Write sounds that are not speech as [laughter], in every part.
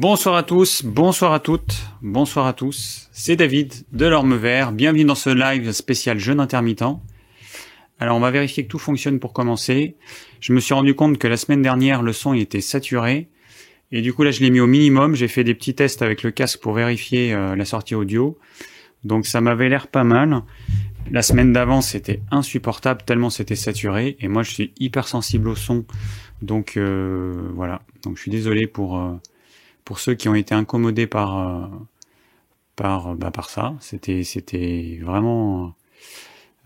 Bonsoir à tous, bonsoir à toutes, bonsoir à tous. C'est David de l'Orme Vert. Bienvenue dans ce live spécial jeûne intermittent. Alors on va vérifier que tout fonctionne pour commencer. Je me suis rendu compte que la semaine dernière le son était saturé et du coup là je l'ai mis au minimum. J'ai fait des petits tests avec le casque pour vérifier euh, la sortie audio. Donc ça m'avait l'air pas mal. La semaine d'avant c'était insupportable tellement c'était saturé et moi je suis hyper sensible au son. Donc euh, voilà. Donc je suis désolé pour euh, pour ceux qui ont été incommodés par par bah, par ça. C'était c'était vraiment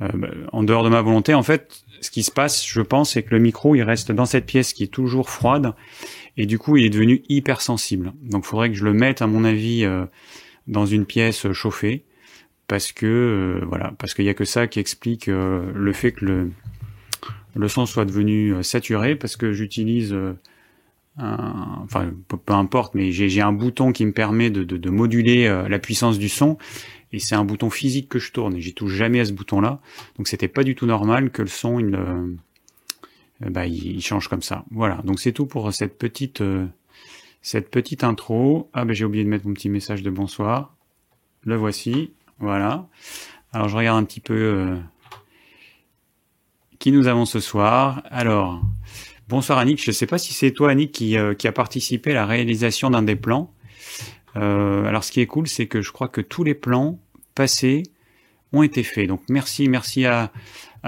euh, bah, en dehors de ma volonté. En fait, ce qui se passe, je pense, c'est que le micro, il reste dans cette pièce qui est toujours froide, et du coup, il est devenu hyper sensible. Donc, faudrait que je le mette, à mon avis, euh, dans une pièce chauffée, parce que euh, voilà, parce qu'il y a que ça qui explique le fait que le le son soit devenu saturé, parce que j'utilise enfin peu, importe, mais j'ai un bouton qui me permet de, de, de moduler la puissance du son. Et c'est un bouton physique que je tourne et j'y touche jamais à ce bouton là donc c'était pas du tout normal que le son il, euh, bah, il, change comme ça. Voilà. Donc c'est tout pour cette petite euh, cette petite intro. Ah ben j'ai oublié de mettre mon petit message de bonsoir. Le voici. Voilà. Alors je regarde un petit peu euh, qui nous avons ce soir. Alors bonsoir Annick je sais pas si c'est toi Annick qui, qui a participé à la réalisation d'un des plans euh, alors ce qui est cool, c'est que je crois que tous les plans passés ont été faits. Donc merci, merci à,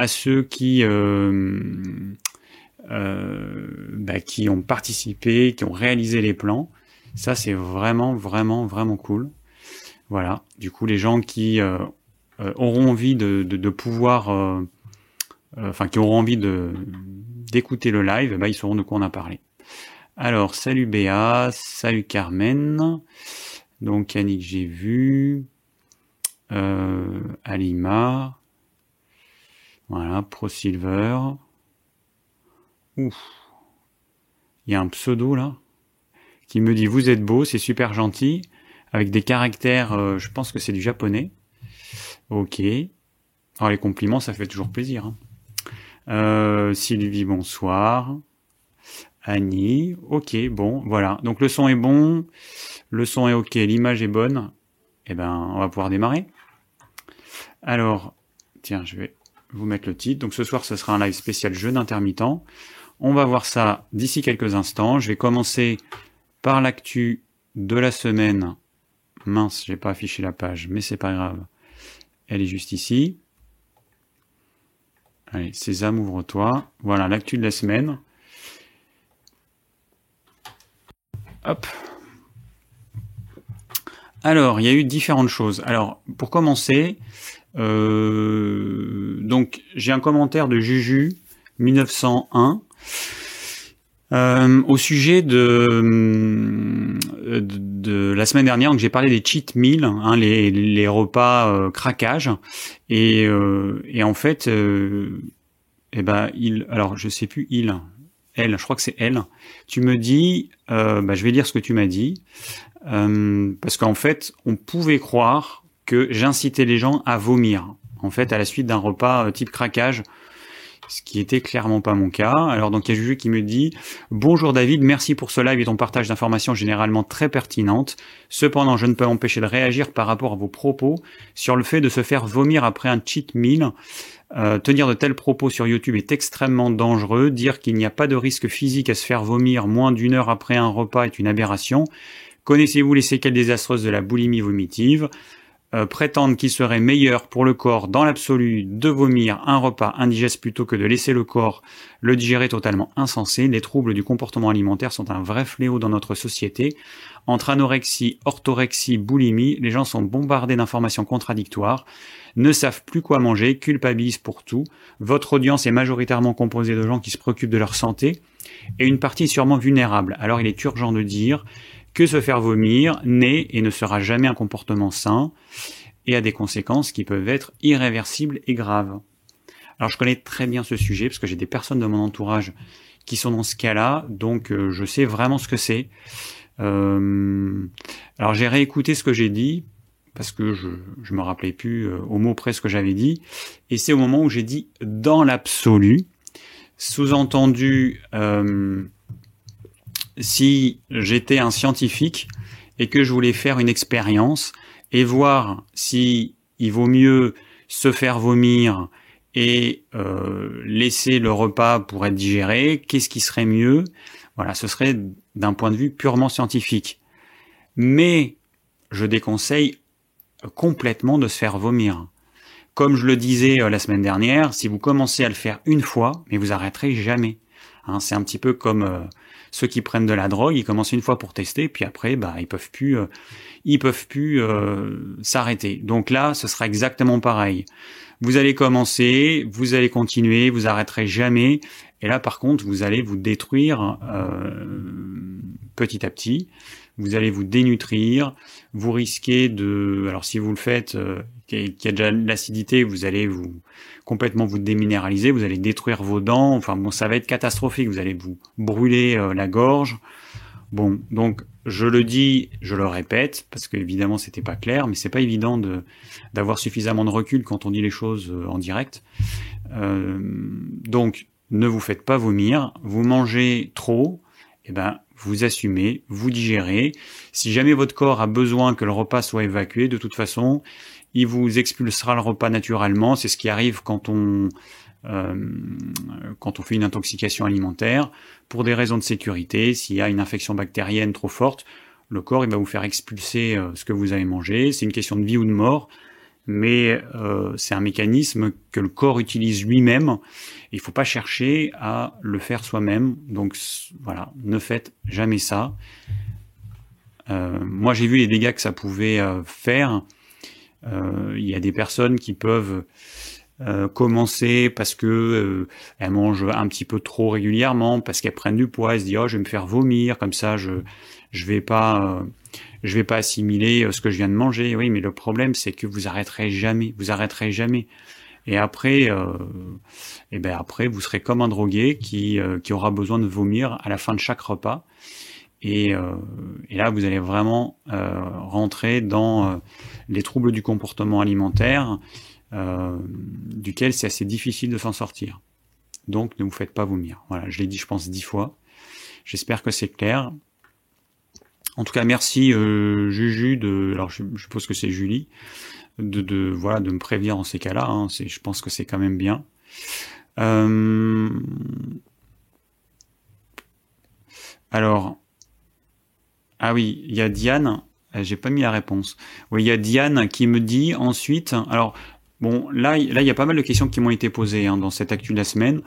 ceux qui euh, euh, bah, qui ont participé, qui ont réalisé les plans. Ça c'est vraiment, vraiment, vraiment cool. Voilà. Du coup, les gens qui euh, euh, auront envie de, pouvoir, euh, enfin qui auront envie de d'écouter le live, bah, ils sauront de quoi on a parlé. Alors, salut Béa, salut Carmen. Donc Yannick, j'ai vu. Euh, Alima. Voilà, Pro Silver. Ouf. Il y a un pseudo là qui me dit vous êtes beau, c'est super gentil, avec des caractères, euh, je pense que c'est du japonais. Ok. Alors les compliments, ça fait toujours plaisir. Hein. Euh, Sylvie, bonsoir. Annie, ok, bon, voilà. Donc le son est bon, le son est ok, l'image est bonne. Eh ben, on va pouvoir démarrer. Alors, tiens, je vais vous mettre le titre. Donc ce soir, ce sera un live spécial jeûne intermittent. On va voir ça d'ici quelques instants. Je vais commencer par l'actu de la semaine. Mince, j'ai pas affiché la page, mais c'est pas grave. Elle est juste ici. Allez, Sésame, ouvre-toi. Voilà, l'actu de la semaine. Hop. Alors, il y a eu différentes choses. Alors, pour commencer, euh, j'ai un commentaire de Juju 1901 euh, au sujet de, la semaine dernière. Donc j'ai parlé des cheat meals, hein, les, repas euh, craquage, et, euh, en fait, euh, eh ben il, alors je sais plus il, elle, je crois que c'est elle, tu me dis, euh, bah, je vais lire ce que tu m'as dit, parce qu'en fait, on pouvait croire que j'incitais les gens à vomir, en fait, à la suite d'un repas type craquage, ce qui était clairement pas mon cas. Alors donc il y a Juju qui me dit Bonjour David, merci pour ce live et ton partage d'informations généralement très pertinentes. Cependant, je ne peux m'empêcher de réagir par rapport à vos propos sur le fait de se faire vomir après un cheat meal. Euh, tenir de tels propos sur YouTube est extrêmement dangereux. Dire qu'il n'y a pas de risque physique à se faire vomir moins d'une heure après un repas est une aberration. Connaissez-vous les séquelles désastreuses de la boulimie vomitive? Euh, Prétendre qu'il serait meilleur pour le corps dans l'absolu de vomir un repas indigeste plutôt que de laisser le corps le digérer totalement insensé. Les troubles du comportement alimentaire sont un vrai fléau dans notre société. Entre anorexie, orthorexie, boulimie, les gens sont bombardés d'informations contradictoires ne savent plus quoi manger, culpabilisent pour tout. Votre audience est majoritairement composée de gens qui se préoccupent de leur santé et une partie est sûrement vulnérable. Alors il est urgent de dire que se faire vomir n'est et ne sera jamais un comportement sain et a des conséquences qui peuvent être irréversibles et graves. Alors je connais très bien ce sujet parce que j'ai des personnes de mon entourage qui sont dans ce cas-là, donc euh, je sais vraiment ce que c'est. Euh, alors j'ai réécouté ce que j'ai dit parce que je je me rappelais plus euh, au mot près ce que j'avais dit et c'est au moment où j'ai dit dans l'absolu sous-entendu si j'étais un scientifique et que je voulais faire une expérience et voir si il vaut mieux se faire vomir et euh, laisser le repas pour être digéré, qu'est-ce qui serait mieux? Voilà, ce serait d'un point de vue purement scientifique. Mais je déconseille complètement de se faire vomir. Comme je le disais euh, la semaine dernière, si vous commencez à le faire une fois, mais vous arrêterez jamais. Hein, c'est un petit peu comme euh, ceux qui prennent de la drogue, ils commencent une fois pour tester, puis après, bah, ils peuvent plus, euh, ils peuvent plus s'arrêter. Donc là, ce sera exactement pareil. Vous allez commencer, vous allez continuer, vous arrêterez jamais. Et là, par contre, vous allez vous détruire petit à petit vous allez vous dénutrir, vous risquez de, alors si vous le faites, euh, qu'il y a déjà l'acidité, vous allez vous complètement vous déminéraliser, vous allez détruire vos dents, enfin bon, ça va être catastrophique, vous allez vous brûler euh, la gorge. Bon, donc je le dis, je le répète, parce que évidemment c'était pas clair, mais c'est pas évident de d'avoir suffisamment de recul quand on dit les choses euh, en direct. Euh, donc ne vous faites pas vomir, vous mangez trop, eh ben vous assumez, vous digérez. Si jamais votre corps a besoin que le repas soit évacué, de toute façon, il vous expulsera le repas naturellement. C'est ce qui arrive quand on euh, quand on fait une intoxication alimentaire. Pour des raisons de sécurité, s'il y a une infection bactérienne trop forte, le corps il va vous faire expulser euh, ce que vous avez mangé. C'est une question de vie ou de mort mais euh, c'est un mécanisme que le corps utilise lui-même. Il faut pas chercher à le faire soi-même. Donc voilà, ne faites jamais ça. Moi, j'ai vu les dégâts que ça pouvait faire. Il y a des personnes qui peuvent commencer parce que elles mangent un petit peu trop régulièrement, parce qu'elles prennent du poids, elles se disent oh je vais me faire vomir, comme ça je je vais pas je vais pas assimiler euh, ce que je viens de manger. Oui, mais le problème, c'est que vous arrêterez jamais. Vous arrêterez jamais. Et après, euh, et ben après, vous serez comme un drogué qui, euh, qui aura besoin de vomir à la fin de chaque repas. Et, euh, et là, vous allez vraiment euh, rentrer dans les troubles du comportement alimentaire, duquel c'est assez difficile de s'en sortir. Donc, ne vous faites pas vomir. Voilà, je l'ai dit, je pense, dix fois. J'espère que c'est clair. En tout cas, merci euh, Juju de. Alors, je, suppose que c'est Julie de, de, voilà de me prévenir en ces cas-là. Hein, je pense que c'est quand même bien. Euh... Alors, ah oui, il y a Diane. Euh, j'ai pas mis la réponse. Oui, il y a Diane qui me dit ensuite. Alors, Bon, là, là, il y a pas mal de questions qui m'ont été posées hein, dans cette actu de la semaine.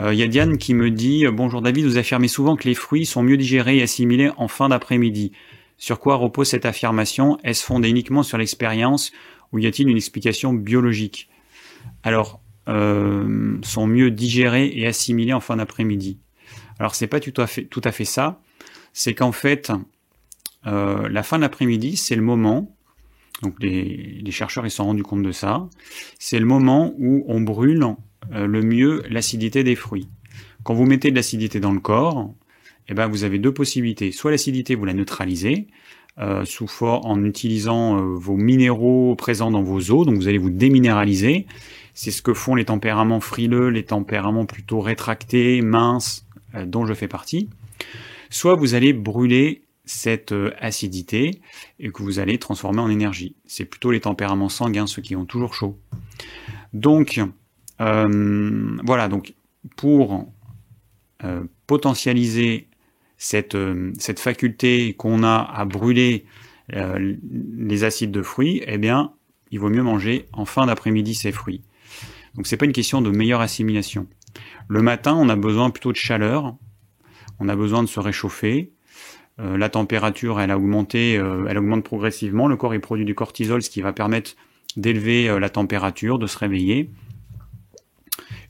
Euh, il y a Diane qui me dit euh, Bonjour David, vous affirmez souvent que les fruits sont mieux digérés et assimilés en fin d'après-midi. Sur quoi repose cette affirmation? Est-ce fondé uniquement sur l'expérience ou y a-t-il une explication biologique? Alors, sont mieux digérés et assimilés en fin d'après-midi. Alors, c'est pas tout à fait, tout à fait ça. C'est qu'en fait, euh, la fin d'après-midi, c'est le moment donc les, chercheurs ils sont rendus compte de ça. C'est le moment où on brûle euh, le mieux l'acidité des fruits. Quand vous mettez de l'acidité dans le corps, eh ben vous avez deux possibilités. Soit l'acidité vous la neutralisez euh, sous fort en utilisant euh, vos minéraux présents dans vos os, donc vous allez vous déminéraliser. C'est ce que font les tempéraments frileux, les tempéraments plutôt rétractés, minces, dont je fais partie. Soit vous allez brûler cette euh, acidité et que vous allez transformer en énergie. C'est plutôt les tempéraments sanguins, ceux qui ont toujours chaud. Donc, euh, voilà, donc pour euh, potentialiser cette, cette faculté qu'on a à brûler les acides de fruits, eh bien, il vaut mieux manger en fin d'après-midi ces fruits. Donc c'est pas une question de meilleure assimilation. Le matin, on a besoin plutôt de chaleur, on a besoin de se réchauffer, euh, la température, elle a augmenté, euh, elle augmente progressivement. Le corps il produit du cortisol, ce qui va permettre d'élever euh, la température, de se réveiller.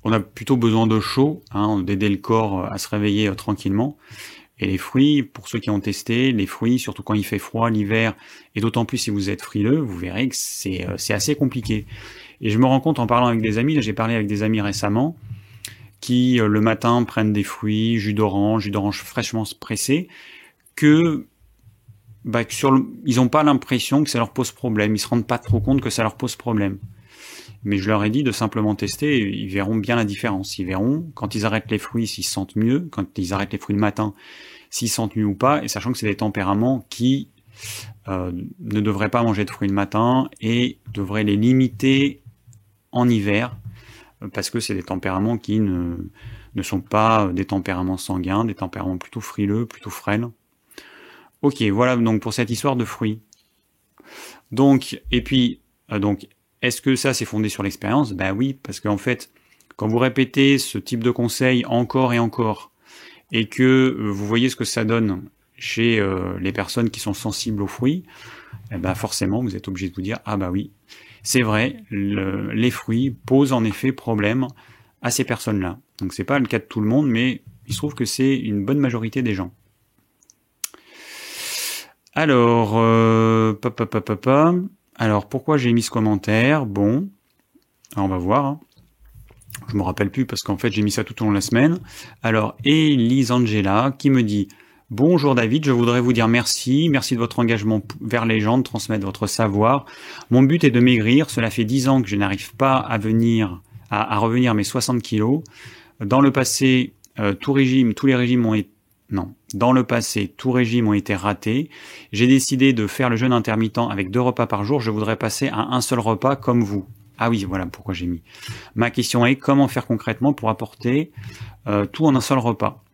On a plutôt besoin de chaud, hein, d'aider le corps à se réveiller tranquillement. Et les fruits, pour ceux qui ont testé, les fruits, surtout quand il fait froid l'hiver, et d'autant plus si vous êtes frileux, vous verrez que c'est assez compliqué. Et je me rends compte en parlant avec des amis, j'ai parlé avec des amis récemment, qui le matin prennent des fruits, jus d'orange, jus d'orange fraîchement pressé, que bah, ils n'ont pas l'impression que ça leur pose problème, ils se rendent pas trop compte que ça leur pose problème. Mais je leur ai dit de simplement tester, ils verront bien la différence. Ils verront quand ils arrêtent les fruits, s'ils se sentent mieux. Quand ils arrêtent les fruits le matin, s'ils sentent mieux ou pas, et sachant que c'est des tempéraments qui euh, ne devraient pas manger de fruits le matin et devraient les limiter en hiver, parce que c'est des tempéraments qui ne, ne sont pas des tempéraments sanguins, des tempéraments plutôt frileux, plutôt frêles. Ok, voilà donc pour cette histoire de fruits. Donc, et puis, euh, donc, est-ce que ça c'est fondé sur l'expérience? Ben oui, parce qu'en fait, quand vous répétez ce type de conseil encore et encore, et que euh, vous voyez ce que ça donne chez euh, les personnes qui sont sensibles aux fruits, eh ben forcément vous êtes obligé de vous dire ah bah oui, c'est vrai, les fruits posent en effet problème à ces personnes-là. Donc c'est pas le cas de tout le monde, mais il se trouve que c'est une bonne majorité des gens. Alors, euh, alors pourquoi j'ai mis ce commentaire? Bon, on va voir. Hein. Je me rappelle plus parce qu'en fait j'ai mis ça tout au long de la semaine. Alors, Elisangela qui me dit Bonjour David, je voudrais vous dire merci, merci de votre engagement vers les gens, de transmettre votre savoir. Mon but est de maigrir, cela fait 10 ans que je n'arrive pas à venir à, revenir mes 60 kilos. Dans le passé, euh, tout tous les régimes ont été non. Dans le passé, tous régimes ont été ratés. J'ai décidé de faire le jeûne intermittent avec deux repas par jour. Je voudrais passer à un seul repas comme vous. Ah oui, voilà pourquoi j'ai mis. Ma question est comment faire concrètement pour apporter euh, tout en un seul repas?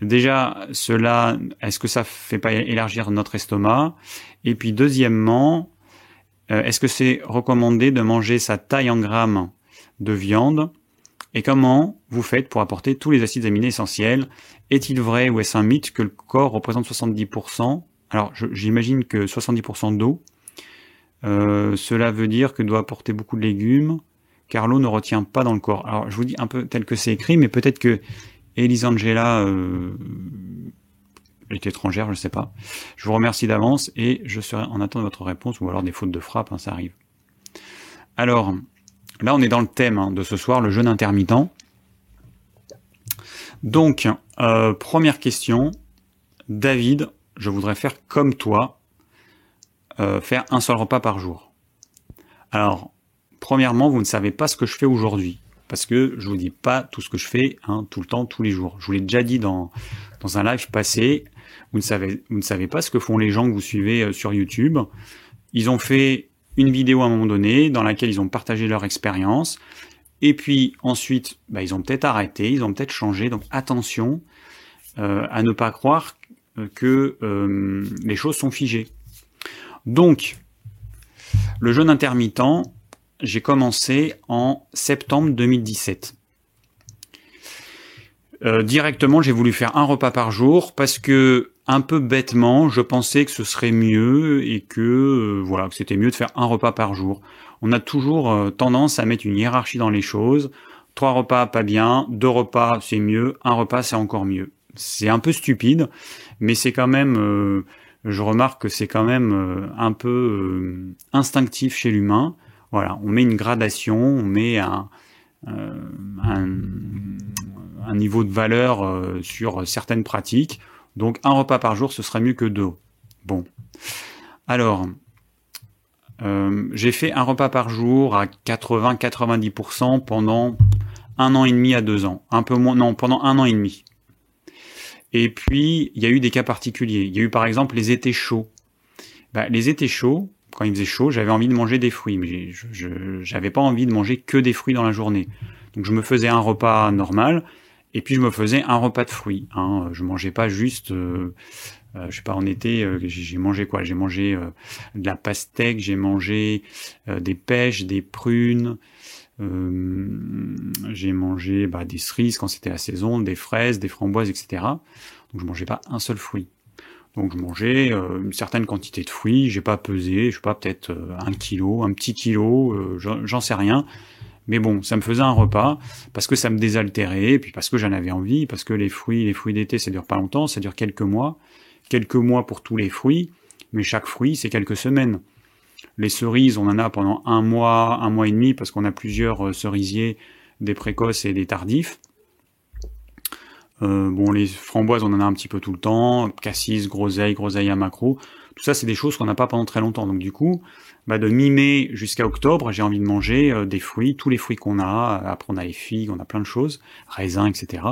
Déjà, cela, est-ce que ça fait pas élargir notre estomac? Et puis deuxièmement, euh, est-ce que c'est recommandé de manger sa taille en grammes de viande? Et comment vous faites pour apporter tous les acides aminés essentiels? Est-il vrai ou est-ce un mythe que le corps représente 70% Alors, j'imagine que 70% d'eau. Euh, cela veut dire que doit apporter beaucoup de légumes, car l'eau ne retient pas dans le corps. Alors, je vous dis un peu tel que c'est écrit, mais peut-être que Elisangela euh, est étrangère, je ne sais pas. Je vous remercie d'avance et je serai en attente de votre réponse ou alors des fautes de frappe, hein, ça arrive. Alors, là on est dans le thème hein, de ce soir, le jeûne intermittent. Donc, euh, première question, David, je voudrais faire comme toi, euh, faire un seul repas par jour. Alors, premièrement, vous ne savez pas ce que je fais aujourd'hui parce que je vous dis pas tout ce que je fais hein, tout le temps, tous les jours. Je vous l'ai déjà dit dans, un live passé. Vous ne, savez, ne pas ce que font les gens que vous suivez euh, sur YouTube. Ils ont fait une vidéo à un moment donné dans laquelle ils ont partagé leur expérience. Et puis ensuite, bah, ils ont peut-être arrêté, ils ont peut-être changé. Donc attention à ne pas croire que euh, les choses sont figées. Donc, le jeûne intermittent, j'ai commencé en septembre 2017. Euh, directement, j'ai voulu faire un repas par jour parce que un peu bêtement, je pensais que ce serait mieux et que euh, voilà, que c'était mieux de faire un repas par jour. On a toujours euh, tendance à mettre une hiérarchie dans les choses. Trois repas pas bien, deux repas c'est mieux, un repas c'est encore mieux. C'est un peu stupide, mais c'est quand même, je remarque que c'est quand même un peu instinctif chez l'humain. Voilà, on met une gradation, on met un, euh, un, niveau de valeur euh, sur certaines pratiques. Donc un repas par jour, ce serait mieux que deux. Bon. Alors, euh, j'ai fait un repas par jour à 80-90% pendant un an et demi à deux ans. Un peu moins, non, pendant un an et demi. Et puis, il y a eu des cas particuliers. Il y a eu par exemple les étés chauds. Bah, les étés chauds, quand il faisait chaud, j'avais envie de manger des fruits, mais je n'avais pas envie de manger que des fruits dans la journée. Donc je me faisais un repas normal, et puis je me faisais un repas de fruits. Hein. Je mangeais pas juste, euh, euh, je sais pas, en été, euh, j'ai mangé quoi? J'ai mangé euh, de la pastèque, j'ai mangé des pêches, des prunes, j'ai mangé bah, des cerises quand c'était la saison, des fraises, des framboises, etc. Donc je mangeais pas un seul fruit. Donc je mangeais euh, une certaine quantité de fruits, j'ai pas pesé, je sais pas, peut-être euh, un kilo, un petit kilo, euh, j'en sais rien. Mais bon, ça me faisait un repas parce que ça me désaltérait, puis parce que j'en avais envie, parce que les fruits, les fruits d'été, ça dure pas longtemps, ça dure quelques mois, quelques mois pour tous les fruits, mais chaque fruit c'est quelques semaines. Les cerises, on en a pendant un mois, un mois et demi parce qu'on a plusieurs cerisiers, des précoces et des tardifs. Euh, bon, les framboises, on en a un petit peu tout le temps. Cassis, groseille, groseille à macro. Tout ça, c'est des choses qu'on n'a pas pendant très longtemps. Donc du coup, bah, de mi-mai jusqu'à octobre, j'ai envie de manger euh, des fruits, tous les fruits qu'on a. Après, on a les figues, on a plein de choses, raisins, etc.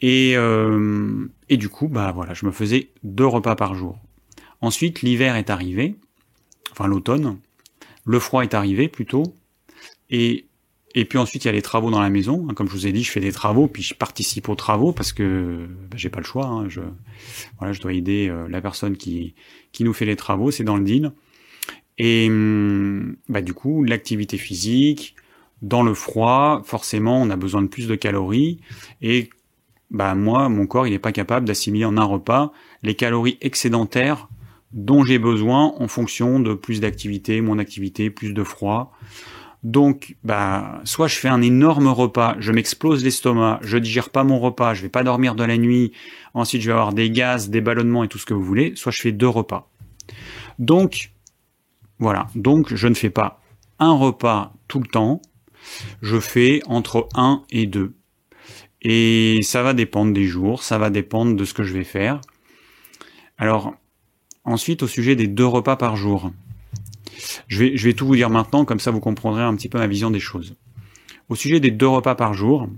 Et, euh, et du coup, bah voilà, je me faisais deux repas par jour. Ensuite, l'hiver est arrivé, enfin l'automne, le froid est arrivé plutôt, et et puis ensuite, il y a les travaux dans la maison. Comme je vous ai dit, je fais des travaux, puis je participe aux travaux parce que bah, j'ai pas le choix. Hein. Je, voilà, je dois aider euh, la personne qui, qui nous fait les travaux, c'est dans le deal. Et hum, bah, du coup, l'activité physique, dans le froid, forcément, on a besoin de plus de calories. Et bah, moi, mon corps, il n'est pas capable d'assimiler en un repas les calories excédentaires dont j'ai besoin en fonction de plus d'activité, moins d'activité, plus de froid. Donc, bah, soit je fais un énorme repas, je m'explose l'estomac, je digère pas mon repas, je vais pas dormir de la nuit, ensuite je vais avoir des gaz, des ballonnements et tout ce que vous voulez, soit je fais deux repas. Donc, voilà. Donc, je ne fais pas un repas tout le temps, je fais entre un et deux. Et ça va dépendre des jours, ça va dépendre de ce que je vais faire. Alors, ensuite, au sujet des deux repas par jour. Je vais, tout vous dire maintenant, comme ça vous comprendrez un petit peu ma vision des choses. Au sujet des deux repas par jour,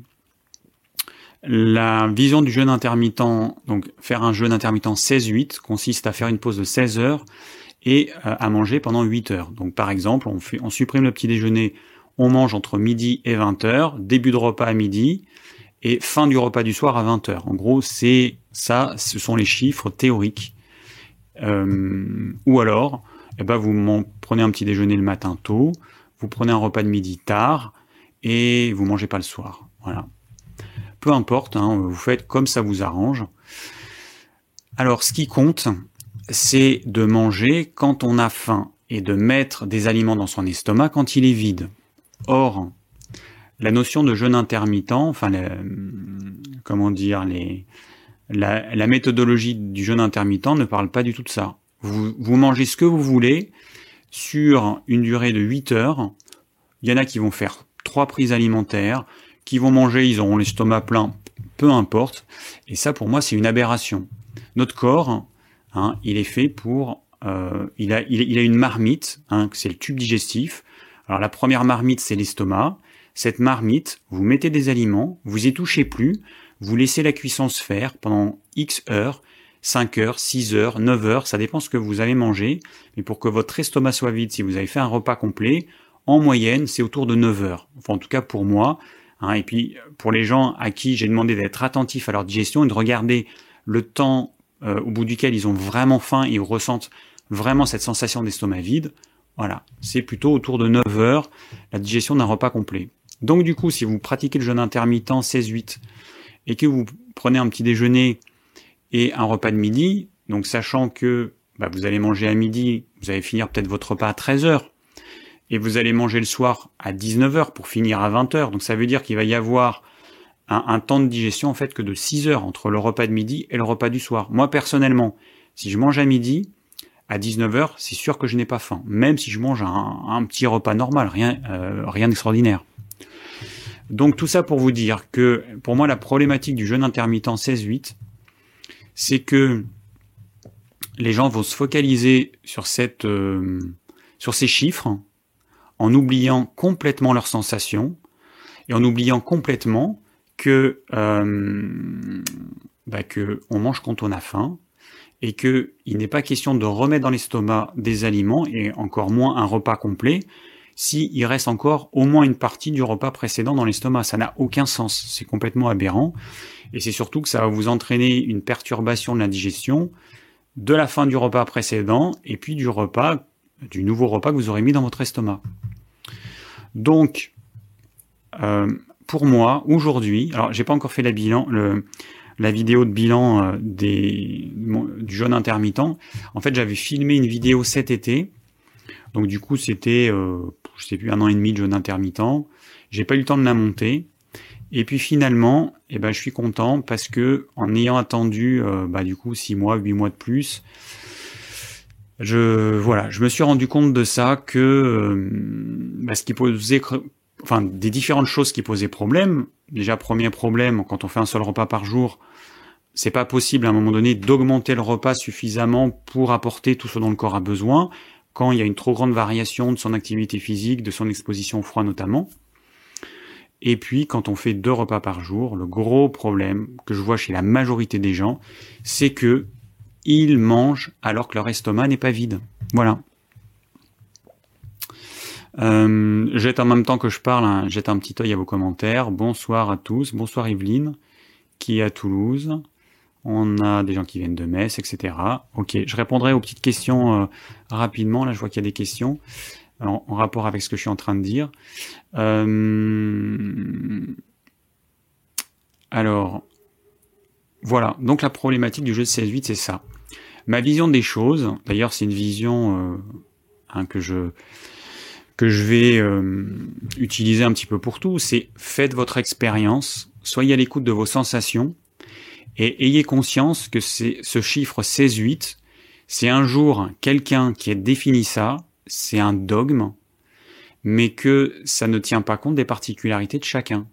la vision du jeûne intermittent, donc faire un jeûne intermittent 16-8, consiste à faire une pause de 16 heures et euh, à manger pendant 8 heures. Donc par exemple, on, on supprime le petit déjeuner, on mange entre midi et 20 heures, début de repas à midi et fin du repas du soir à 20 heures. En gros, c'est ça, ce sont les chiffres théoriques. Euh, ou alors, eh ben vous prenez un petit déjeuner le matin tôt, vous prenez un repas de midi tard, et vous mangez pas le soir. Voilà. Peu importe, hein, vous faites comme ça vous arrange. Alors, ce qui compte, c'est de manger quand on a faim et de mettre des aliments dans son estomac quand il est vide. Or, la notion de jeûne intermittent, enfin, comment dire, les, la, méthodologie du jeûne intermittent ne parle pas du tout de ça. Vous, mangez ce que vous voulez sur une durée de 8 heures. Il y en a qui vont faire trois prises alimentaires, qui vont manger, ils auront l'estomac plein, peu importe. Et ça, pour moi, c'est une aberration. Notre corps, hein, il est fait pour... Euh, il, a, a une marmite, hein, c'est le tube digestif. Alors la première marmite, c'est l'estomac. Cette marmite, vous mettez des aliments, vous y touchez plus, vous laissez la cuisson se faire pendant X heures, 5 heures, 6 heures, 9 heures, ça dépend ce que vous allez manger. Mais pour que votre estomac soit vide, si vous avez fait un repas complet, en moyenne, c'est autour de 9 heures. Enfin, en tout cas pour moi. Hein. et puis, pour les gens à qui j'ai demandé d'être attentifs à leur digestion et de regarder le temps euh, au bout duquel ils ont vraiment faim et ils ressentent vraiment cette sensation d'estomac vide, voilà, c'est plutôt autour de 9 heures la digestion d'un repas complet. Donc du coup, si vous pratiquez le jeûne intermittent 16-8 et que vous prenez un petit déjeuner et un repas de midi. Donc sachant que bah, vous allez manger à midi, vous allez finir peut-être votre repas à 13h, et vous allez manger le soir à 19h pour finir à 20h. Donc ça veut dire qu'il va y avoir un, temps de digestion en fait que de 6 heures entre le repas de midi et le repas du soir. Moi personnellement, si je mange à midi, à 19h, c'est sûr que je n'ai pas faim, même si je mange un, petit repas normal, rien, euh, rien d'extraordinaire. Donc tout ça pour vous dire que pour moi la problématique du jeûne intermittent 16-8, c'est que les gens vont se focaliser sur cette, euh, sur ces chiffres en oubliant complètement leurs sensations et en oubliant complètement que euh, bah que on mange quand on a faim et que il n'est pas question de remettre dans l'estomac des aliments et encore moins un repas complet s'il il reste encore au moins une partie du repas précédent dans l'estomac. Ça n'a aucun sens, c'est complètement aberrant. Et c'est surtout que ça va vous entraîner une perturbation de la digestion de la fin du repas précédent et puis du repas, du nouveau repas que vous aurez mis dans votre estomac. Donc, euh, pour moi, aujourd'hui, alors j'ai pas encore fait la bilan, le, la vidéo de bilan euh, des, du jeûne intermittent. En fait, j'avais filmé une vidéo cet été. Donc du coup, c'était, euh, je sais plus, un an et demi de jeûne intermittent. J'ai pas eu le temps de la monter. Et puis finalement, eh ben, je suis content parce que en ayant attendu, euh, bah, du coup, six mois, huit mois de plus, je, voilà, je me suis rendu compte de ça que, euh, bah, ce qui posait, enfin, des différentes choses qui posaient problème. Déjà, premier problème, quand on fait un seul repas par jour, c'est pas possible à un moment donné d'augmenter le repas suffisamment pour apporter tout ce dont le corps a besoin quand il y a une trop grande variation de son activité physique, de son exposition au froid notamment. Et puis, quand on fait deux repas par jour, le gros problème que je vois chez la majorité des gens, c'est que ils mangent alors que leur estomac n'est pas vide. Voilà. Euh, jette en même temps que je parle, hein, jette un petit œil à vos commentaires. Bonsoir à tous. Bonsoir Evelyne, qui est à Toulouse. On a des gens qui viennent de Metz, etc. Ok, je répondrai aux petites questions euh, rapidement. Là, je vois qu'il y a des questions en, rapport avec ce que je suis en train de dire. Euh, alors, voilà. Donc la problématique du jeu de 16-8, c'est ça. Ma vision des choses, d'ailleurs, c'est une vision euh, hein, que je que je vais euh, utiliser un petit peu pour tout, c'est faites votre expérience, soyez à l'écoute de vos sensations et ayez conscience que ce chiffre 16-8, c'est un jour quelqu'un qui a défini ça, c'est un dogme, mais que ça ne tient pas compte des particularités de chacun.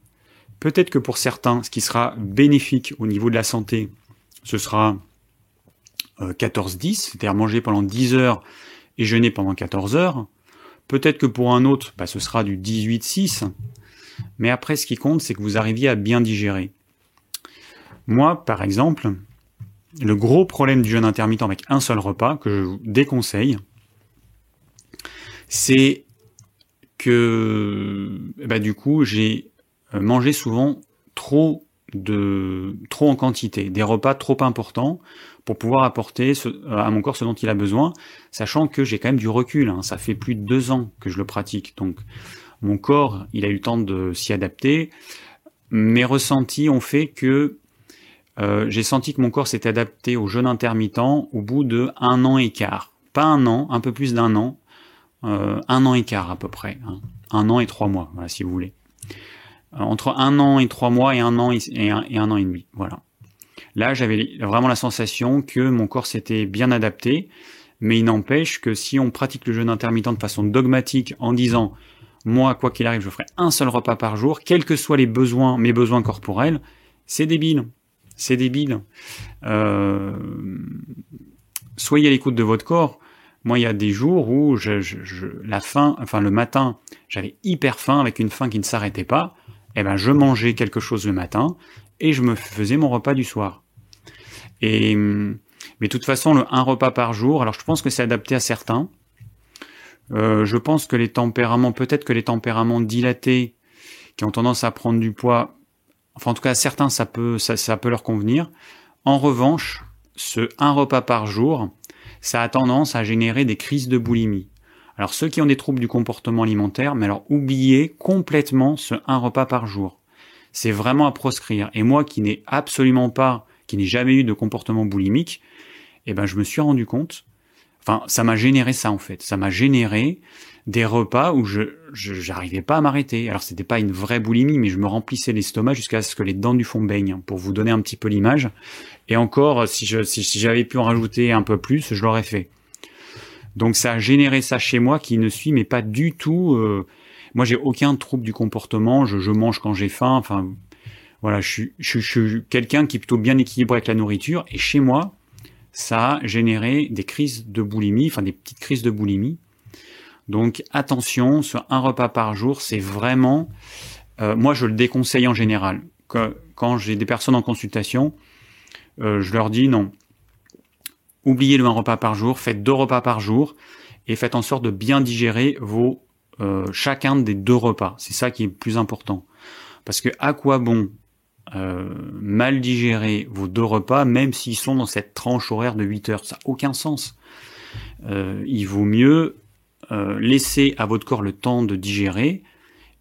Peut-être que pour certains, ce qui sera bénéfique au niveau de la santé, ce sera 14-10, euh, c'est-à-dire manger pendant 10 heures et jeûner pendant 14 heures. Peut-être que pour un autre, bah, ce sera du 18-6. Mais après, ce qui compte, c'est que vous arriviez à bien digérer. Moi, par exemple, le gros problème du jeûne intermittent avec un seul repas, que je vous déconseille, c'est que bah, du coup, j'ai euh, mangé souvent trop de trop en quantité, des repas trop importants pour pouvoir apporter à mon corps ce dont il a besoin, sachant que j'ai quand même du recul. Hein. ça fait plus de deux ans que je le pratique, donc mon corps, il a eu le temps de s'y adapter. Mes ressentis ont fait que euh, j'ai senti que mon corps s'était adapté au jeûne intermittent au bout de un an et quart. Pas un an, un peu plus d'un an, euh, un an et quart à peu près, hein. un an et trois mois, voilà, si vous voulez. Euh, entre un an et trois mois et un an et, un, et un an et demi, voilà. Là, j'avais vraiment la sensation que mon corps s'était bien adapté, mais il n'empêche que si on pratique le jeûne intermittent de façon dogmatique en disant moi, quoi qu'il arrive, je ferai un seul repas par jour, quels que soient les besoins, mes besoins corporels, c'est débile. C'est débile. Euh, soyez à l'écoute de votre corps. Moi, il y a des jours où je, je, la faim, enfin le matin, j'avais hyper faim avec une faim qui ne s'arrêtait pas. Eh ben, je mangeais quelque chose le matin et je me faisais mon repas du soir. Et mais de toute façon, le un repas par jour. Alors, je pense que c'est adapté à certains. Euh, je pense que les tempéraments, peut-être que les tempéraments dilatés, qui ont tendance à prendre du poids, enfin en tout cas certains, ça peut, ça, ça peut leur convenir. En revanche, ce un repas par jour, ça a tendance à générer des crises de boulimie. Alors ceux qui ont des troubles du comportement alimentaire, mais alors oubliez complètement ce un repas par jour. C'est vraiment à proscrire. Et moi qui n'ai absolument pas, qui n'ai jamais eu de comportement boulimique, eh ben je me suis rendu compte, enfin ça m'a généré ça en fait, ça m'a généré des repas où je j'arrivais pas à m'arrêter. Alors c'était pas une vraie boulimie, mais je me remplissais l'estomac jusqu'à ce que les dents du fond baignent, pour vous donner un petit peu l'image. Et encore, si je si, j'avais pu en rajouter un peu plus, je l'aurais fait. Donc ça a généré ça chez moi qui ne suis mais pas du tout. Euh, moi j'ai aucun trouble du comportement. Je, je mange quand j'ai faim. Enfin voilà, je suis, je, quelqu'un qui est plutôt bien équilibré avec la nourriture. Et chez moi, ça a généré des crises de boulimie, enfin des petites crises de boulimie. Donc attention, sur un repas par jour, c'est vraiment, euh, moi je le déconseille en général. quand j'ai des personnes en consultation, euh, je leur dis non, oubliez le un repas par jour, faites deux repas par jour et faites en sorte de bien digérer vos euh, chacun des deux repas. C'est ça qui est le plus important. Parce que à quoi bon mal digérer vos deux repas, même s'ils sont dans cette tranche horaire de 8 heures Ça n'a aucun sens. il vaut mieux euh, laissez à votre corps le temps de digérer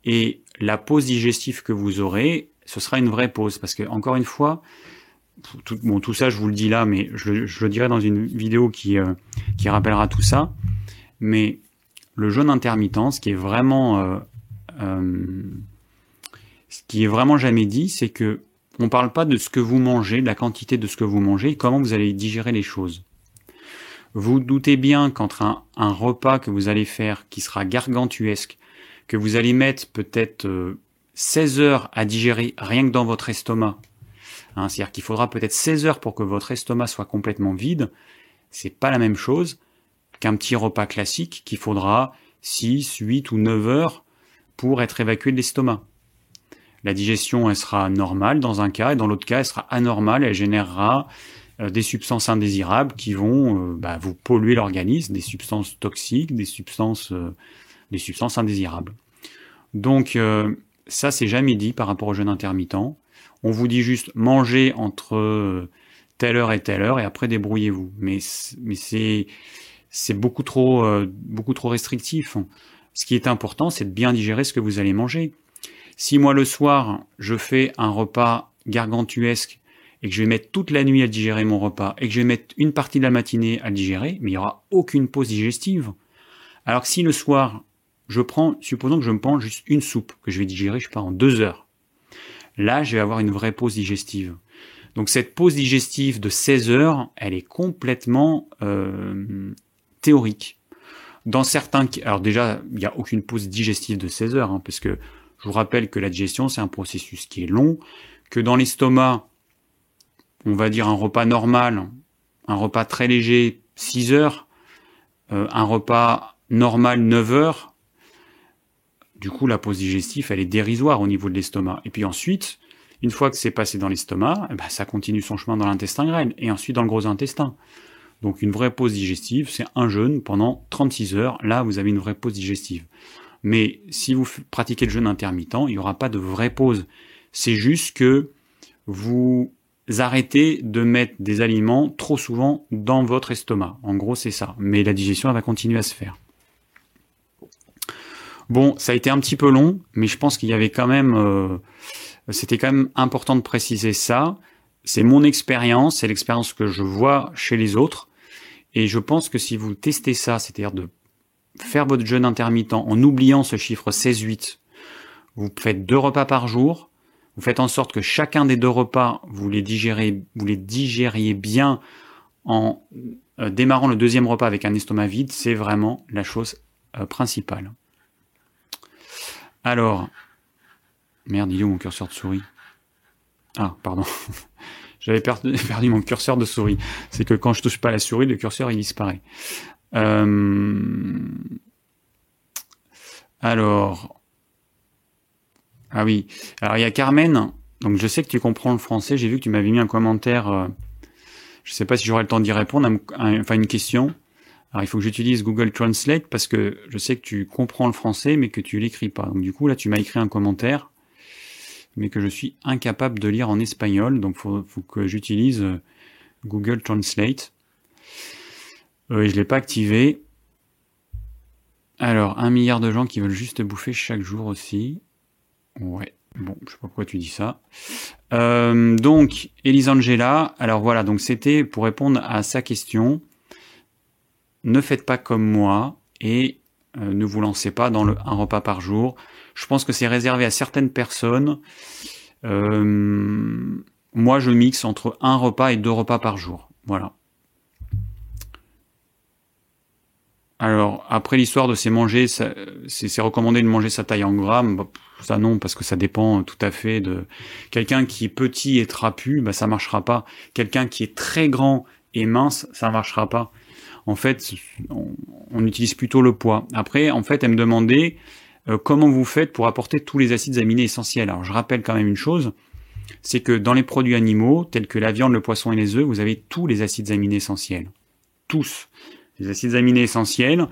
et la pause digestive que vous aurez, ce sera une vraie pause parce que encore une fois, tout, bon tout ça je vous le dis là, mais je, le dirai dans une vidéo qui euh, qui rappellera tout ça. Mais le jeûne intermittent, ce qui est vraiment euh, ce qui est vraiment jamais dit, c'est que on parle pas de ce que vous mangez, de la quantité de ce que vous mangez, comment vous allez digérer les choses. Vous doutez bien qu'entre un, repas que vous allez faire qui sera gargantuesque, que vous allez mettre peut-être 16 euh, heures à digérer rien que dans votre estomac, hein, c'est-à-dire qu'il faudra peut-être 16 heures pour que votre estomac soit complètement vide, c'est pas la même chose qu'un petit repas classique qu'il faudra 6, 8 ou 9 heures pour être évacué de l'estomac. La digestion, elle sera normale dans un cas, et dans l'autre cas, elle sera anormale, elle générera euh, des substances indésirables qui vont euh, bah, vous polluer l'organisme, des substances toxiques, des substances, euh, des substances indésirables. Donc ça, c'est jamais dit par rapport au jeûne intermittent. On vous dit juste mangez entre telle heure et telle heure et après débrouillez-vous. Mais, mais c'est c'est beaucoup trop beaucoup trop restrictif. Ce qui est important, c'est de bien digérer ce que vous allez manger. Si moi le soir, je fais un repas gargantuesque et que je vais mettre toute la nuit à digérer mon repas et que je vais mettre une partie de la matinée à digérer, mais il n'y aura aucune pause digestive. Alors que si le soir, je prends, supposons que je me prends juste une soupe que je vais digérer, je sais pas, en deux heures. Là, je vais avoir une vraie pause digestive. Donc cette pause digestive de 16 heures, elle est complètement euh, théorique. Dans certains, alors déjà, il n'y a aucune pause digestive de 16 heures, hein, parce que je vous rappelle que la digestion, c'est un processus qui est long, que dans l'estomac, on va dire un repas normal, un repas très léger, 6 heures, euh, un repas normal, 9 heures, du coup, la pause digestive, elle est dérisoire au niveau de l'estomac. Et puis ensuite, une fois que c'est passé dans l'estomac, eh ben, ça continue son chemin dans l'intestin grêle et ensuite dans le gros intestin. Donc une vraie pause digestive, c'est un jeûne pendant 36 heures. Là, vous avez une vraie pause digestive. Mais si vous pratiquez le jeûne intermittent, il n'y aura pas de vraie pause. C'est juste que vous arrêtez de mettre des aliments trop souvent dans votre estomac. En gros, c'est ça. Mais la digestion, elle va continuer à se faire. Bon, ça a été un petit peu long, mais je pense qu'il y avait quand même, euh, c'était quand même important de préciser ça. C'est mon expérience, c'est l'expérience que je vois chez les autres. Et je pense que si vous testez ça, c'est-à-dire de faire votre jeûne intermittent en oubliant ce chiffre 16-8, vous faites deux repas par jour, vous faites en sorte que chacun des deux repas, vous les digérez, vous les digériez bien en euh, démarrant le deuxième repas avec un estomac vide, c'est vraiment la chose euh, principale. Alors, merde, il est où mon curseur de souris Ah, pardon. [laughs] J'avais [laughs] perdu, mon curseur de souris. C'est que quand je touche pas la souris, le curseur il disparaît. Euh, alors, ah oui. Alors il y a Carmen. Donc je sais que tu comprends le français. J'ai vu que tu m'avais mis un commentaire. Je euh, je sais pas si j'aurai le temps d'y répondre. enfin une question. Alors il faut que j'utilise Google Translate parce que je sais que tu comprends le français mais que tu l'écris pas. Donc du coup là tu m'as écrit un commentaire mais que je suis incapable de lire en espagnol. Donc faut, faut que j'utilise euh, Google Translate. Et je l'ai pas activé. Alors un milliard de gens qui veulent juste bouffer chaque jour aussi. Ouais. Bon, je sais pas pourquoi tu dis ça. Euh, donc, Elisangela, alors voilà, donc c'était pour répondre à sa question. Ne faites pas comme moi et euh, ne vous lancez pas dans le un repas par jour. Je pense que c'est réservé à certaines personnes. Euh, moi, je mixe entre un repas et deux repas par jour. Voilà. Alors, après l'histoire de ces manger, c'est recommandé de manger sa taille en grammes. Ça non, parce que ça dépend tout à fait de quelqu'un qui est petit et trapu, bah ça marchera pas. Quelqu'un qui est très grand et mince, ça marchera pas. En fait, on, utilise plutôt le poids. Après, en fait, elle me demandait euh, comment vous faites pour apporter tous les acides aminés essentiels. Alors, je rappelle quand même une chose, c'est que dans les produits animaux, tels que la viande, le poisson et les œufs, vous avez tous les acides aminés essentiels. Tous. Les acides aminés essentiels,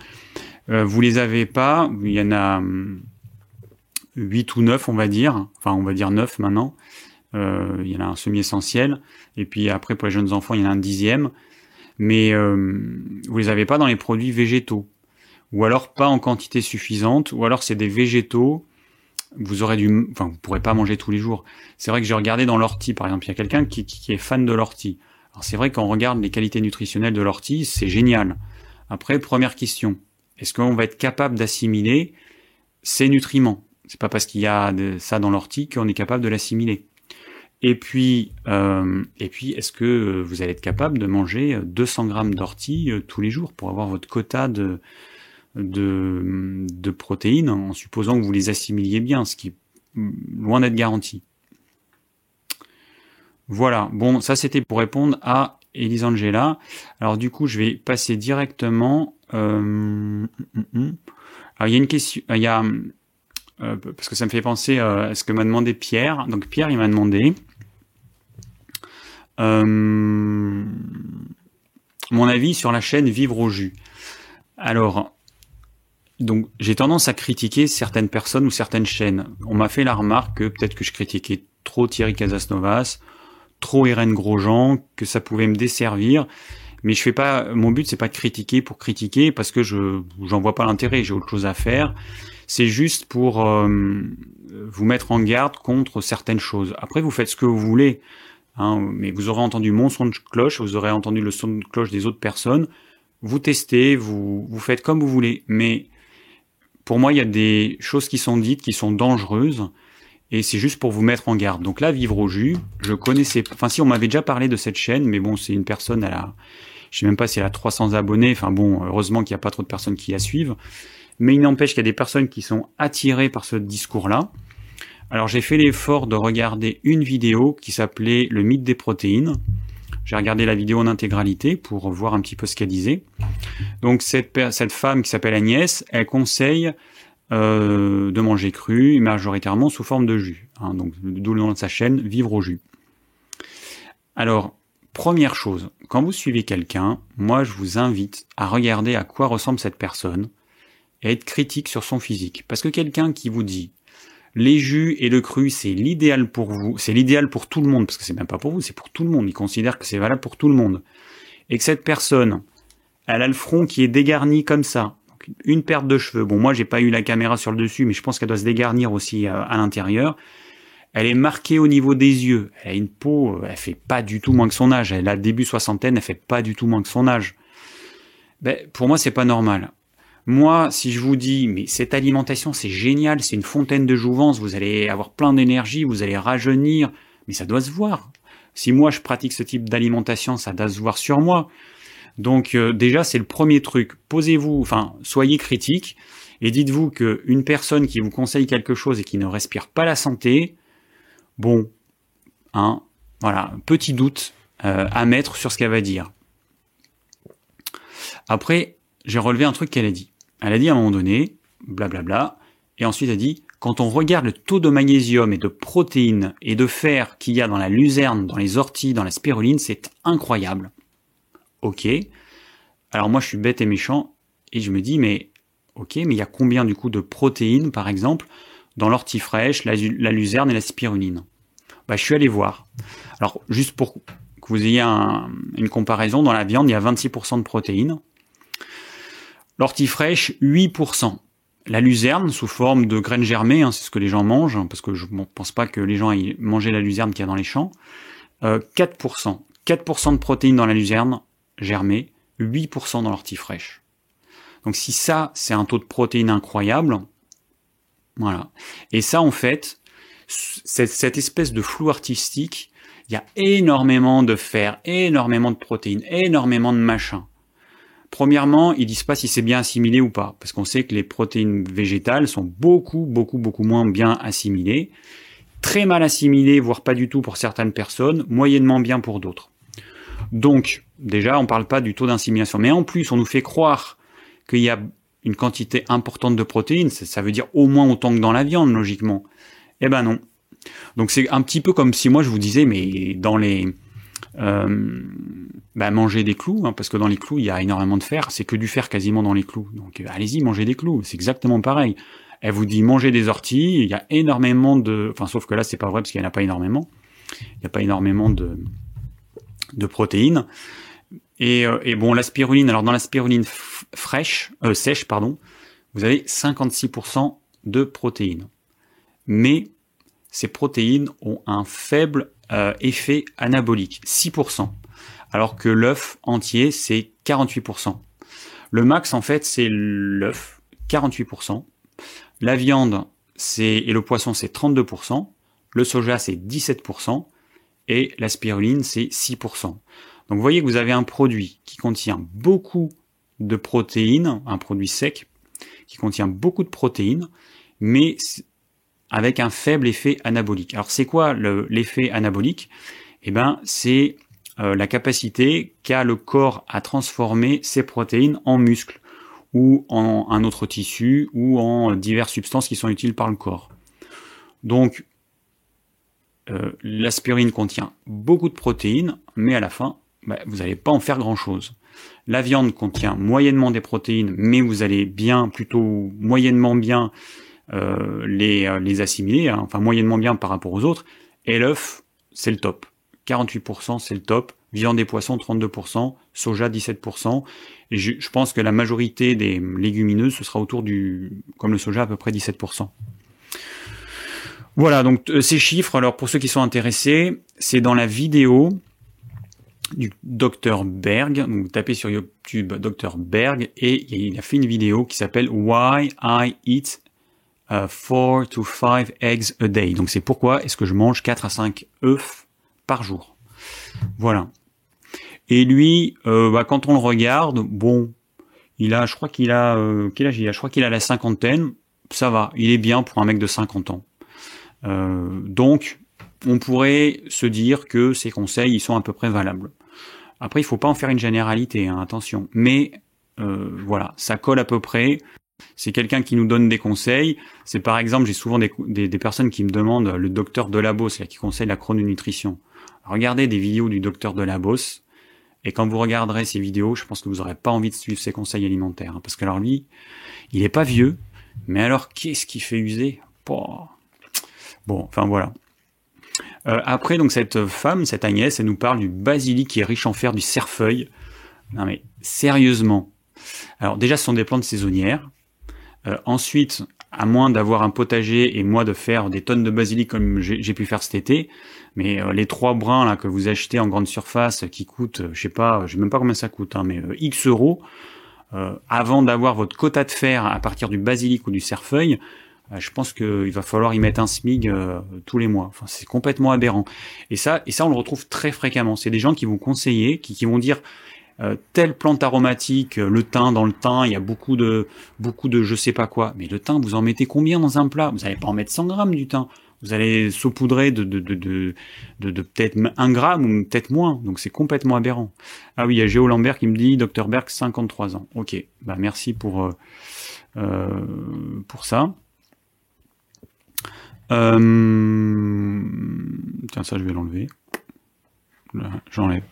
euh, vous les avez pas, il y en a hum, 8 ou 9, on va dire. Enfin, on va dire 9 maintenant. Euh, il y en a un semi-essentiel. Et puis après, pour les jeunes enfants, il y en a un dixième. Mais euh, vous les avez pas dans les produits végétaux. Ou alors pas en quantité suffisante. Ou alors c'est des végétaux. Vous aurez du, enfin, vous pourrez pas manger tous les jours. C'est vrai que j'ai regardé dans l'ortie, par exemple. Il y a quelqu'un qui, qui, est fan de l'ortie. Alors c'est vrai qu'on regarde les qualités nutritionnelles de l'ortie, c'est génial. Après, première question. Est-ce qu'on va être capable d'assimiler ces nutriments? C'est pas parce qu'il y a ça dans l'ortie qu'on est capable de l'assimiler. Et puis, euh, et puis, est-ce que vous allez être capable de manger 200 grammes d'ortie euh, tous les jours pour avoir votre quota de, de, de protéines, en supposant que vous les assimiliez bien, ce qui est loin d'être garanti. Voilà. Bon, ça c'était pour répondre à Elisangela. Alors du coup, je vais passer directement. Euh, alors il y a une question. Euh, parce que ça me fait penser à ce que m'a demandé Pierre. Donc Pierre, il m'a demandé euh, mon avis sur la chaîne Vivre au jus. Alors, j'ai tendance à critiquer certaines personnes ou certaines chaînes. On m'a fait la remarque que peut-être que je critiquais trop Thierry Casasnovas, trop Irène Grosjean, que ça pouvait me desservir. Mais je fais pas. Mon but c'est pas de critiquer pour critiquer parce que je j'en vois pas l'intérêt. J'ai autre chose à faire. C'est juste pour euh, vous mettre en garde contre certaines choses. Après vous faites ce que vous voulez. Hein, mais vous aurez entendu mon son de cloche, vous aurez entendu le son de cloche des autres personnes. Vous testez, vous vous faites comme vous voulez. Mais pour moi, il y a des choses qui sont dites qui sont dangereuses et c'est juste pour vous mettre en garde. Donc là, Vivre au jus, je connaissais, enfin si on m'avait déjà parlé de cette chaîne, mais bon, c'est une personne, elle a, je sais même pas si elle a 300 abonnés, enfin bon, heureusement qu'il n'y a pas trop de personnes qui la suivent, mais il n'empêche qu'il y a des personnes qui sont attirées par ce discours-là. Alors j'ai fait l'effort de regarder une vidéo qui s'appelait Le mythe des protéines. J'ai regardé la vidéo en intégralité pour voir un petit peu ce qu'elle disait. Donc cette, cette femme qui s'appelle Agnès, elle conseille euh, de manger cru, majoritairement sous forme de jus. Hein, donc d'où le nom de sa chaîne, Vivre au jus. Alors, première chose, quand vous suivez quelqu'un, moi je vous invite à regarder à quoi ressemble cette personne et être critique sur son physique. Parce que quelqu'un qui vous dit les jus et le cru, c'est l'idéal pour vous, c'est l'idéal pour tout le monde, parce que c'est même pas pour vous, c'est pour tout le monde. Il considère que c'est valable pour tout le monde. Et que cette personne, elle a le front qui est dégarni comme ça, une perte de cheveux. Bon, moi, j'ai pas eu la caméra sur le dessus, mais je pense qu'elle doit se dégarnir aussi euh, à l'intérieur. Elle est marquée au niveau des yeux. Elle a une peau, euh, elle fait pas du tout moins que son âge. Elle a début soixantaine, elle fait pas du tout moins que son âge. Ben, pour moi, c'est pas normal. Moi, si je vous dis, mais cette alimentation, c'est génial, c'est une fontaine de jouvence, vous allez avoir plein d'énergie, vous allez rajeunir, mais ça doit se voir. Si moi, je pratique ce type d'alimentation, ça doit se voir sur moi. Donc euh, déjà, c'est le premier truc. Posez-vous, enfin, soyez critique et dites-vous qu'une personne qui vous conseille quelque chose et qui ne respire pas la santé, bon, hein, voilà, petit doute euh, à mettre sur ce qu'elle va dire. Après, j'ai relevé un truc qu'elle a dit. Elle a dit à un moment donné, blablabla, et ensuite elle a dit, quand on regarde le taux de magnésium et de protéines et de fer qu'il y a dans la luzerne, dans les orties, dans la spiruline, c'est incroyable ok. Alors moi je suis bête et méchant et je me dis mais ok mais il y a combien du coup de protéines par exemple dans l'ortie fraîche, la, luzerne et la spiruline? Bah je suis allé voir. Alors juste pour que vous ayez une comparaison, dans la viande il y a 26% de protéines. L'ortie fraîche 8%. La luzerne sous forme de graines germées, hein, c'est ce que les gens mangent, hein, parce que je ne pense pas que les gens aient mangé la luzerne qu'il y a dans les champs. 4%. Euh, 4% de protéines dans la luzerne, germé, 8% dans l'ortie fraîche. Donc si ça, c'est un taux de protéines incroyable, voilà. Et ça, en fait, cette, espèce de flou artistique, il y a énormément de fer, énormément de protéines, énormément de machins. Premièrement, ils disent pas si c'est bien assimilé ou pas, parce qu'on sait que les protéines végétales sont beaucoup, beaucoup, beaucoup moins bien assimilées, très mal assimilées, voire pas du tout pour certaines personnes, moyennement bien pour d'autres. Donc, déjà, on ne parle pas du taux d'insimilation. Mais en plus, on nous fait croire qu'il y a une quantité importante de protéines. Ça, veut dire au moins autant que dans la viande, logiquement. Eh ben non. Donc c'est un petit peu comme si moi je vous disais, mais dans les... Euh, bah, manger des clous, hein, parce que dans les clous, il y a énormément de fer. C'est que du fer quasiment dans les clous. Donc allez-y, mangez des clous. C'est exactement pareil. Elle vous dit manger des orties. Il y a énormément de... Enfin, sauf que là, c'est pas vrai parce qu'il n'y en a pas énormément. Il n'y a pas énormément de de protéines. Et, euh, bon, la spiruline, alors dans la spiruline fraîche, euh, sèche, pardon, vous avez 56% de protéines. Mais ces protéines ont un faible euh, effet anabolique, 6%, alors que l'œuf entier, c'est 48%. Le max, en fait, c'est l'œuf, 48%. La viande c'est et le poisson, c'est 32%. Le soja, c'est 17% et la spiruline, c'est 6%. Donc vous voyez que vous avez un produit qui contient beaucoup de protéines, un produit sec, qui contient beaucoup de protéines, mais avec un faible effet anabolique. Alors c'est quoi l'effet anabolique? Eh ben c'est euh, la capacité qu'a le corps à transformer ces protéines en muscles, ou en un autre tissu ou en diverses substances qui sont utiles par le corps. Donc, euh, l'aspirine contient beaucoup de protéines, mais à la fin, bah, vous n'allez pas en faire grand-chose. La viande contient moyennement des protéines, mais vous allez bien, plutôt moyennement bien euh, les, euh, les assimiler, hein, enfin moyennement bien par rapport aux autres. Et l'œuf, c'est le top. 48%, c'est le top. Viande et poissons, 32%. Soja, 17%. Et je, je, pense que la majorité des légumineuses, ce sera autour du, comme le soja, à peu près 17%. Voilà, donc euh, ces chiffres, alors pour ceux qui sont intéressés, c'est dans la vidéo du docteur Berg. Donc vous tapez sur YouTube Dr Berg et il a fait une vidéo qui s'appelle Why I Eat 4 uh, to 5 eggs a day. Donc c'est pourquoi est-ce que je mange 4 à 5 œufs par jour. Voilà. Et lui, euh, bah, quand on le regarde, bon, il a, je crois qu'il a, euh, quel âge il a? Je crois qu'il a la cinquantaine. Ça va, il est bien pour un mec de 50 ans. Euh, donc, on pourrait se dire que ces conseils, ils sont à peu près valables. Après, il faut pas en faire une généralité, hein, attention. Mais euh, voilà, ça colle à peu près. C'est quelqu'un qui nous donne des conseils. C'est par exemple, j'ai souvent des, personnes qui me demandent le docteur Delabos, qui conseille la chrononutrition. Regardez des vidéos du docteur Delabos, et quand vous regarderez ces vidéos, je pense que vous n'aurez pas envie de suivre ses conseils alimentaires. Hein, parce que alors lui, il est pas vieux, mais alors qu'est-ce qu'il fait user? Bon, enfin voilà. Euh, après, donc cette femme, cette Agnès, elle nous parle du basilic qui est riche en fer, du cerfeuil. Non mais sérieusement. Alors déjà, ce sont des plantes saisonnières. Euh, ensuite, à moins d'avoir un potager et moi de faire des tonnes de basilic comme j'ai pu faire cet été, mais euh, les trois brins là que vous achetez en grande surface qui coûtent, je sais pas, je sais même pas combien ça coûte, hein, mais X euros, avant d'avoir votre quota de fer à partir du basilic ou du cerfeuil, je pense qu'il va falloir y mettre un SMIG euh, tous les mois. Enfin, c'est complètement aberrant. Et ça, et ça, on le retrouve très fréquemment. C'est des gens qui vont conseiller, qui, qui vont dire euh, telle plante aromatique, le thym dans le thym, il y a beaucoup de beaucoup de je sais pas quoi. Mais le thym, vous en mettez combien dans un plat? Vous n'allez pas en mettre 100 grammes du thym. Vous allez saupoudrer de, de, de, de, de, peut-être un gramme ou peut-être moins. Donc c'est complètement aberrant. Ah oui, il y a Géo Lambert qui me dit Dr Berg, 53 ans. Ok, bah merci pour, euh, pour ça. Euh... Tiens, ça, je vais l'enlever. J'enlève.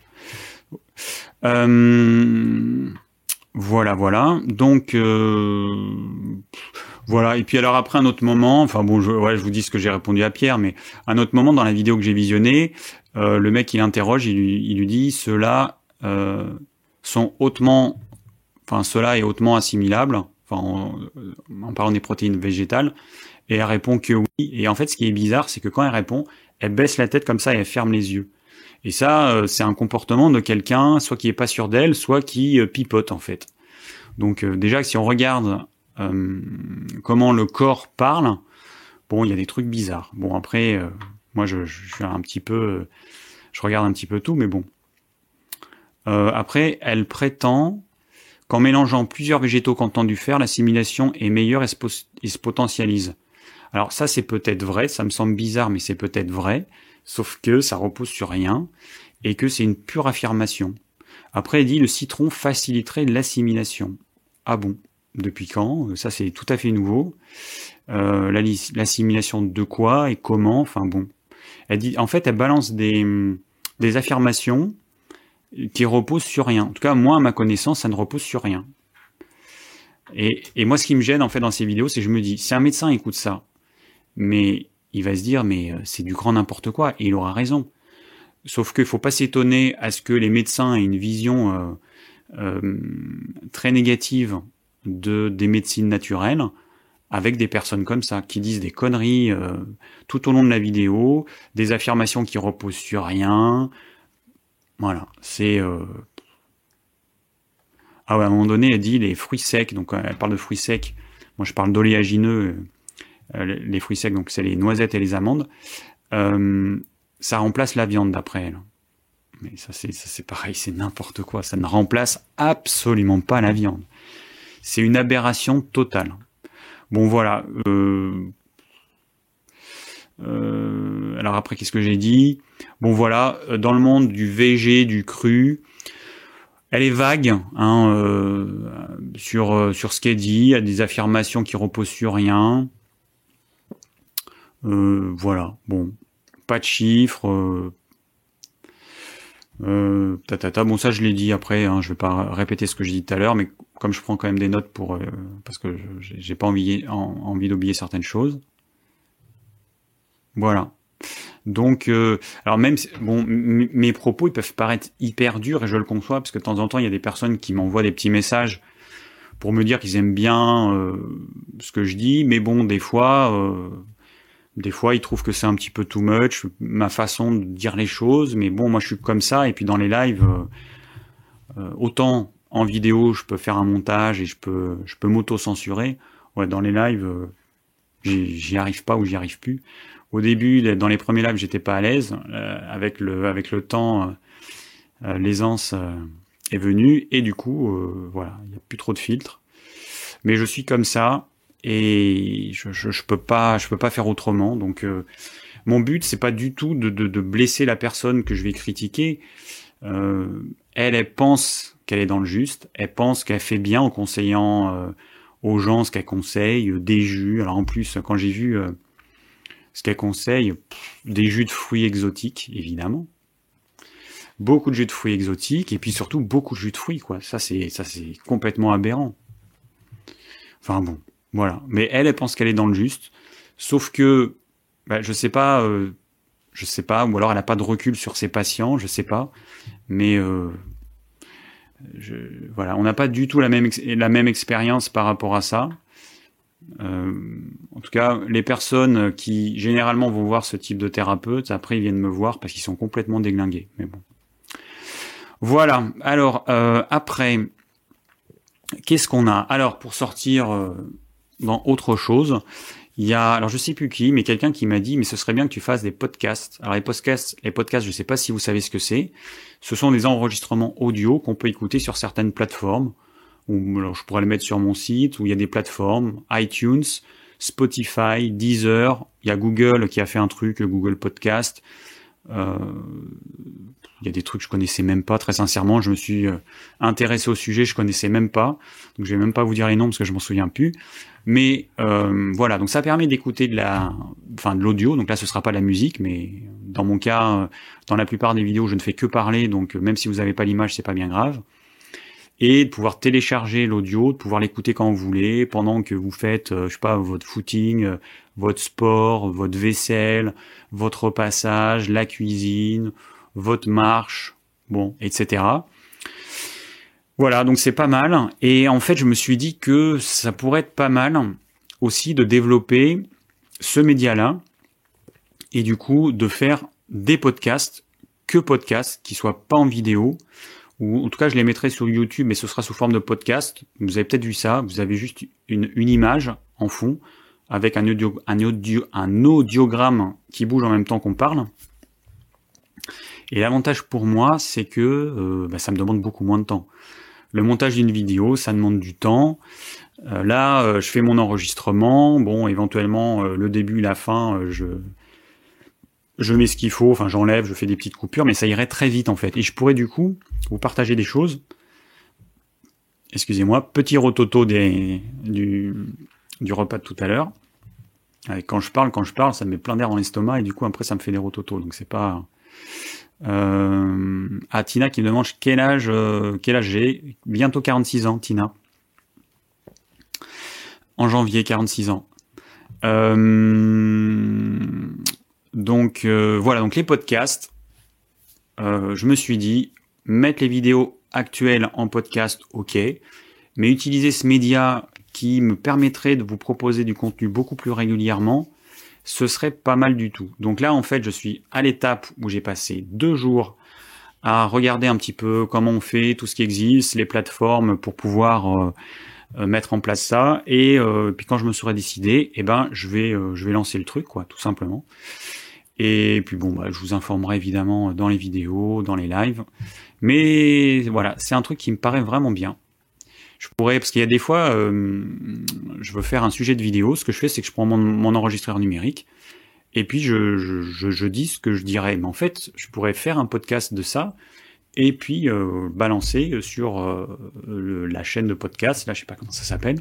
Euh... Voilà, voilà. Donc, euh... voilà. Et puis alors après, un autre moment, enfin bon, je, vous dis ce que j'ai répondu à Pierre, mais un autre moment dans la vidéo que j'ai visionnée, euh, le mec il interroge, il lui, il lui dit, ceux-là sont hautement, enfin cela est hautement assimilable, enfin en, en parlant des protéines végétales, et elle répond que oui. Et en fait, ce qui est bizarre, c'est que quand elle répond, elle baisse la tête comme ça et elle ferme les yeux. Et ça, euh, c'est un comportement de quelqu'un, soit qui est pas sûr d'elle, soit qui euh, pipote en fait. Donc euh, déjà, si on regarde comment le corps parle, bon, il y a des trucs bizarres. Bon, après, moi, je, je, suis un petit peu, je regarde un petit peu tout, mais bon. après, elle prétend qu'en mélangeant plusieurs végétaux contenant du fer, l'assimilation est meilleure et se potentialise. Alors ça c'est peut-être vrai, ça me semble bizarre mais c'est peut-être vrai, sauf que ça repose sur rien et que c'est une pure affirmation. Après il dit le citron faciliterait l'assimilation. Ah bon? Depuis quand? Ça c'est tout à fait nouveau. Euh, l'assimilation de quoi et comment? Enfin bon. Elle dit, en fait, elle balance des, affirmations qui reposent sur rien. En tout cas, moi, à ma connaissance, ça ne repose sur rien. Et, et moi, ce qui me gêne en fait dans ces vidéos, c'est que je me dis, si un médecin écoute ça, mais il va se dire mais euh, c'est du grand n'importe quoi et il aura raison. Sauf qu'il faut pas s'étonner à ce que les médecins aient une vision euh, euh, très négative de des médecines naturelles avec des personnes comme ça qui disent des conneries tout au long de la vidéo, des affirmations qui reposent sur rien. Voilà, c'est ah ouais, à un moment donné, elle dit les fruits secs, donc elle parle de fruits secs. Moi, je parle d'oléagineux les fruits secs, donc c'est les noisettes et les amandes, euh, ça remplace la viande d'après elle. Mais ça c'est pareil, c'est n'importe quoi. Ça ne remplace absolument pas la viande. C'est une aberration totale. Bon voilà. Euh, alors après qu'est-ce que j'ai dit? Bon voilà, dans le monde du VG, du cru, elle est vague hein, euh, sur euh, sur ce qu'elle dit, il y a des affirmations qui reposent sur rien. Euh, voilà, bon, pas de chiffres. Euh, tata, bon ça je l'ai dit après, hein, je vais pas répéter ce que j'ai dit tout à l'heure, mais comme je prends quand même des notes pour parce que j'ai pas envie envie d'oublier certaines choses. Voilà. Donc, euh, alors même, bon, mes propos, ils peuvent paraître hyper durs et je le conçois parce que de temps en temps, il y a des personnes qui m'envoient des petits messages pour me dire qu'ils aiment bien euh, ce que je dis, mais bon, des fois, euh, des fois, ils trouvent que c'est un petit peu too much ma façon de dire les choses, mais bon, moi, je suis comme ça et puis dans les lives, autant en vidéo, je peux faire un montage et je peux, m'auto-censurer. Ouais, dans les lives, j'y arrive pas ou j'y arrive plus. Au début, dans les premiers lives, j'étais pas à l'aise. Euh, avec le temps, euh, euh, l'aisance est venue et du coup, voilà, il n'y a plus trop de filtres. Mais je suis comme ça et je, je, je peux pas je peux pas faire autrement. Donc mon but c'est pas du tout de, de, de, blesser la personne que je vais critiquer. Euh, elle, elle pense qu'elle est dans le juste. Elle pense qu'elle fait bien en conseillant aux gens ce qu'elle conseille, des jus. Alors en plus, quand j'ai vu ce qu'elle conseille, des jus de fruits exotiques, évidemment. Beaucoup de jus de fruits exotiques, et puis surtout beaucoup de jus de fruits, quoi. Ça, c'est, ça, c'est complètement aberrant. Enfin bon, voilà. Mais elle, elle pense qu'elle est dans le juste. Sauf que, bah, je sais pas, euh, je sais pas, ou alors elle n'a pas de recul sur ses patients, je sais pas. Mais euh, voilà, on n'a pas du tout la même, la même expérience par rapport à ça. Euh, en tout cas, les personnes qui généralement vont voir ce type de thérapeute, après ils viennent me voir parce qu'ils sont complètement déglingués. Mais bon. Voilà. Alors euh, après, qu'est-ce qu'on a? Alors pour sortir dans autre chose, il y a, alors je sais plus qui, mais quelqu'un qui m'a dit, mais ce serait bien que tu fasses des podcasts. Alors les podcasts, les podcasts, je sais pas si vous savez ce que c'est. Ce sont des enregistrements audio qu'on peut écouter sur certaines plateformes ou alors je pourrais le mettre sur mon site, où il y a des plateformes, iTunes, Spotify, Deezer, il y a Google qui a fait un truc, Google Podcast. Euh, il y a des trucs que je connaissais même pas, très sincèrement, je me suis euh, intéressé au sujet, je connaissais même pas, donc je vais même pas vous dire les noms parce que je m'en souviens plus. Mais euh, voilà, donc ça permet d'écouter de la, enfin de l'audio. Donc là, ce sera pas la musique, mais dans mon cas, dans la plupart des vidéos, je ne fais que parler, donc même si vous n'avez pas l'image, c'est pas bien grave et de pouvoir télécharger l'audio, de pouvoir l'écouter quand vous voulez, pendant que vous faites, euh, je sais pas, votre footing, euh, votre sport, votre vaisselle, votre repassage, la cuisine, votre marche, bon, etc. Voilà, donc c'est pas mal. Et en fait, je me suis dit que ça pourrait être pas mal aussi de développer ce média-là et du coup de faire des podcasts, que podcasts, qui soient pas en vidéo, ou en tout cas je les mettrai sur YouTube, mais ce sera sous forme de podcast. Vous avez peut-être vu ça, vous avez juste une, image en fond avec un, audio, un, audio, un audiogramme qui bouge en même temps qu'on parle. Et l'avantage pour moi, c'est que euh, bah, ça me demande beaucoup moins de temps. Le montage d'une vidéo, ça demande du temps. Euh, là, euh, je fais mon enregistrement. Bon, éventuellement, le début, la fin, je, je mets ce qu'il faut, enfin j'enlève, je fais des petites coupures, mais ça irait très vite en fait. Et je pourrais du coup vous partager des choses. Excusez-moi, petit rototo des, du, du repas de tout à l'heure. Quand je parle, quand je parle, ça me met plein d'air dans l'estomac et du coup après ça me fait des rototos. Donc c'est pas. Euh... Ah Tina qui me demande quel âge, euh, quel âge j'ai. Bientôt 46 ans, Tina. En janvier, 46 ans. Euh... Donc euh, voilà, donc les podcasts, euh, je me suis dit, mettre les vidéos actuelles en podcast, ok, mais utiliser ce média qui me permettrait de vous proposer du contenu beaucoup plus régulièrement, ce serait pas mal du tout. Donc là, en fait, je suis à l'étape où j'ai passé deux jours à regarder un petit peu comment on fait, tout ce qui existe, les plateformes pour pouvoir euh, mettre en place ça. Et puis quand je me serai décidé, eh ben, je vais, je vais lancer le truc, quoi, tout simplement. Et puis bon, bah, je vous informerai évidemment dans les vidéos, dans les lives. Mais voilà, c'est un truc qui me paraît vraiment bien. Je pourrais, parce qu'il y a des fois, euh, je veux faire un sujet de vidéo. Ce que je fais, c'est que je prends mon, enregistreur numérique et puis je, je, je, dis ce que je dirais. Mais en fait, je pourrais faire un podcast de ça, et puis balancer sur la chaîne de podcast, là je sais pas comment ça s'appelle,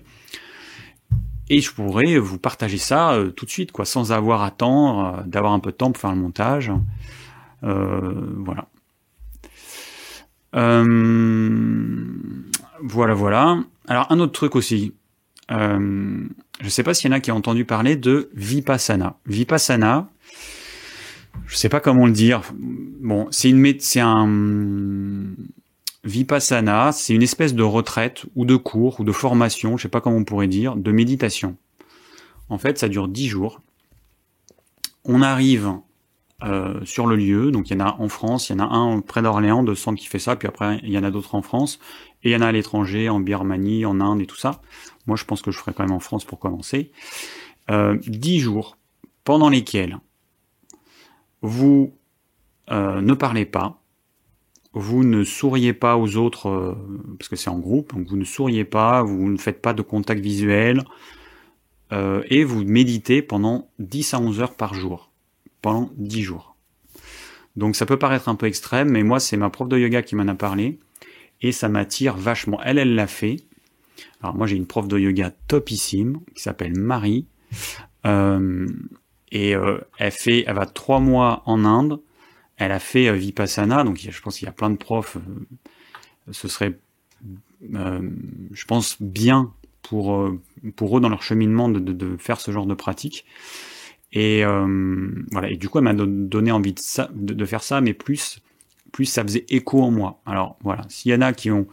et je pourrais vous partager ça tout de suite, quoi, sans avoir à attendre d'avoir un peu de temps pour faire le montage. voilà. Voilà, voilà. Alors un autre truc aussi. Euh, je ne sais pas s'il y en a qui ont entendu parler de Vipassana. Vipassana, je sais pas comment le dire. Bon, c'est une c'est un Vipassana, c'est une espèce de retraite ou de cours ou de formation, je sais pas comment on pourrait dire, de méditation. En fait, ça dure dix jours. On arrive euh, sur le lieu, donc il y en a en France, il y en a un près d'Orléans de centre qui fait ça, puis après il y en a d'autres en France, et il y en a à l'étranger, en Birmanie, en Inde et tout ça. Moi, je pense que je ferai quand même en France pour commencer. Euh, 10 jours pendant lesquels vous euh, ne parlez pas, vous ne souriez pas aux autres, euh, parce que c'est en groupe, donc vous ne souriez pas, vous ne faites pas de contact visuel, euh, et vous méditez pendant 10 à 11 heures par jour, pendant 10 jours. Donc ça peut paraître un peu extrême, mais moi c'est ma prof de yoga qui m'en a parlé et ça m'attire vachement. Elle, elle l'a fait. Alors moi j'ai une prof de yoga topissime qui s'appelle Marie euh, et euh, elle fait, elle va trois mois en Inde. Elle a fait euh, Vipassana, donc je pense qu'il y a plein de profs. ce serait, je pense, bien pour pour eux dans leur cheminement de, faire ce genre de pratique. Et voilà. Et du coup, elle m'a donné envie de faire ça, mais plus plus ça faisait écho en moi. Alors voilà, s'il y en a qui ont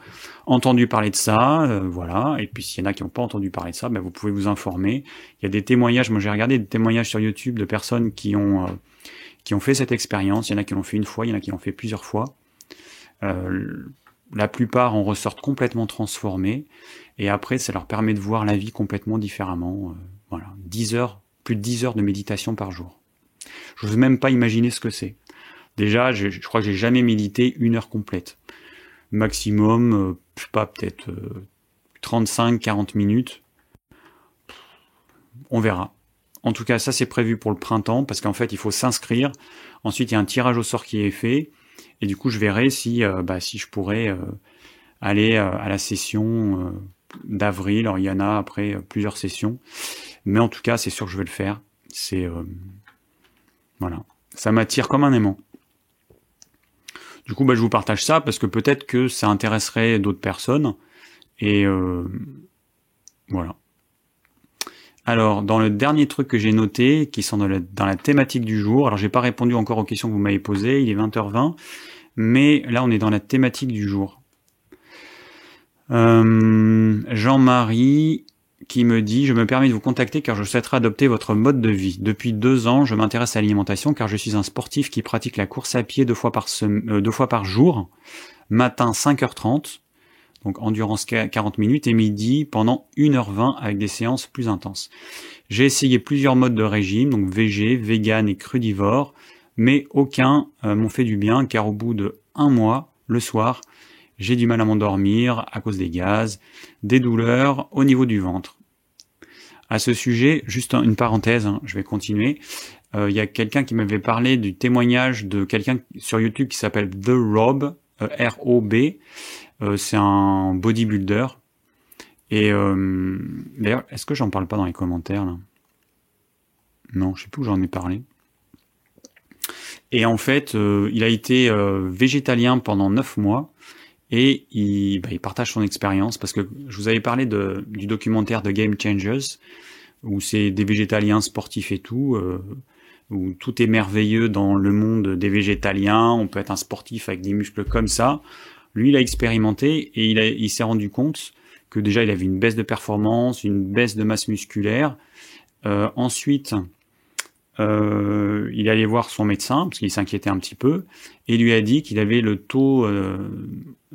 entendu parler de ça, euh, voilà, et puis s'il y en a qui n'ont pas entendu parler de ça, ben, vous pouvez vous informer. Il y a des témoignages, moi j'ai regardé des témoignages sur YouTube de personnes qui ont, euh, qui ont fait cette expérience, il y en a qui l'ont fait une fois, il y en a qui l'ont fait plusieurs fois. Euh, la plupart en ressortent complètement transformés, et après ça leur permet de voir la vie complètement différemment. voilà, 10 heures, plus de 10 heures de méditation par jour. Je n'ose même pas imaginer ce que c'est. Déjà, je, je crois que j'ai jamais médité une heure complète. Maximum, euh, je sais pas, peut-être 35-40 euh, minutes. On verra. En tout cas, ça c'est prévu pour le printemps parce qu'en fait, il faut s'inscrire. Ensuite, il y a un tirage au sort qui est fait. Et du coup, je verrai si, euh, bah, si je pourrais aller à la session d'avril. Alors, il y en a après plusieurs sessions. Mais en tout cas, c'est sûr que je vais le faire. C'est. voilà. Ça m'attire comme un aimant. Du coup, bah, je vous partage ça parce que peut-être que ça intéresserait d'autres personnes. Et euh, voilà. Alors, dans le dernier truc que j'ai noté, qui sont dans la, thématique du jour, alors j'ai pas répondu encore aux questions que vous m'avez posées, il est 20h20, mais là on est dans la thématique du jour. Euh, Jean-Marie qui me dit Je me permets de vous contacter car je souhaiterais adopter votre mode de vie. Depuis deux ans, je m'intéresse à l'alimentation car je suis un sportif qui pratique la course à pied deux fois par, euh, jour, matin 5h30, donc endurance 40 minutes, et midi pendant 1h20 avec des séances plus intenses. J'ai essayé plusieurs modes de régime, donc végé, vegan et crudivore, mais aucun euh, m'ont fait du bien car au bout de un mois, le soir, j'ai du mal à m'endormir à cause des gaz, des douleurs au niveau du ventre. À ce sujet, juste une parenthèse, hein, je vais continuer. Euh, il y a quelqu'un qui m'avait parlé du témoignage de quelqu'un sur YouTube qui s'appelle The Rob, euh, R-O-B. Euh, c'est un bodybuilder. Et d'ailleurs, est-ce que j'en parle pas dans les commentaires là? Non, je sais plus où j'en ai parlé. Et en fait, il a été végétalien pendant 9 mois et il, bah, il partage son expérience parce que je vous avais parlé de, du documentaire de Game Changers où c'est des végétaliens sportifs et tout, euh, où tout est merveilleux dans le monde des végétaliens, on peut être un sportif avec des muscles comme ça. Lui, il a expérimenté et il, s'est rendu compte que déjà il avait une baisse de performance, une baisse de masse musculaire. Euh, ensuite, euh, il allait voir son médecin parce qu'il s'inquiétait un petit peu et lui a dit qu'il avait le taux euh,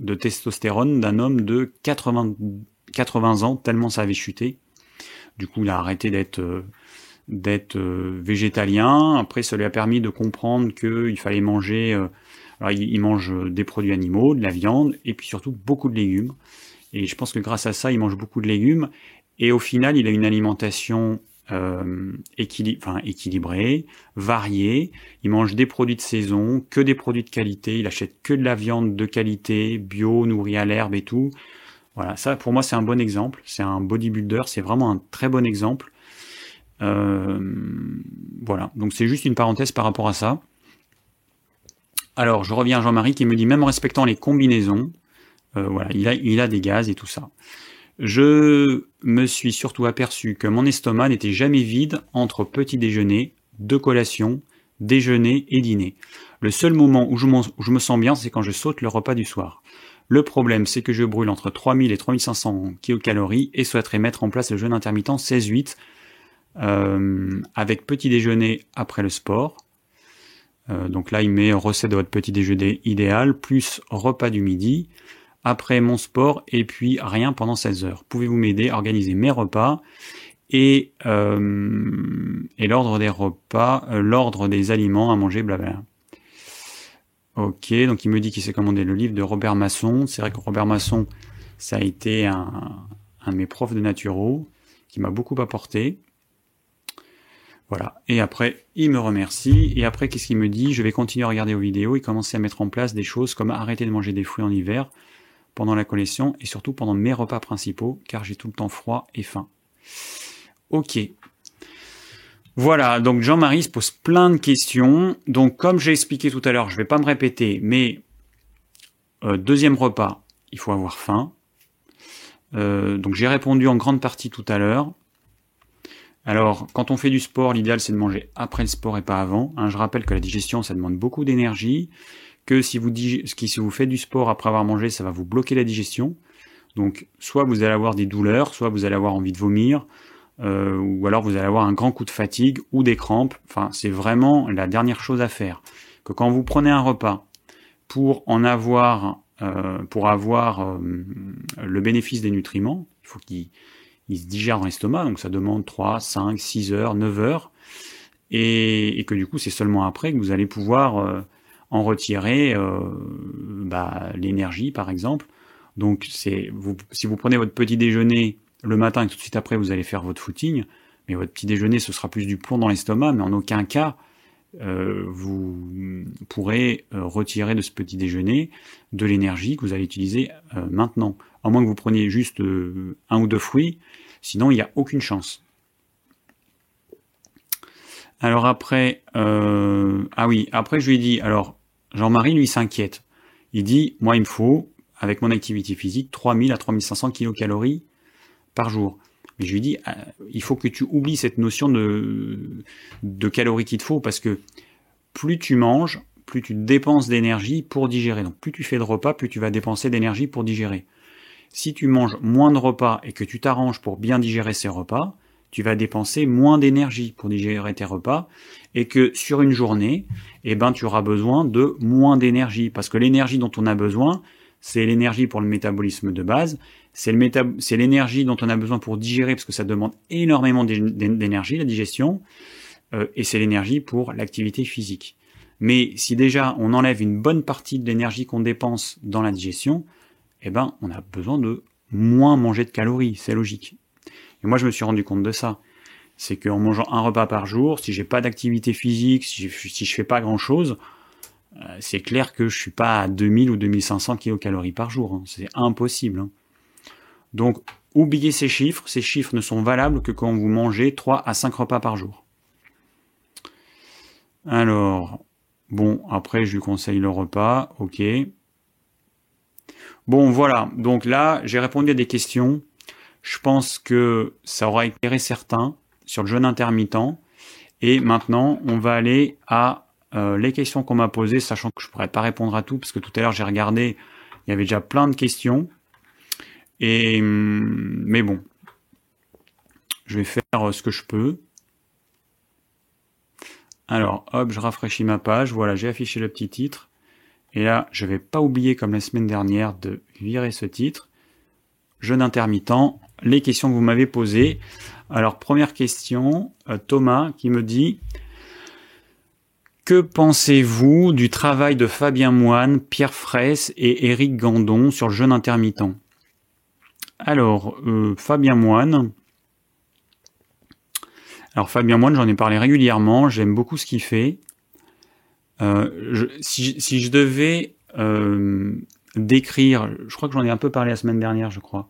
de testostérone d'un homme de 80, 80 ans tellement ça avait chuté. Du coup, il a arrêté d'être euh, d'être végétalien. Après, ça lui a permis de comprendre qu'il fallait manger. alors, il, il, mange des produits animaux, de la viande et puis surtout beaucoup de légumes. Et je pense que grâce à ça, il mange beaucoup de légumes. Et au final, il a une alimentation euh, équilibré, varié. Il mange des produits de saison, que des produits de qualité. Il achète que de la viande de qualité, bio, nourrie à l'herbe et tout. Voilà, ça pour moi c'est un bon exemple. C'est un bodybuilder, c'est vraiment un très bon exemple. Euh, voilà, donc c'est juste une parenthèse par rapport à ça. Alors je reviens à Jean-Marie qui me dit même en respectant les combinaisons, euh, voilà, il a, il a des gaz et tout ça. Je me suis surtout aperçu que mon estomac n'était jamais vide entre petit déjeuner, deux collations, déjeuner et dîner. Le seul moment où je, me sens bien, c'est quand je saute le repas du soir. Le problème, c'est que je brûle entre 3000 et 3500 kcal et souhaiterais mettre en place le jeûne intermittent 16-8 euh, avec petit déjeuner après le sport. Euh, donc là, il met recette de votre petit déjeuner idéal, plus repas du midi, après mon sport et puis rien pendant 16 heures. Pouvez-vous m'aider à organiser mes repas et, euh, et l'ordre des repas, euh, l'ordre des aliments à manger, blablabla. Ok, donc il me dit qu'il s'est commandé le livre de Robert Masson. C'est vrai que Robert Masson, ça a été un, un de mes profs de naturo qui m'a beaucoup apporté. Voilà. Et après, il me remercie. Et après, qu'est-ce qu'il me dit? Je vais continuer à regarder vos vidéos et commencer à mettre en place des choses comme arrêter de manger des fruits en hiver, pendant la collection et surtout pendant mes repas principaux car j'ai tout le temps froid et faim. Ok. Voilà, donc Jean-Marie se pose plein de questions. Donc comme j'ai expliqué tout à l'heure, je ne vais pas me répéter, mais euh, deuxième repas, il faut avoir faim. Euh, donc j'ai répondu en grande partie tout à l'heure. Alors, quand on fait du sport, l'idéal c'est de manger après le sport et pas avant. Hein, je rappelle que la digestion, ça demande beaucoup d'énergie que si vous, si vous faites du sport après avoir mangé, ça va vous bloquer la digestion. Donc soit vous allez avoir des douleurs, soit vous allez avoir envie de vomir, euh, ou alors vous allez avoir un grand coup de fatigue ou des crampes. Enfin, c'est vraiment la dernière chose à faire. Que quand vous prenez un repas pour en avoir, euh, pour avoir euh, le bénéfice des nutriments, il faut qu'il se digère dans l'estomac, donc ça demande 3, 5, 6 heures, 9 heures, et, et que du coup c'est seulement après que vous allez pouvoir en retirer euh, bah, l'énergie, par exemple. Donc, c'est vous, si vous prenez votre petit déjeuner le matin et tout de suite après vous allez faire votre footing, mais votre petit déjeuner ce sera plus du plomb dans l'estomac, mais en aucun cas euh, vous pourrez euh, retirer de ce petit déjeuner de l'énergie que vous allez utiliser maintenant. À moins que vous preniez juste un ou deux fruits, sinon il n'y a aucune chance. Alors après, ah oui, après je lui ai dit, alors Jean-Marie, lui, s'inquiète. Il dit, moi, il me faut, avec mon activité physique, 3000 à 3500 kilocalories par jour. Mais je lui dis, euh, il faut que tu oublies cette notion de, de calories qu'il te faut, parce que plus tu manges, plus tu dépenses d'énergie pour digérer. Donc plus tu fais de repas, plus tu vas dépenser d'énergie pour digérer. Si tu manges moins de repas et que tu t'arranges pour bien digérer ces repas, tu vas dépenser moins d'énergie pour digérer tes repas et que sur une journée, eh ben, tu auras besoin de moins d'énergie parce que l'énergie dont on a besoin, c'est l'énergie pour le métabolisme de base, c'est l'énergie dont on a besoin pour digérer parce que ça demande énormément d'énergie, la digestion, euh, et c'est l'énergie pour l'activité physique. Mais si déjà on enlève une bonne partie de l'énergie qu'on dépense dans la digestion, eh ben, on a besoin de moins manger de calories, c'est logique. Et moi, je me suis rendu compte de ça. C'est qu'en mangeant un repas par jour, si j'ai pas d'activité physique, si je, fais pas grand chose, euh, c'est clair que je suis pas à 2000 ou 2500 kilocalories par jour. Hein. C'est impossible. Hein. Donc, oubliez ces chiffres. Ces chiffres ne sont valables que quand vous mangez 3 à 5 repas par jour. Alors, bon, après, je lui conseille le repas. Ok. Bon, voilà. Donc là, j'ai répondu à des questions. Je pense que ça aura éclairé certains sur le jeûne intermittent. Et maintenant, on va aller à euh, les questions qu'on m'a posées, sachant que je pourrais pas répondre à tout, parce que tout à l'heure j'ai regardé, il y avait déjà plein de questions. Et hum, mais bon, je vais faire euh, ce que je peux. Alors, hop, je rafraîchis ma page. Voilà, j'ai affiché le petit titre. Et là, je vais pas oublier, comme la semaine dernière, de virer ce titre. Jeûne intermittent les questions que vous m'avez posées. Alors, première question, euh, Thomas qui me dit Que pensez-vous du travail de Fabien Moine, Pierre Fraisse et Éric Gandon sur le jeûne intermittent? Alors, euh, Fabien Moine, Alors Fabien Moine, j'en ai parlé régulièrement, j'aime beaucoup ce qu'il fait. Euh, si, je devais décrire, je crois que j'en ai un peu parlé la semaine dernière, je crois,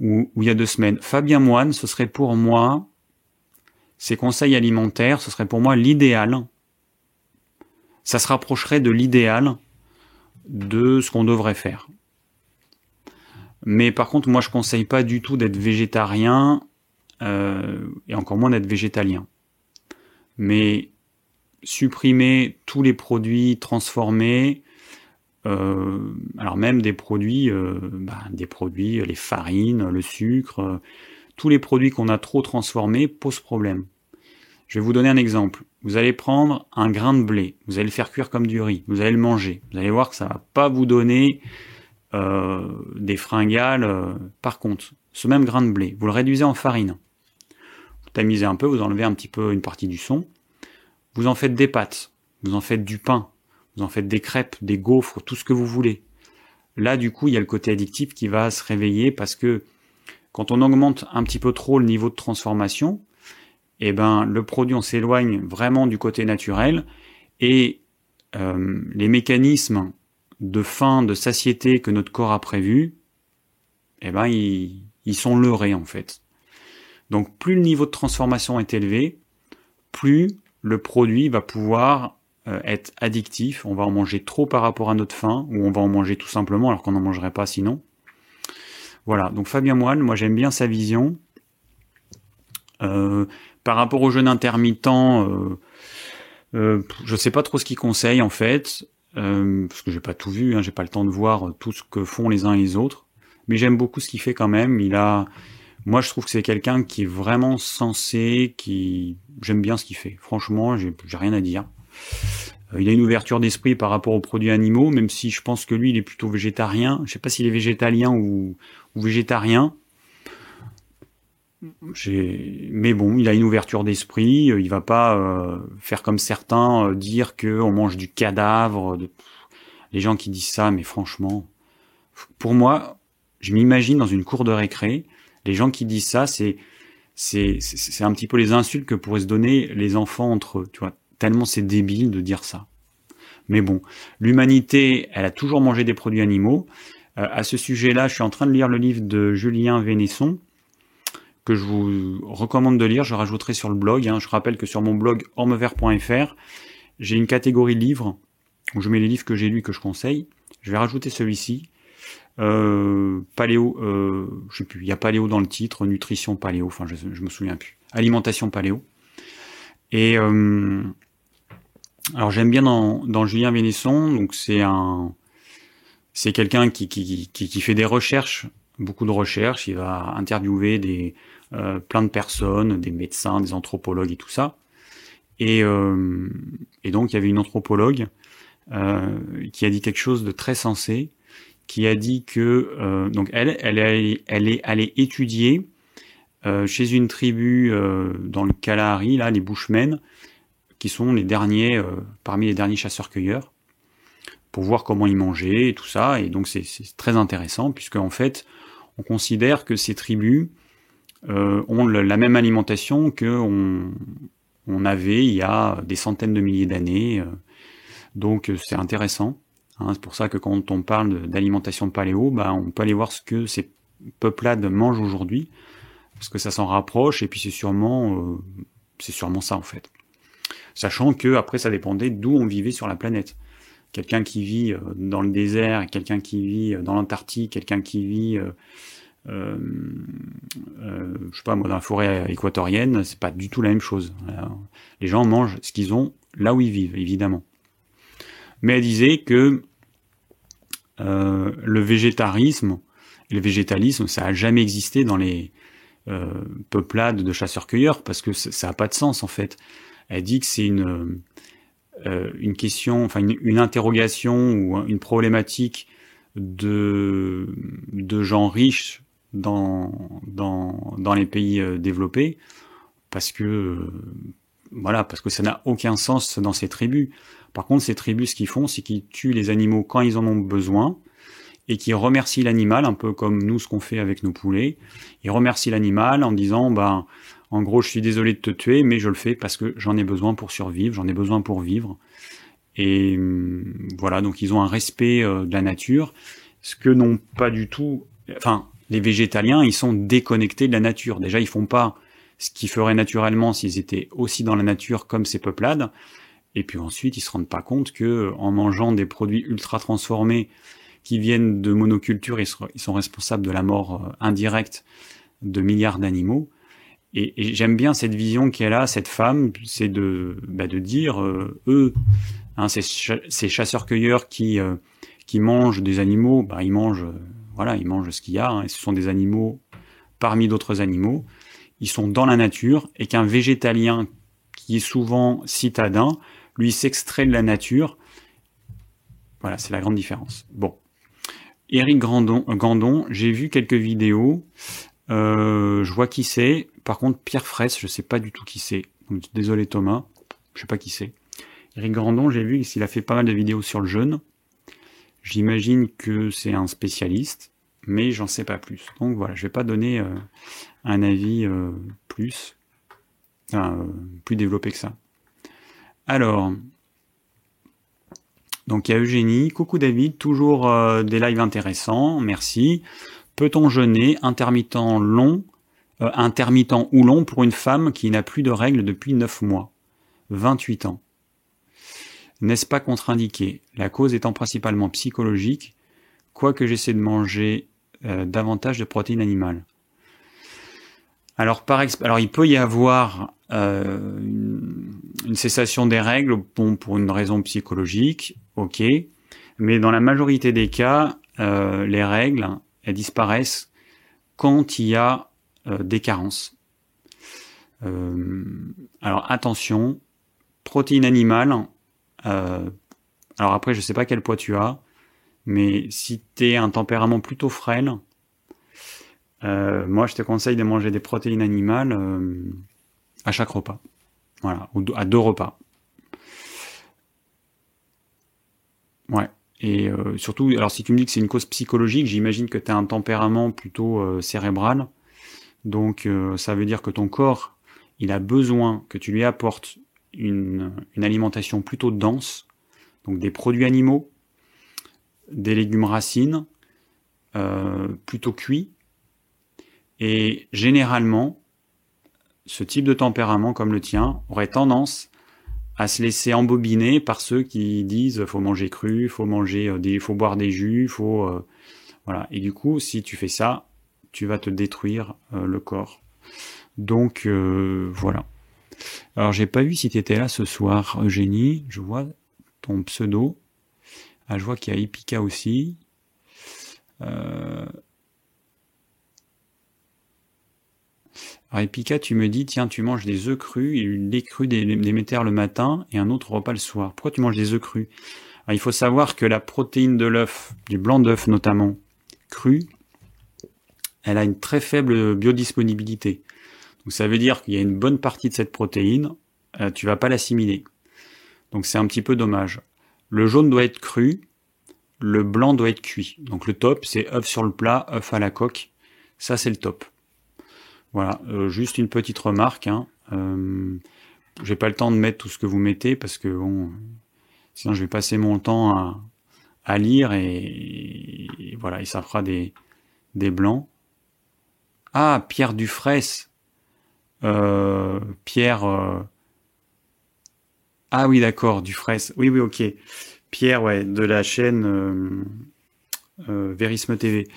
ou, il y a deux semaines, Fabien Moine, ce serait pour moi, ses conseils alimentaires, ce serait pour moi l'idéal. Ça se rapprocherait de l'idéal de ce qu'on devrait faire. Mais par contre, moi, je conseille pas du tout d'être végétarien euh, et encore moins d'être végétalien. Mais supprimer tous les produits transformés, alors même des produits, euh, bah, des produits, les farines, le sucre, tous les produits qu'on a trop transformés posent problème. Je vais vous donner un exemple. Vous allez prendre un grain de blé, vous allez le faire cuire comme du riz, vous allez le manger. Vous allez voir que ça va pas vous donner euh, des fringales. Euh, par contre, ce même grain de blé, vous le réduisez en farine. Vous tamisez un peu, vous enlevez un petit peu une partie du son. Vous en faites des pâtes, vous en faites du pain, vous en faites des crêpes, des gaufres, tout ce que vous voulez. Là, du coup, il y a le côté addictif qui va se réveiller parce que quand on augmente un petit peu trop le niveau de transformation, eh ben, le produit, on s'éloigne vraiment du côté naturel et euh, les mécanismes de faim, de satiété que notre corps a prévu, eh ben, ils, sont leurrés en fait. Donc plus le niveau de transformation est élevé, plus le produit va pouvoir être addictif. On va en manger trop par rapport à notre faim, ou on va en manger tout simplement alors qu'on n'en mangerait pas sinon. Voilà, donc Fabien Moine, moi j'aime bien sa vision. Euh, par rapport au jeûne intermittent, euh, euh, je sais pas trop ce qu'il conseille en fait. Euh, parce que j'ai pas tout vu, hein, j'ai pas le temps de voir tout ce que font les uns et les autres. Mais j'aime beaucoup ce qu'il fait quand même. Il a, moi, je trouve que c'est quelqu'un qui est vraiment sensé, qui j'aime bien ce qu'il fait. Franchement, j'ai rien à dire. Euh, il a une ouverture d'esprit par rapport aux produits animaux, même si je pense que lui, il est plutôt végétarien. Je sais pas s'il est végétalien ou, végétarien. Mais bon, il a une ouverture d'esprit. Euh, il va pas euh, faire comme certains dire que on mange du cadavre. Les gens qui disent ça, mais franchement, pour moi, je m'imagine dans une cour de récré. Les gens qui disent ça, c'est c'est un petit peu les insultes que pourraient se donner les enfants entre eux. Tellement c'est débile de dire ça. Mais bon, l'humanité, elle a toujours mangé des produits animaux. à ce sujet-là, je suis en train de lire le livre de Julien Vénesson que je vous recommande de lire. Je rajouterai sur le blog. Hein. Je rappelle que sur mon blog ormevert.fr, j'ai une catégorie livres où je mets les livres que j'ai lus que je conseille. Je vais rajouter celui-ci. Euh, paléo, euh, je sais plus, il y a paléo dans le titre, nutrition paléo, enfin je, je me souviens plus. Alimentation paléo. Et euh, alors j'aime bien dans, Julien Vénesson, donc c'est un c'est quelqu'un qui, qui, qui, fait des recherches, beaucoup de recherches. Il va interviewer des, euh, plein de personnes, des médecins, des anthropologues et tout ça. Et, euh, et donc il y avait une anthropologue euh, qui a dit quelque chose de très sensé, qui a dit que donc elle, elle, est, elle est allée étudier chez une tribu dans le Kalahari, là, les Bushmen, qui sont les derniers, parmi les derniers chasseurs-cueilleurs, pour voir comment ils mangeaient et tout ça. Et donc c'est très intéressant, puisque en fait, on considère que ces tribus euh, ont la même alimentation que on, avait il y a des centaines de milliers d'années. Euh. Donc euh, c'est intéressant. Hein. c'est pour ça que quand on parle d'alimentation paléo, bah, on peut aller voir ce que ces peuplades mangent aujourd'hui, parce que ça s'en rapproche, et puis c'est sûrement ça en fait. Sachant que après ça dépendait d'où on vivait sur la planète. Quelqu'un qui vit dans le désert, quelqu'un qui vit dans l'Antarctique, quelqu'un qui vit euh, euh, je sais pas dans la forêt équatorienne, c'est pas du tout la même chose. les gens mangent ce qu'ils ont là où ils vivent, évidemment. Mais elle disait que euh, le végétarisme le végétalisme, ça a jamais existé dans les euh, peuplades de chasseurs-cueilleurs parce que ça a pas de sens en fait. Elle dit que c'est une euh, une question, enfin une, interrogation ou une problématique de de gens riches dans, dans, dans les pays euh, développés parce que euh, voilà parce que ça n'a aucun sens dans ces tribus. Par contre, ces tribus, ce qu'ils font, c'est qu'ils tuent les animaux quand ils en ont besoin et qui remercient l'animal, un peu comme nous ce qu'on fait avec nos poulets. Ils remercient l'animal en disant, ben En gros, je suis désolé de te tuer, mais je le fais parce que j'en ai besoin pour survivre, j'en ai besoin pour vivre. Et hum, voilà, donc ils ont un respect euh, de la nature, ce que n'ont pas du tout. Enfin, les végétaliens, ils sont déconnectés de la nature. Déjà, ils font pas ce qu'ils feraient naturellement s'ils étaient aussi dans la nature comme ces peuplades. Et puis ensuite, ils se rendent pas compte que en mangeant des produits ultra transformés qui viennent de monoculture, ils sont responsables de la mort euh, indirecte de milliards d'animaux. Et, j'aime bien cette vision qu'elle a, cette femme, c'est de, bah, de dire, euh, eux, hein, ces, chasseurs-cueilleurs qui, euh, qui mangent des animaux, bah, ils mangent, voilà, ils mangent ce qu'il y a, hein, ce sont des animaux parmi d'autres animaux. Ils sont dans la nature, et qu'un végétalien qui est souvent citadin, lui s'extrait de la nature. Voilà, c'est la grande différence. Bon. Eric Grandon, Gandon, j'ai vu quelques vidéos. Euh, je vois qui c'est. Par contre, Pierre Fraisse, je sais pas du tout qui c'est. désolé Thomas, je sais pas qui c'est. Eric Grandon, j'ai vu qu'il a fait pas mal de vidéos sur le jeûne. J'imagine que c'est un spécialiste, mais j'en sais pas plus. Donc voilà, je vais pas donner euh, un avis euh, plus, plus développé que ça. Alors, donc il y a Eugénie. Coucou David, toujours euh, des lives intéressants, merci. Peut-on jeûner? Intermittent long, euh, intermittent ou long pour une femme qui n'a plus de règles depuis 9 mois 28 ans. N'est-ce pas contre-indiqué? La cause étant principalement psychologique, quoique j'essaie de manger euh, davantage de protéines animales. Alors, par alors il peut y avoir euh, une, cessation des règles pour une raison psychologique, ok, mais dans la majorité des cas, les règles, elles disparaissent quand il y a des carences. alors attention, protéines animales, alors après je sais pas quel poids tu as, mais si tu es un tempérament plutôt frêle, moi je te conseille de manger des protéines animales à chaque repas. Voilà, à deux repas. Ouais. Et euh, surtout, alors si tu me dis que c'est une cause psychologique, j'imagine que tu as un tempérament plutôt euh, cérébral. Donc euh, ça veut dire que ton corps, il a besoin que tu lui apportes une, alimentation plutôt dense, donc des produits animaux, des légumes racines, plutôt cuits. Et généralement, ce type de tempérament comme le tien aurait tendance à se laisser embobiner par ceux qui disent faut manger cru, faut manger euh, des, faut boire des jus, faut euh, voilà. Et du coup, si tu fais ça, tu vas te détruire euh, le corps. Donc voilà. Alors j'ai pas vu si tu étais là ce soir, Eugénie. Je vois ton pseudo. Ah, je vois qu'il y a Epica aussi. Euh, Alors Epica, tu me dis, tiens, tu manges des œufs crus, et lait cru d'émetteur le matin et un autre repas le soir. Pourquoi tu manges des œufs crus? Il faut savoir que la protéine de l'œuf, du blanc d'œuf notamment, cru, elle a une très faible biodisponibilité. Donc ça veut dire qu'il y a une bonne partie de cette protéine, euh, tu vas pas l'assimiler. Donc c'est un petit peu dommage. Le jaune doit être cru, le blanc doit être cuit. Donc le top, c'est œuf sur le plat, œuf à la coque. Ça, c'est le top. Voilà, euh, juste une petite remarque. Hein. Euh, j'ai pas le temps de mettre tout ce que vous mettez parce que bon, sinon je vais passer mon temps à, lire et, voilà, et ça fera des, des blancs. Ah, Pierre Dufresne. Euh, Pierre. Euh, ah oui, d'accord, Dufresne. Oui, oui, ok. Pierre, ouais, de la chaîne Verisme TV.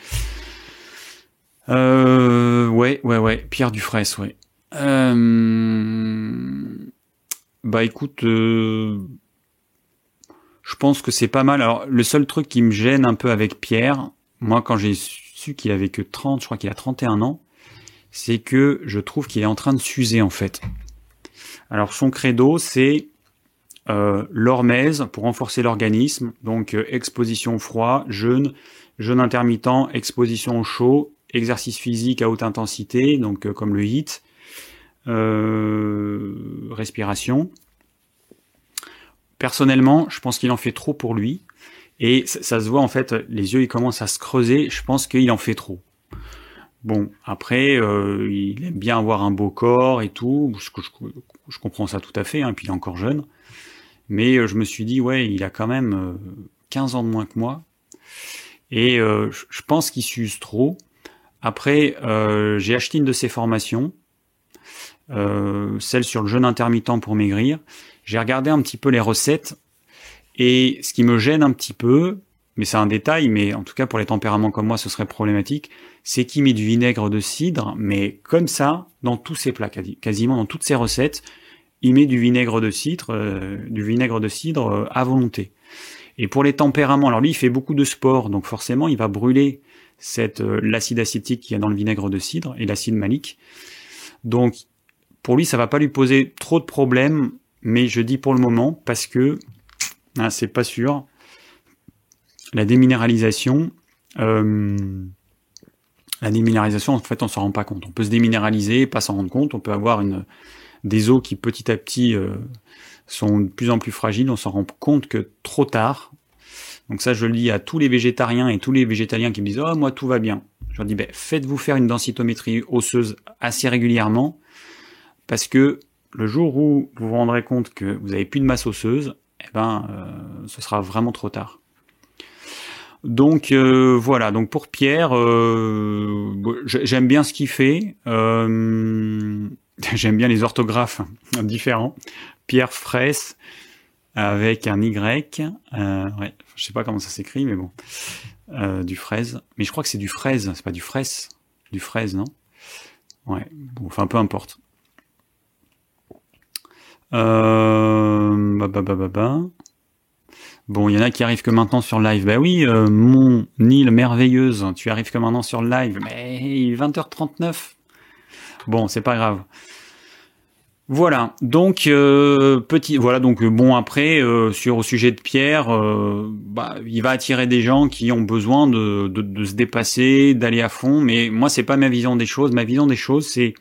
Euh, ouais, ouais, ouais. Pierre Dufresne, ouais. Euh, bah écoute, euh, je pense que c'est pas mal. Alors le seul truc qui me gêne un peu avec Pierre, moi quand j'ai su qu'il avait que 30, je crois qu'il a 31 ans, c'est que je trouve qu'il est en train de s'user en fait. Alors son credo c'est euh, l'hormèse pour renforcer l'organisme, donc euh, exposition au froid, jeûne, jeûne intermittent, exposition au chaud exercice physique à haute intensité, donc euh, comme le HIT, euh, respiration. Personnellement, je pense qu'il en fait trop pour lui. Et ça, se voit en fait, les yeux ils commencent à se creuser. Je pense qu'il en fait trop. Bon, après, euh, il aime bien avoir un beau corps et tout, je, comprends ça tout à fait, hein, puis il est encore jeune. Mais euh, je me suis dit, ouais, il a quand même 15 ans de moins que moi. Et je pense qu'il s'use trop. Après, j'ai acheté une de ses formations, celle sur le jeûne intermittent pour maigrir. J'ai regardé un petit peu les recettes. Et ce qui me gêne un petit peu, mais c'est un détail, mais en tout cas pour les tempéraments comme moi, ce serait problématique, c'est qu'il met du vinaigre de cidre, mais comme ça, dans tous ses plats, quasiment dans toutes ses recettes, il met du vinaigre de cidre, euh, du vinaigre de cidre euh, à volonté. Et pour les tempéraments, alors lui, il fait beaucoup de sport, donc forcément, il va brûler cette euh, l'acide acétique qu'il y a dans le vinaigre de cidre et l'acide malique. Donc, pour lui, ça va pas lui poser trop de problèmes, mais je dis pour le moment parce que hein, c'est pas sûr la déminéralisation, la déminéralisation, en fait, on s'en rend pas compte. On peut se déminéraliser, pas s'en rendre compte. On peut avoir des eaux qui petit à petit euh, sont de plus en plus fragiles. On s'en rend compte que trop tard. Donc ça, je le dis à tous les végétariens et tous les végétaliens qui me disent oh moi tout va bien. Je leur dis ben, faites-vous faire une densitométrie osseuse assez régulièrement parce que le jour où vous vous rendrez compte que vous avez plus de masse osseuse, eh ben, euh, ce sera vraiment trop tard. Donc euh, voilà, donc pour Pierre, euh, j'aime bien ce qu'il fait. Euh, [laughs] j'aime bien les orthographes différents. Pierre Fraisse avec un Y. Ouais, je sais pas comment ça s'écrit, mais bon, du fraise. Mais je crois que c'est du fraise, c'est pas du fraise, du fraise, non? Ouais, enfin peu importe. Bah. Bon, il y en a qui arrivent que maintenant sur live. Bah oui, euh, mon île merveilleuse, tu arrives que maintenant sur live. Mais 20h39. Bon, c'est pas grave. Voilà, donc euh, petit, voilà donc bon après euh, sur au sujet de Pierre, bah, il va attirer des gens qui ont besoin de, de, de se dépasser, d'aller à fond. Mais moi c'est pas ma vision des choses. Ma vision des choses c'est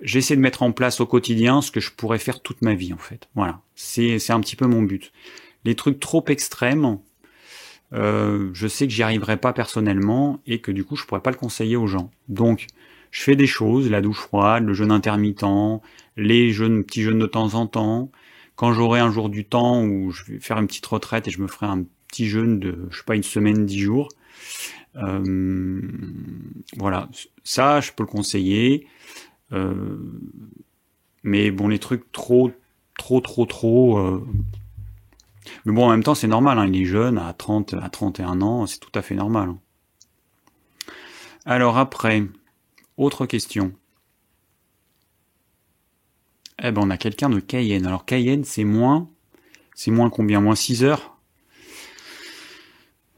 j'essaie de mettre en place au quotidien ce que je pourrais faire toute ma vie en fait. Voilà, c'est c'est un petit peu mon but. Les trucs trop extrêmes, euh, je sais que j'y arriverai pas personnellement et que du coup je pourrais pas le conseiller aux gens. Donc je fais des choses, la douche froide, le jeûne intermittent, les jeûnes, petits jeûnes de temps en temps. Quand j'aurai un jour du temps où je vais faire une petite retraite et je me ferai un petit jeûne de, je sais pas, une semaine, dix jours. Euh, voilà, ça je peux le conseiller. Euh, mais bon, les trucs trop, trop, trop, trop, mais bon, en même temps, c'est normal, hein, il est jeune, à 30, à 31 ans, c'est tout à fait normal. Hein. Alors après, autre question. Eh ben, on a quelqu'un de Cayenne. Alors Cayenne, c'est moins, c'est moins combien? Moins 6 heures?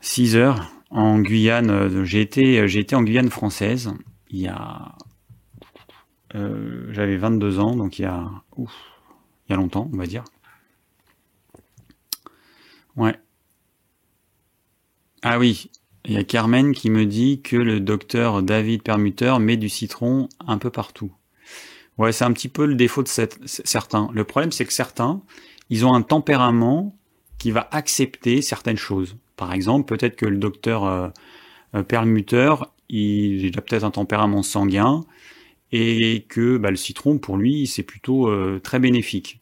6 heures en Guyane. Euh, j'ai été, euh, j'ai été en Guyane française il y a, euh, j'avais 22 ans, donc il y a, il y a longtemps, on va dire. Ouais. Ah oui, il y a Carmen qui me dit que le docteur David Permuteur met du citron un peu partout. Ouais, c'est un petit peu le défaut de certains. Le problème, c'est que certains, ils ont un tempérament qui va accepter certaines choses. Par exemple, peut-être que le docteur euh, euh, il, a peut-être un tempérament sanguin et que bah, le citron, pour lui, c'est plutôt euh, très bénéfique.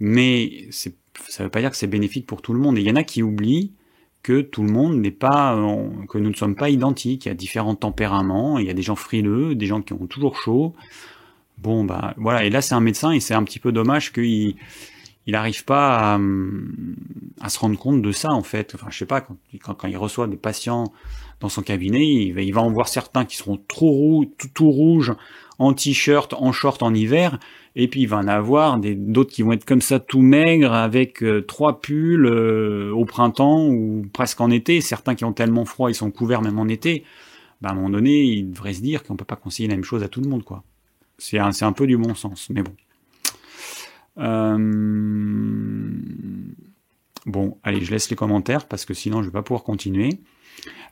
Mais c'est ça ne veut pas dire que c'est bénéfique pour tout le monde. Et il y en a qui oublient que tout le monde n'est pas, que nous ne sommes pas identiques. Il y a différents tempéraments. Il y a des gens frileux, des gens qui ont toujours chaud. Bon, bah voilà. Et là, c'est un médecin et c'est un petit peu dommage qu'il il n'arrive pas à, à, se rendre compte de ça en fait. Enfin, je sais pas quand, quand, il reçoit des patients dans son cabinet, il va, il va en voir certains qui seront trop roux, tout, tout rouges, en t-shirt, en short en hiver, et puis il va en avoir d'autres qui vont être comme ça tout maigres avec euh, trois pulls euh, au printemps ou presque en été. Certains qui ont tellement froid, ils sont couverts même en été. Bah, à un moment donné, il devrait se dire qu'on peut pas conseiller la même chose à tout le monde, quoi. C'est un, peu du bon sens, mais bon. Euh... Bon, allez, je laisse les commentaires parce que sinon je vais pas pouvoir continuer.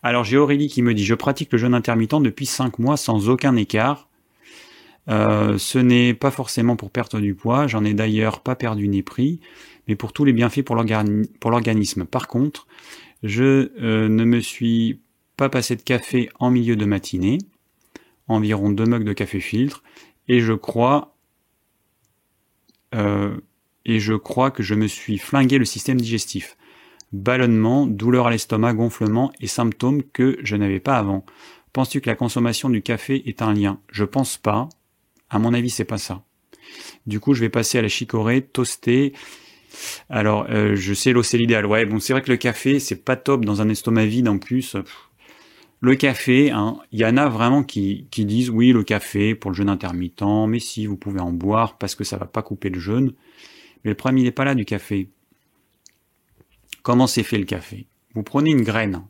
Alors j'ai Aurélie qui me dit je pratique le jeûne intermittent depuis 5 mois sans aucun écart. Euh, ce n'est pas forcément pour perdre du poids, j'en ai d'ailleurs pas perdu ni pris, mais pour tous les bienfaits pour l'organisme. Par contre, je euh, ne me suis pas passé de café en milieu de matinée. environ deux mugs de café filtre, et je crois, euh, et je crois que je me suis flingué le système digestif. Ballonnement, douleur à l'estomac, gonflement et symptômes que je n'avais pas avant. Penses-tu que la consommation du café est un lien? Je pense pas. À mon avis, c'est pas ça. Du coup, je vais passer à la chicorée, toastée. Alors, euh, je sais l'eau c'est l'idéal. Ouais, bon, c'est vrai que le café, c'est pas top dans un estomac vide en plus. Le café, hein, il y en a vraiment qui, disent oui, le café pour le jeûne intermittent, mais si, vous pouvez en boire parce que ça va pas couper le jeûne. Mais le problème, il n'est pas là du café. Comment c'est fait le café? Vous prenez une graine.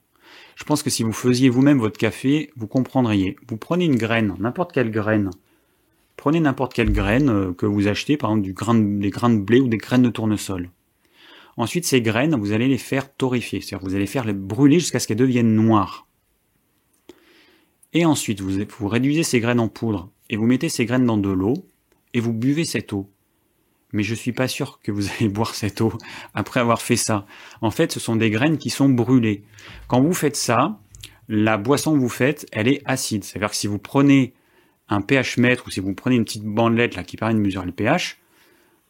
Je pense que si vous faisiez vous-même votre café, vous comprendriez. Vous prenez une graine, n'importe quelle graine, Prenez n'importe quelle graine euh, que vous achetez, par exemple des grains de blé ou des graines de tournesol. Ensuite, ces graines, vous allez les faire torréfier, c'est-à-dire vous allez faire les brûler jusqu'à ce qu'elles deviennent noires. Et ensuite, vous, réduisez ces graines en poudre et vous mettez ces graines dans de l'eau et vous buvez cette eau. Mais je suis pas sûr que vous allez boire cette eau après avoir fait ça. En fait, ce sont des graines qui sont brûlées. Quand vous faites ça, la boisson que vous faites, elle est acide. C'est-à-dire que si vous prenez un pH mètre ou si vous prenez une petite bandelette là qui permet de mesurer le pH,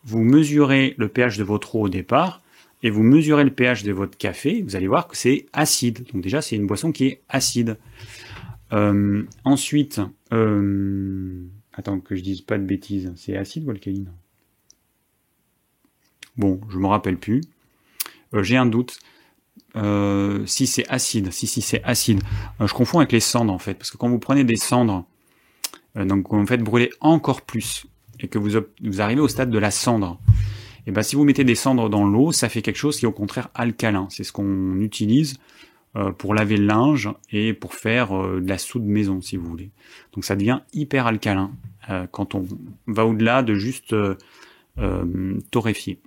vous mesurez le pH de votre eau au départ et vous mesurez le pH de votre café, vous allez voir que c'est acide. Donc déjà c'est une boisson qui est acide. Euh, ensuite, euh, attends que je dise pas de bêtises, c'est acide ou alcaline? Bon, je me rappelle plus. Euh, j'ai un doute. si c'est acide, si si c'est acide, je confonds avec les cendres en fait, parce que quand vous prenez des cendres donc vous faites brûler encore plus et que vous, vous arrivez au stade de la cendre, et ben si vous mettez des cendres dans l'eau, ça fait quelque chose qui est au contraire alcalin. C'est ce qu'on utilise euh, pour laver le linge et pour faire euh, de la soude maison, si vous voulez. Donc ça devient hyper alcalin quand on va au-delà de juste torréfier.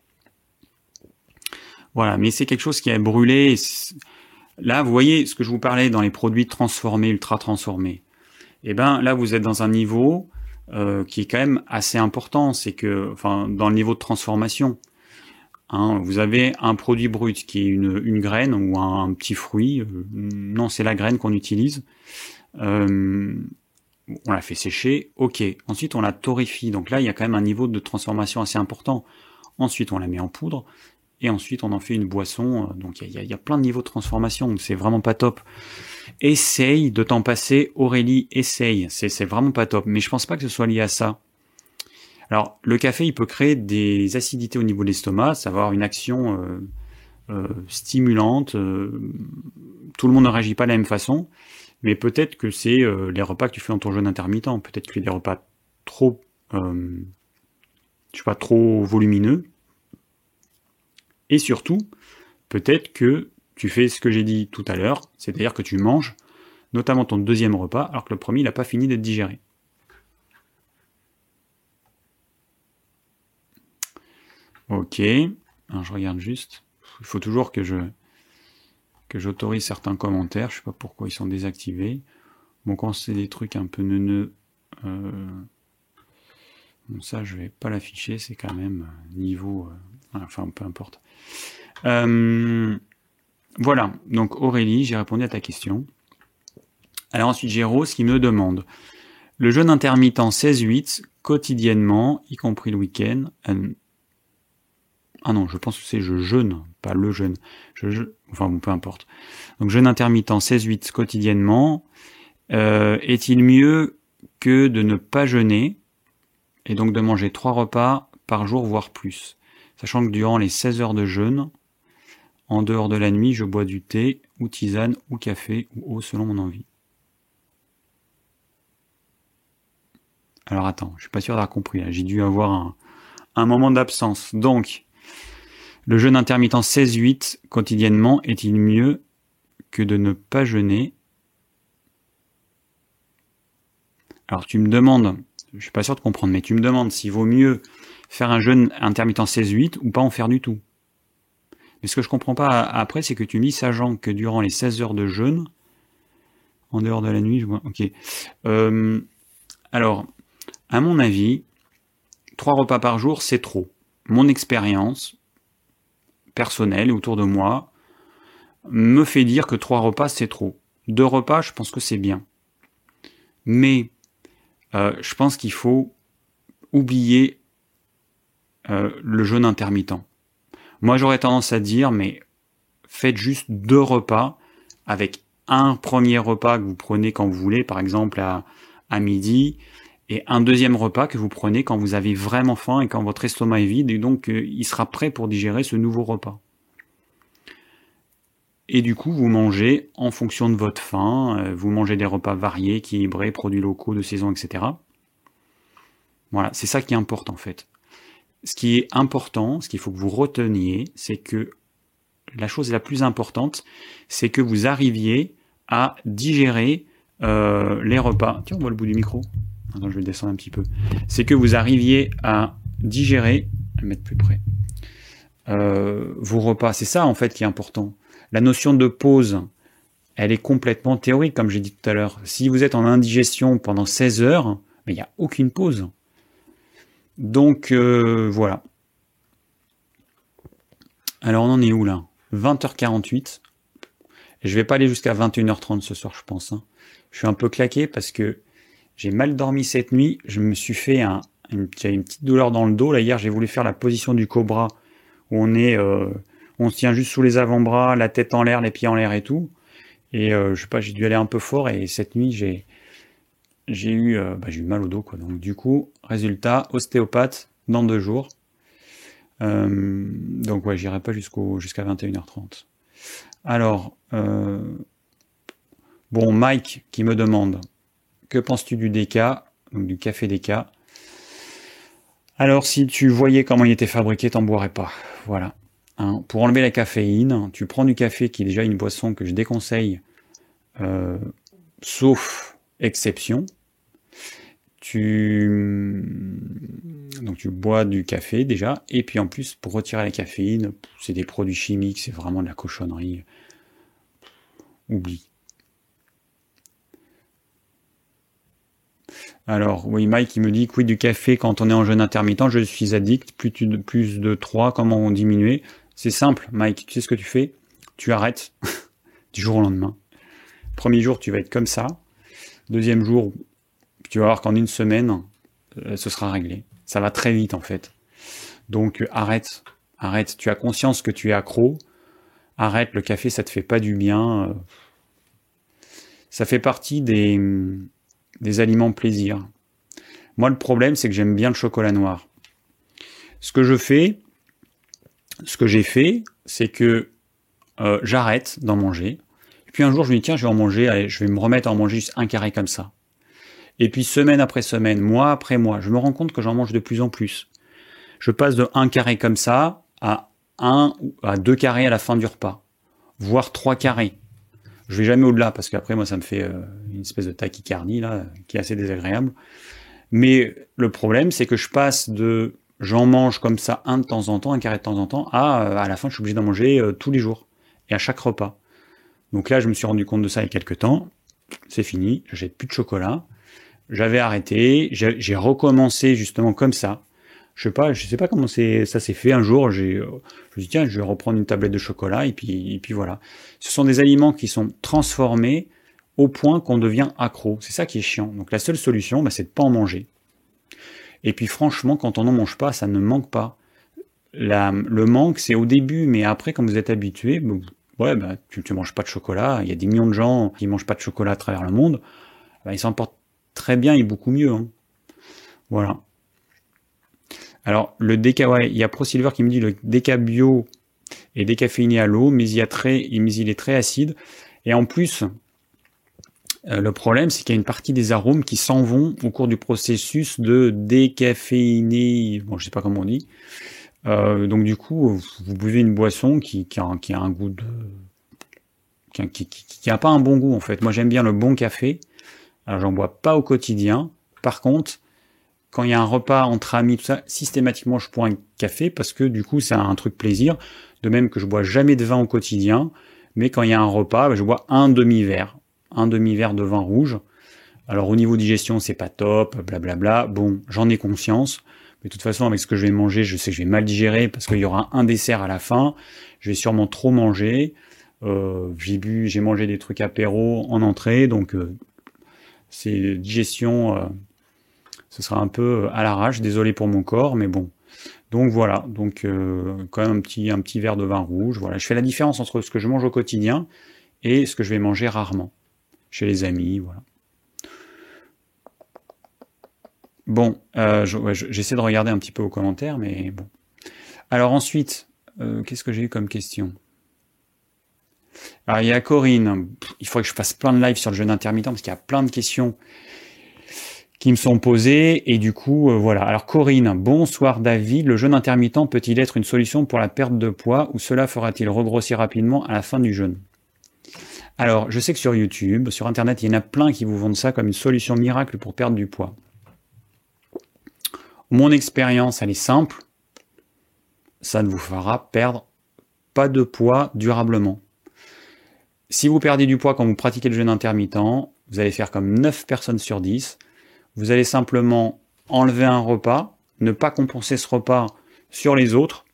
Voilà, mais c'est quelque chose qui est brûlé. Là, vous voyez ce que je vous parlais dans les produits transformés, ultra transformés eh ben là vous êtes dans un niveau euh, qui est quand même assez important. C'est que, enfin, dans le niveau de transformation, hein, vous avez un produit brut qui est une, graine ou un, petit fruit. Euh, non, c'est la graine qu'on utilise. Euh, on la fait sécher, ok. Ensuite, on la torréfie. Donc là, il y a quand même un niveau de transformation assez important. Ensuite, on la met en poudre. Et ensuite, on en fait une boisson. Donc, il y a, plein de niveaux de transformation. C'est vraiment pas top. Essaye de t'en passer, Aurélie, essaye. C'est vraiment pas top. Mais je pense pas que ce soit lié à ça. Alors, le café, il peut créer des acidités au niveau de l'estomac, savoir une action euh, euh, stimulante. Euh, tout le monde ne réagit pas de la même façon. Mais peut-être que c'est les repas que tu fais dans ton jeûne intermittent. Peut-être que des repas trop, je sais pas, trop volumineux. Et surtout, peut-être que tu fais ce que j'ai dit tout à l'heure, c'est-à-dire que tu manges notamment ton deuxième repas, alors que le premier, il n'a pas fini d'être digéré. Ok, je regarde juste. Il faut toujours que je que j'autorise certains commentaires. Je sais pas pourquoi ils sont désactivés. Bon, quand c'est des trucs un peu neuneux, euh, bon ça je vais pas l'afficher. C'est quand même niveau, euh, enfin peu importe. Euh, voilà, donc Aurélie, j'ai répondu à ta question. Alors ensuite, j'ai Rose qui me demande le jeûne intermittent 16-8 quotidiennement, y compris le week-end. Euh, ah non, je pense que c'est je jeûne, pas le jeûne. Je, enfin peu importe. Donc jeûne intermittent 16-8 quotidiennement. Euh, est-il mieux que de ne pas jeûner et donc de manger trois repas par jour, voire plus? Sachant que durant les 16 heures de jeûne, en dehors de la nuit, je bois du thé, ou tisane, ou café, ou eau selon mon envie. Alors attends, je suis pas sûr d'avoir compris. J'ai dû avoir un, moment d'absence. Donc, le jeûne intermittent 16-8 quotidiennement est-il mieux que de ne pas jeûner? Alors tu me demandes, je suis pas sûr de comprendre, mais tu me demandes s'il vaut mieux faire un jeûne intermittent 16-8 ou pas en faire du tout. Mais ce que je comprends pas après, c'est que tu mis sachant que durant les 16 heures de jeûne, en dehors de la nuit, je vois. Ok. Euh, alors, à mon avis, trois repas par jour, c'est trop. Mon expérience personnelle autour de moi me fait dire que trois repas, c'est trop. Deux repas, je pense que c'est bien. Mais euh, je pense qu'il faut oublier euh, le jeûne intermittent. Moi, j'aurais tendance à dire, mais faites juste deux repas avec un premier repas que vous prenez quand vous voulez, par exemple à, midi, et un deuxième repas que vous prenez quand vous avez vraiment faim et quand votre estomac est vide, et donc euh, il sera prêt pour digérer ce nouveau repas. Et du coup, vous mangez en fonction de votre faim, euh, vous mangez des repas variés, équilibrés, produits locaux, de saison, etc. Voilà, c'est ça qui importe en fait. Ce qui est important, ce qu'il faut que vous reteniez, c'est que la chose la plus importante, c'est que vous arriviez à digérer euh, les repas. Tiens, on voit le bout du micro. Attends, je vais descendre un petit peu. C'est que vous arriviez à digérer, plus près, euh, vos repas. C'est ça en fait qui est important. La notion de pause, elle est complètement théorique, comme j'ai dit tout à l'heure. Si vous êtes en indigestion pendant 16 heures, il n'y a aucune pause. Donc euh, voilà. Alors on en est où là? 20h48. Et je vais pas aller jusqu'à 21h30 ce soir, je pense. Hein. Je suis un peu claqué parce que j'ai mal dormi cette nuit. Je me suis fait un, une, une petite douleur dans le dos. Là hier, j'ai voulu faire la position du cobra où on est, euh, on se tient juste sous les avant-bras, la tête en l'air, les pieds en l'air et tout. Et euh, je sais pas, j'ai dû aller un peu fort et cette nuit j'ai j'ai eu euh, bah, j'ai eu mal au dos quoi. Donc du coup, résultat, ostéopathe dans deux jours. Euh, donc ouais, j'irai pas jusqu'au jusqu'à 21h30. Alors euh, bon, Mike qui me demande que penses-tu du DK, donc du café DK. Alors si tu voyais comment il était fabriqué, t'en boirais pas. Voilà. Hein, pour enlever la caféine, tu prends du café qui est déjà une boisson que je déconseille, sauf exception. Tu donc tu bois du café déjà, et puis en plus pour retirer la caféine, c'est des produits chimiques, c'est vraiment de la cochonnerie. Oublie. Alors, oui, Mike, il me dit que du café, quand on est en jeûne intermittent, je suis addict, plus de, plus de 3, comment on diminuer C'est simple, Mike, tu sais ce que tu fais? Tu arrêtes [laughs] du jour au lendemain. Premier jour, tu vas être comme ça. Deuxième jour, tu vas voir qu'en une semaine, euh, ce sera réglé. Ça va très vite, en fait. Donc, arrête, arrête. Tu as conscience que tu es accro. Arrête, le café, ça te fait pas du bien. Ça fait partie des des aliments plaisir. Moi, le problème, c'est que j'aime bien le chocolat noir. Ce que je fais, ce que j'ai fait, c'est que euh, j'arrête d'en manger. Et puis un jour, je me dis, tiens, je vais en manger, je vais me remettre à en manger juste un carré comme ça. Et puis semaine après semaine, mois après mois, je me rends compte que j'en mange de plus en plus. Je passe de un carré comme ça à un à deux carrés à la fin du repas, voire trois carrés. Je vais jamais au-delà parce qu'après moi ça me fait euh, une espèce de tachycardie là qui est assez désagréable. Mais le problème c'est que je passe de j'en mange comme ça un de temps en temps, un carré de temps en temps, à euh, à la fin je suis obligé d'en manger euh, tous les jours et à chaque repas. Donc là je me suis rendu compte de ça il y a quelques temps. C'est fini, j'achète plus de chocolat. J'avais arrêté, j'ai recommencé justement comme ça je sais pas, je sais pas comment c'est, ça s'est fait. Un jour, j'ai, je me suis dit, tiens, je vais reprendre une tablette de chocolat et puis, et puis voilà. Ce sont des aliments qui sont transformés au point qu'on devient accro. C'est ça qui est chiant. Donc la seule solution, bah, c'est de pas en manger. Et puis franchement, quand on n'en mange pas, ça ne manque pas. Le manque, c'est au début, mais après, quand vous êtes habitué, bah, ouais, bah, tu ne manges pas de chocolat. Il y a des millions de gens qui mangent pas de chocolat à travers le monde. Bah, ils s'en portent très bien et beaucoup mieux. Hein. Voilà. Alors, le ouais, il y a ProSilver qui me dit le déca bio est décaféiné à l'eau, mais il, y a très, mais est très acide. Et en plus, euh, le problème, c'est qu'il y a une partie des arômes qui s'en vont au cours du processus de décaféiner. Bon, je sais pas comment on dit. Euh, donc du coup, vous buvez une boisson qui, a, un goût de, qui, qui, a pas un bon goût en fait. Moi, j'aime bien le bon café. Alors, j'en bois pas au quotidien. Par contre, quand il y a un repas entre amis, tout ça, systématiquement je bois un café parce que du coup c'est un truc plaisir. De même que je bois jamais de vin au quotidien, mais quand il y a un repas, je bois un demi-verre, un demi-verre de vin rouge. Alors au niveau digestion c'est pas top, blablabla. Bon, j'en ai conscience. Mais de toute façon, avec ce que je vais manger, je sais que je vais mal digérer parce qu'il y aura un dessert à la fin. Je vais sûrement trop manger. Euh, j'ai bu, j'ai mangé des trucs apéro en entrée, donc euh, c'est digestion. Euh, Ce sera un peu à l'arrache, désolé pour mon corps, mais bon. Donc voilà, donc quand même un petit, verre de vin rouge. Voilà, je fais la différence entre ce que je mange au quotidien et ce que je vais manger rarement chez les amis, voilà. Bon, euh, j'essaie de regarder un petit peu aux commentaires, mais bon. Alors ensuite, euh, qu'est-ce que j'ai eu comme question? Alors il y a Corinne, il faudrait que je fasse plein de lives sur le jeûne intermittent parce qu'il y a plein de questions qui me sont posées et du coup euh, voilà. Alors Corinne, bonsoir David, le jeûne intermittent peut-il être une solution pour la perte de poids ou cela fera-t-il regrossir rapidement à la fin du jeûne? Alors je sais que sur YouTube, sur Internet, il y en a plein qui vous vendent ça comme une solution miracle pour perdre du poids. Mon expérience, elle est simple. Ça ne vous fera perdre pas de poids durablement. Si vous perdez du poids quand vous pratiquez le jeûne intermittent, vous allez faire comme 9 personnes sur 10. Vous allez simplement enlever un repas, ne pas compenser ce repas sur les autres,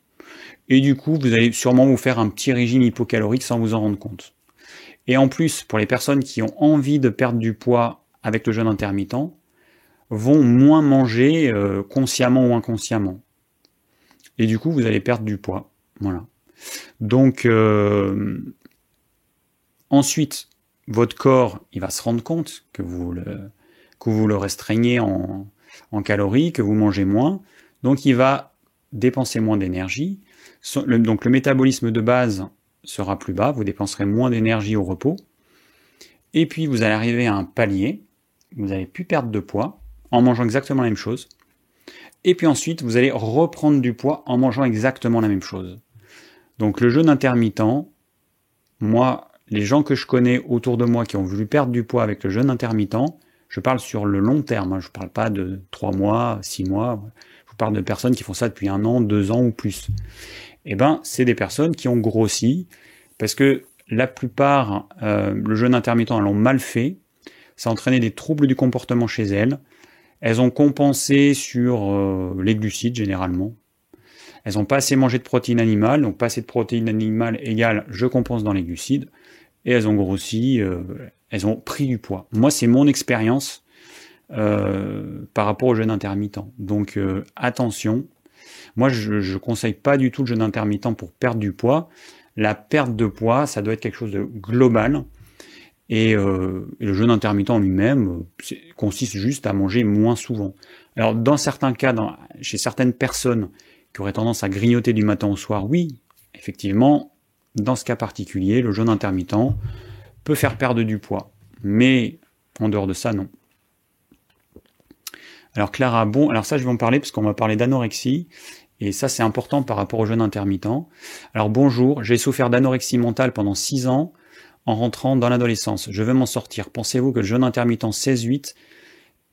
et du coup, vous allez sûrement vous faire un petit régime hypocalorique sans vous en rendre compte. Et en plus, pour les personnes qui ont envie de perdre du poids avec le jeûne intermittent, vont moins manger euh, consciemment ou inconsciemment. Et du coup, vous allez perdre du poids. Voilà. Donc, euh, ensuite, votre corps, il va se rendre compte que vous le, restreignez en, en calories, que vous mangez moins. Donc, il va dépenser moins d'énergie. Donc, le métabolisme de base sera plus bas. Vous dépenserez moins d'énergie au repos. Et puis, vous allez arriver à un palier. Vous n'allez plus perdre de poids en mangeant exactement la même chose. Et puis ensuite, vous allez reprendre du poids en mangeant exactement la même chose. Donc le jeûne intermittent, moi, les gens que je connais autour de moi qui ont voulu perdre du poids avec le jeûne intermittent, je parle sur le long terme, hein. je ne parle pas de 3 mois, 6 mois, je vous parle de personnes qui font ça depuis un an, deux ans ou plus. Eh ben, c'est des personnes qui ont grossi, parce que la plupart, euh, le jeûne intermittent, elles l'ont mal fait, ça a entraîné des troubles du comportement chez elles, elles ont compensé sur euh, les glucides généralement. Elles n'ont pas assez mangé de protéines animales, donc pas assez de protéines animales égale je compense dans les glucides. Et elles ont grossi, euh, elles ont pris du poids. Moi, c'est mon expérience euh, par rapport au jeûne intermittent. Donc attention, moi je ne conseille pas du tout le jeûne intermittent pour perdre du poids. La perte de poids, ça doit être quelque chose de global. Euh, et, le jeûne intermittent en lui-même consiste juste à manger moins souvent. Alors dans certains cas, chez certaines personnes qui auraient tendance à grignoter du matin au soir, oui, effectivement, dans ce cas particulier, le jeûne intermittent peut faire perdre du poids. Mais en dehors de ça, non. Alors Clara, bon, alors ça je vais en parler parce qu'on va parler d'anorexie. Et ça c'est important par rapport au jeûne intermittent. Alors bonjour, j'ai souffert d'anorexie mentale pendant 6 ans en rentrant dans l'adolescence. Je veux m'en sortir. Pensez-vous que le jeûne intermittent 16-8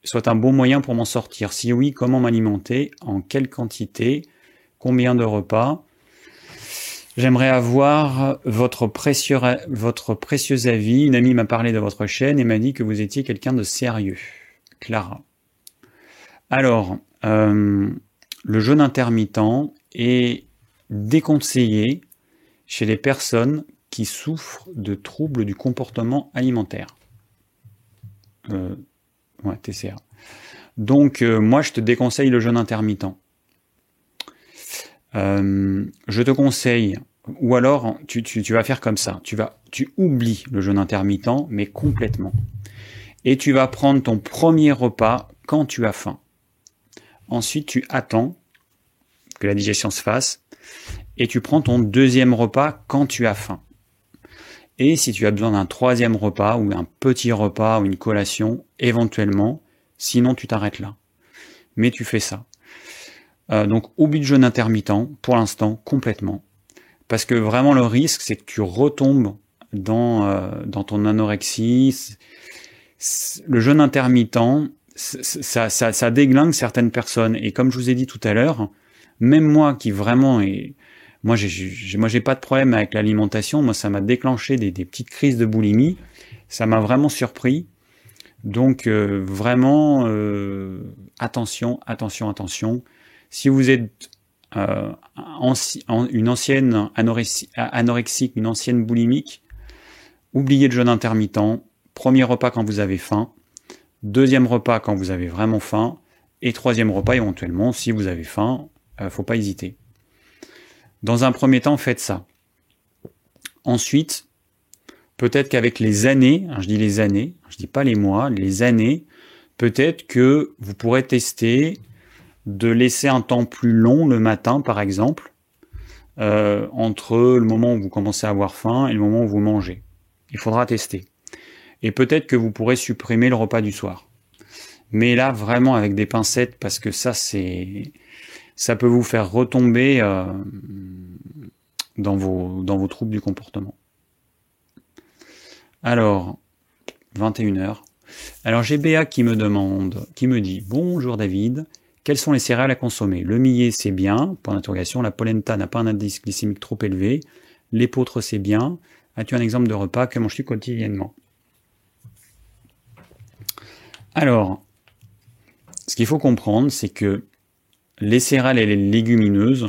soit un bon moyen pour m'en sortir? Si oui, comment m'alimenter? En quelle quantité? Combien de repas? J'aimerais avoir votre précieux, votre précieux avis. Une amie m'a parlé de votre chaîne et m'a dit que vous étiez quelqu'un de sérieux. Clara. Alors, euh, le jeûne intermittent est déconseillé chez les personnes qui souffrent de troubles du comportement alimentaire. Euh, ouais, TCA. Donc, euh, moi, je te déconseille le jeûne intermittent. Euh, je te conseille, ou alors tu, tu, vas faire comme ça, tu vas, tu oublies le jeûne intermittent, mais complètement. Et tu vas prendre ton premier repas quand tu as faim. Ensuite, tu attends que la digestion se fasse, et tu prends ton deuxième repas quand tu as faim. Et si tu as besoin d'un troisième repas ou un petit repas ou une collation, éventuellement, sinon tu t'arrêtes là. Mais tu fais ça. Euh, donc oublie le jeûne intermittent, pour l'instant, complètement. Parce que vraiment le risque, c'est que tu retombes dans, euh, dans ton anorexie. Le jeûne intermittent, ça, ça, ça déglingue certaines personnes. Et comme je vous ai dit tout à l'heure, même moi qui vraiment est moi, j'ai, moi, j'ai pas de problème avec l'alimentation. Moi, ça m'a déclenché des, petites crises de boulimie. Ça m'a vraiment surpris. Donc, euh, vraiment, euh, attention, attention, attention. Si vous êtes euh, une ancienne anorexique, une ancienne boulimique, oubliez le jeûne intermittent. Premier repas quand vous avez faim. Deuxième repas quand vous avez vraiment faim. Et troisième repas, éventuellement, si vous avez faim, euh, faut pas hésiter. Dans un premier temps, faites ça. Ensuite, peut-être qu'avec les années, hein, je dis les années, je dis pas les mois, les années, peut-être que vous pourrez tester de laisser un temps plus long le matin, par exemple, euh, entre le moment où vous commencez à avoir faim et le moment où vous mangez. Il faudra tester. Et peut-être que vous pourrez supprimer le repas du soir. Mais là, vraiment avec des pincettes, parce que ça, c'est, ça peut vous faire retomber euh, dans vos, dans vos troubles du comportement. Alors, 21h. Alors j'ai Béa qui me demande, qui me dit Bonjour David, quelles sont les céréales à consommer? Le millet c'est bien, point d'interrogation, la polenta n'a pas un indice glycémique trop élevé, l'épeautre c'est bien. As-tu un exemple de repas que manges-tu quotidiennement? Alors, ce qu'il faut comprendre, c'est que les céréales et les légumineuses,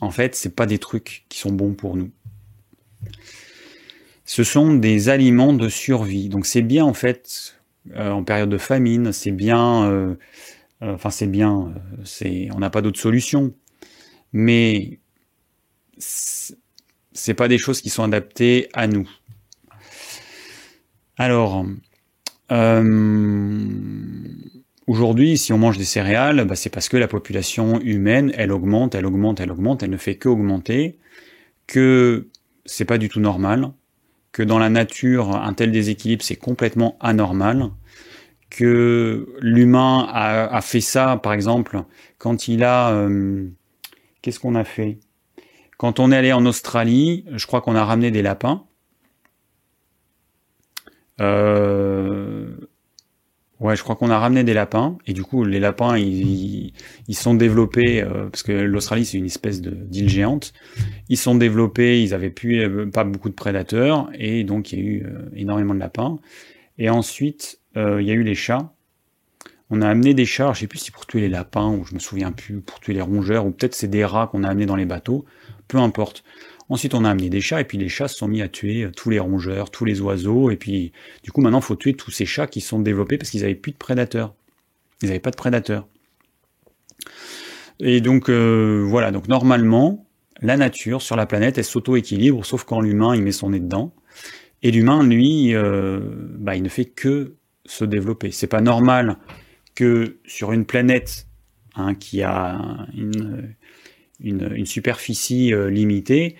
en fait, c'est pas des trucs qui sont bons pour nous. Ce sont des aliments de survie. Donc c'est bien en fait euh, en période de famine, c'est bien, euh, enfin c'est bien, c'est, on n'a pas d'autre solution. Mais c'est pas des choses qui sont adaptées à nous. Alors, Aujourd'hui, si on mange des céréales, bah, c'est parce que la population humaine, elle augmente, elle augmente, elle augmente, elle ne fait que augmenter, que c'est pas du tout normal, que dans la nature, un tel déséquilibre, c'est complètement anormal, que l'humain a, fait ça, par exemple, quand il a... Euh, qu'est-ce qu'on a fait? Quand on est allé en Australie, je crois qu'on a ramené des lapins. Euh, Ouais, je crois qu'on a ramené des lapins et du coup les lapins ils, sont développés euh, parce que l'Australie c'est une espèce d'île géante. Ils sont développés, ils avaient plus pas beaucoup de prédateurs et donc il y a eu énormément de lapins. Et ensuite il y a eu les chats. On a amené des chats, je sais plus si pour tuer les lapins ou je me souviens plus pour tuer les rongeurs ou peut-être c'est des rats qu'on a amenés dans les bateaux, peu importe. Ensuite, on a amené des chats, et puis les chats se sont mis à tuer euh, tous les rongeurs, tous les oiseaux, et puis du coup, maintenant, il faut tuer tous ces chats qui sont développés parce qu'ils n'avaient plus de prédateurs. Ils n'avaient pas de prédateurs. Et donc, euh, voilà, donc normalement, la nature sur la planète, elle s'auto-équilibre, sauf quand l'humain, il met son nez dedans. Et l'humain, lui, euh, bah, il ne fait que se développer. C'est pas normal que sur une planète hein, qui a une, superficie limitée,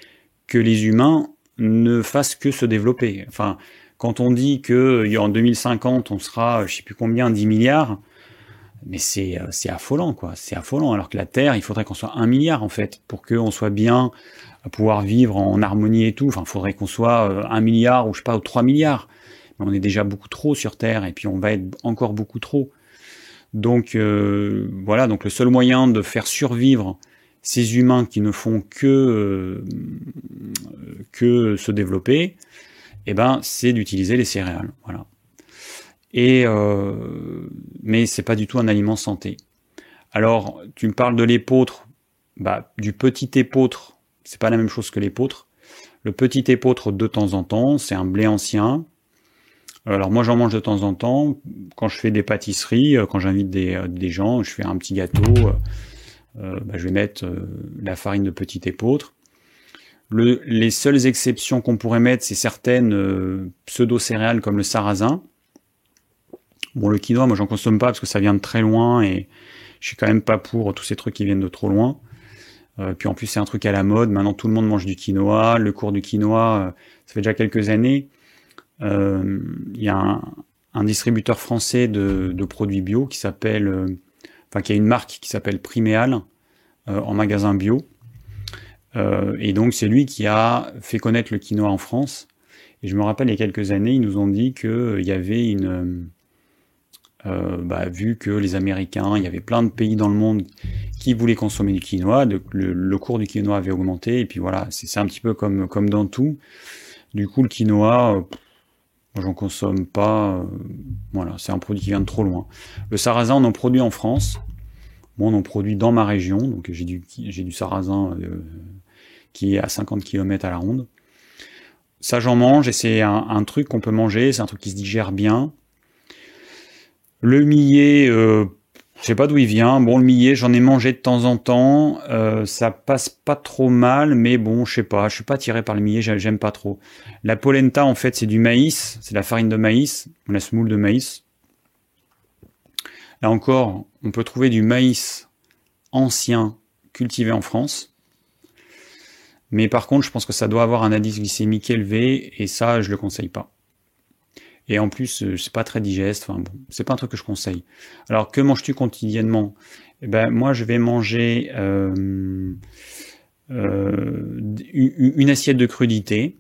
que les humains ne fassent que se développer. Enfin, quand on dit que en 2050 on sera, je sais plus combien, 10 milliards, mais c'est affolant quoi, c'est affolant. Alors que la Terre, il faudrait qu'on soit un milliard en fait pour qu'on soit bien, à pouvoir vivre en harmonie et tout. Enfin, il faudrait qu'on soit euh, un milliard ou je sais pas ou 3 milliards. On est déjà beaucoup trop sur Terre et puis on va être encore beaucoup trop. Donc euh, voilà, donc le seul moyen de faire survivre ces humains qui ne font que, euh, que se développer, eh ben, c'est d'utiliser les céréales. Voilà. Et euh, mais c'est pas du tout un aliment santé. Alors, tu me parles de l'épeautre, bah, du petit épeautre, c'est pas la même chose que l'épeautre. Le petit épeautre de temps en temps, c'est un blé ancien. Alors moi j'en mange de temps en temps. Quand je fais des pâtisseries, euh, quand j'invite des, euh, des gens, je fais un petit gâteau euh, bah, je vais mettre la farine de petit épeautre. Le, les seules exceptions qu'on pourrait mettre, c'est certaines pseudo-céréales comme le sarrasin. Bon, le quinoa, moi j'en consomme pas parce que ça vient de très loin et je suis quand même pas pour tous ces trucs qui viennent de trop loin. Puis en plus c'est un truc à la mode, maintenant tout le monde mange du quinoa, le cours du quinoa, ça fait déjà quelques années. Il y a un, distributeur français de, de produits bio qui s'appelle enfin qui a une marque qui s'appelle Priméal euh, en magasin bio. Euh, et donc c'est lui qui a fait connaître le quinoa en France. Et je me rappelle il y a quelques années, ils nous ont dit qu'il euh, y avait une... bah, vu que les Américains, il y avait plein de pays dans le monde qui voulaient consommer du quinoa, le, cours du quinoa avait augmenté, et puis voilà, c'est un petit peu comme, comme dans tout. Du coup, le quinoa, J'en consomme pas. Euh, voilà, c'est un produit qui vient de trop loin. Le sarrasin, on en produit en France. Moi, on en produit dans ma région. Donc, j'ai du, j'ai du sarrasin euh, qui est à 50 km à la ronde. Ça, j'en mange et c'est un, truc qu'on peut manger. C'est un truc qui se digère bien. Le millet, euh, Je sais pas d'où il vient. Bon, le millet, j'en ai mangé de temps en temps. Euh, ça passe pas trop mal, mais bon, je sais pas. Je suis pas tiré par le millet, j'aime pas trop. La polenta, en fait, c'est du maïs. C'est la farine de maïs, la semoule de maïs. Là encore, on peut trouver du maïs ancien cultivé en France. Mais par contre, je pense que ça doit avoir un indice glycémique élevé, et ça, je le conseille pas. Et en plus, euh, c'est pas très digeste. Enfin bon, c'est pas un truc que je conseille. Alors, que manges-tu quotidiennement? Eh ben, moi, je vais manger euh, euh, une assiette de crudité,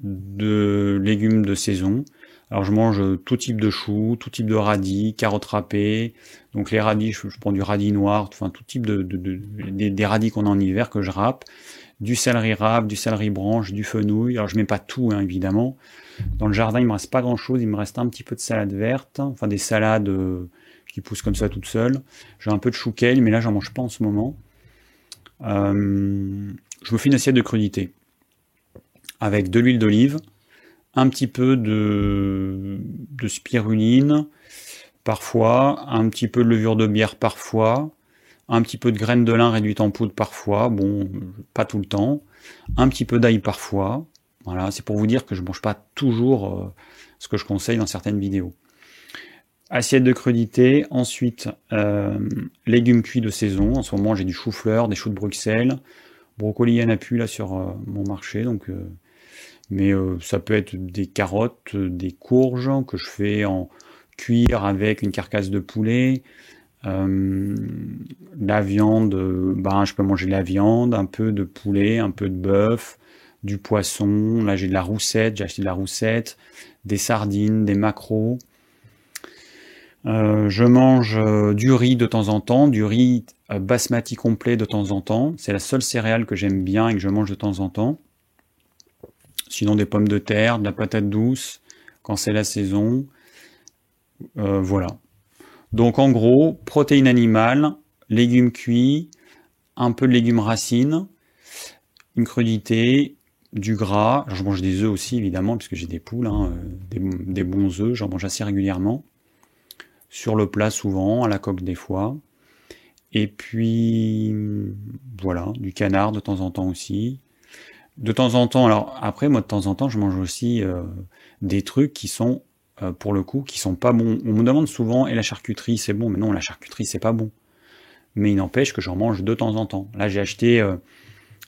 de légumes de saison. Alors, je mange tout type de choux, tout type de radis, carottes râpées. Donc, les radis, je, prends du radis noir, enfin tout type de, des, des radis qu'on a en hiver que je râpe du céleri râpe, du céleri branche, du fenouil. Alors je mets pas tout hein, évidemment. Dans le jardin, il me reste pas grand chose, il me reste un petit peu de salade verte, enfin des salades euh, qui poussent comme ça toutes seules. J'ai un peu de chou mais là j'en mange pas en ce moment. Euh, je me fais une assiette de crudité avec de l'huile d'olive, un petit peu de, de spiruline parfois, un petit peu de levure de bière parfois, un petit peu de graines de lin réduites en poudre parfois, bon, pas tout le temps, un petit peu d'ail parfois. Voilà, c'est pour vous dire que je mange pas toujours euh, ce que je conseille dans certaines vidéos. Assiette de crudité, ensuite euh, légumes cuits de saison. En ce moment, j'ai du chou-fleur, des choux de Bruxelles, brocoli à l'appui là sur euh, mon marché, donc mais ça peut être des carottes, des courges que je fais en cuire avec une carcasse de poulet, la viande, ben, je peux manger de la viande, un peu de poulet, un peu de bœuf, du poisson. Là, j'ai de la roussette, j'ai acheté de la roussette, des sardines, des maquereaux. Euh, je mange euh, du riz de temps en temps, du riz basmati complet de temps en temps. C'est la seule céréale que j'aime bien et que je mange de temps en temps. Sinon, des pommes de terre, de la patate douce, quand c'est la saison. voilà. Donc en gros, protéines animales, légumes cuits, un peu de légumes racines, une crudité, du gras. Je mange des œufs aussi évidemment puisque j'ai des poules, hein, euh, des, bons œufs, j'en mange assez régulièrement. Sur le plat souvent, à la coque des fois. Et puis voilà, du canard de temps en temps aussi. De temps en temps, alors après moi de temps en temps je mange aussi euh, des trucs qui sont euh, pour le coup, qui sont pas bons. On me demande souvent, et la charcuterie, c'est bon, mais non, la charcuterie, c'est pas bon. Mais il n'empêche que j'en mange de temps en temps. Là, j'ai acheté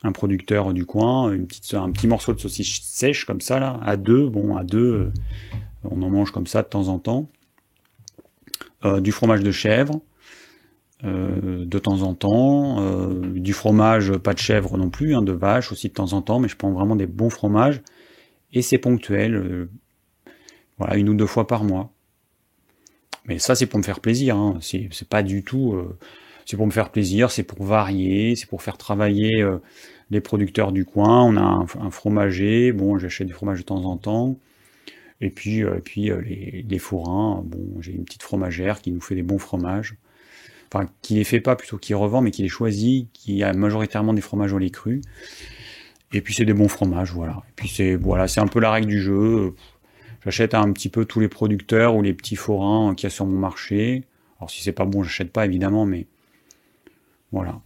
un producteur du coin, un petit morceau de saucisse sèche comme ça, là, à deux. Bon, à deux, euh, on en mange comme ça de temps en temps. du fromage de chèvre, de temps en temps. du fromage, pas de chèvre non plus, hein, de vache aussi de temps en temps, mais je prends vraiment des bons fromages. Et c'est ponctuel voilà, une ou deux fois par mois. Mais ça, c'est pour me faire plaisir. Hein. C'est pas du tout. Euh, c'est pour me faire plaisir, c'est pour varier, c'est pour faire travailler euh, les producteurs du coin. On a un, fromager. Bon, j'achète du fromage de temps en temps. Et puis, euh, puis les, les, fourrins. Bon, j'ai une petite fromagère qui nous fait des bons fromages. Enfin, qui les fait pas plutôt qui revend, mais qui les choisit, qui a majoritairement des fromages au lait cru. Et puis c'est des bons fromages, voilà. Et puis c'est voilà, c'est un peu la règle du jeu. J'achète un petit peu tous les producteurs ou les petits forains qu'il y a sur mon marché. Alors si c'est pas bon, j'achète pas évidemment, mais voilà.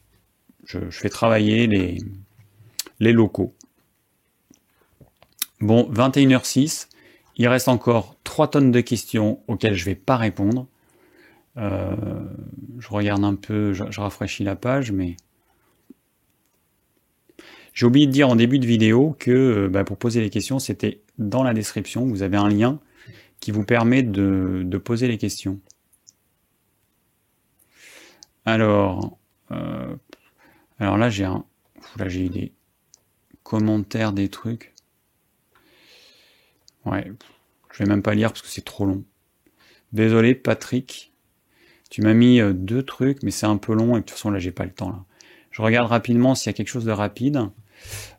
Je, fais travailler les, locaux. Bon, 21h06. Il reste encore 3 tonnes de questions auxquelles je vais pas répondre. Euh, je regarde un peu, je, rafraîchis la page, mais j'ai oublié de dire en début de vidéo que euh, bah, pour poser les questions, c'était dans la description. Vous avez un lien qui vous permet de, poser les questions. Alors, euh, alors là j'ai un, là j'ai eu des commentaires des trucs. Ouais, je vais même pas lire parce que c'est trop long. Désolé Patrick, tu m'as mis euh, deux trucs, mais c'est un peu long et de toute façon là j'ai pas le temps. Je regarde rapidement s'il y a quelque chose de rapide.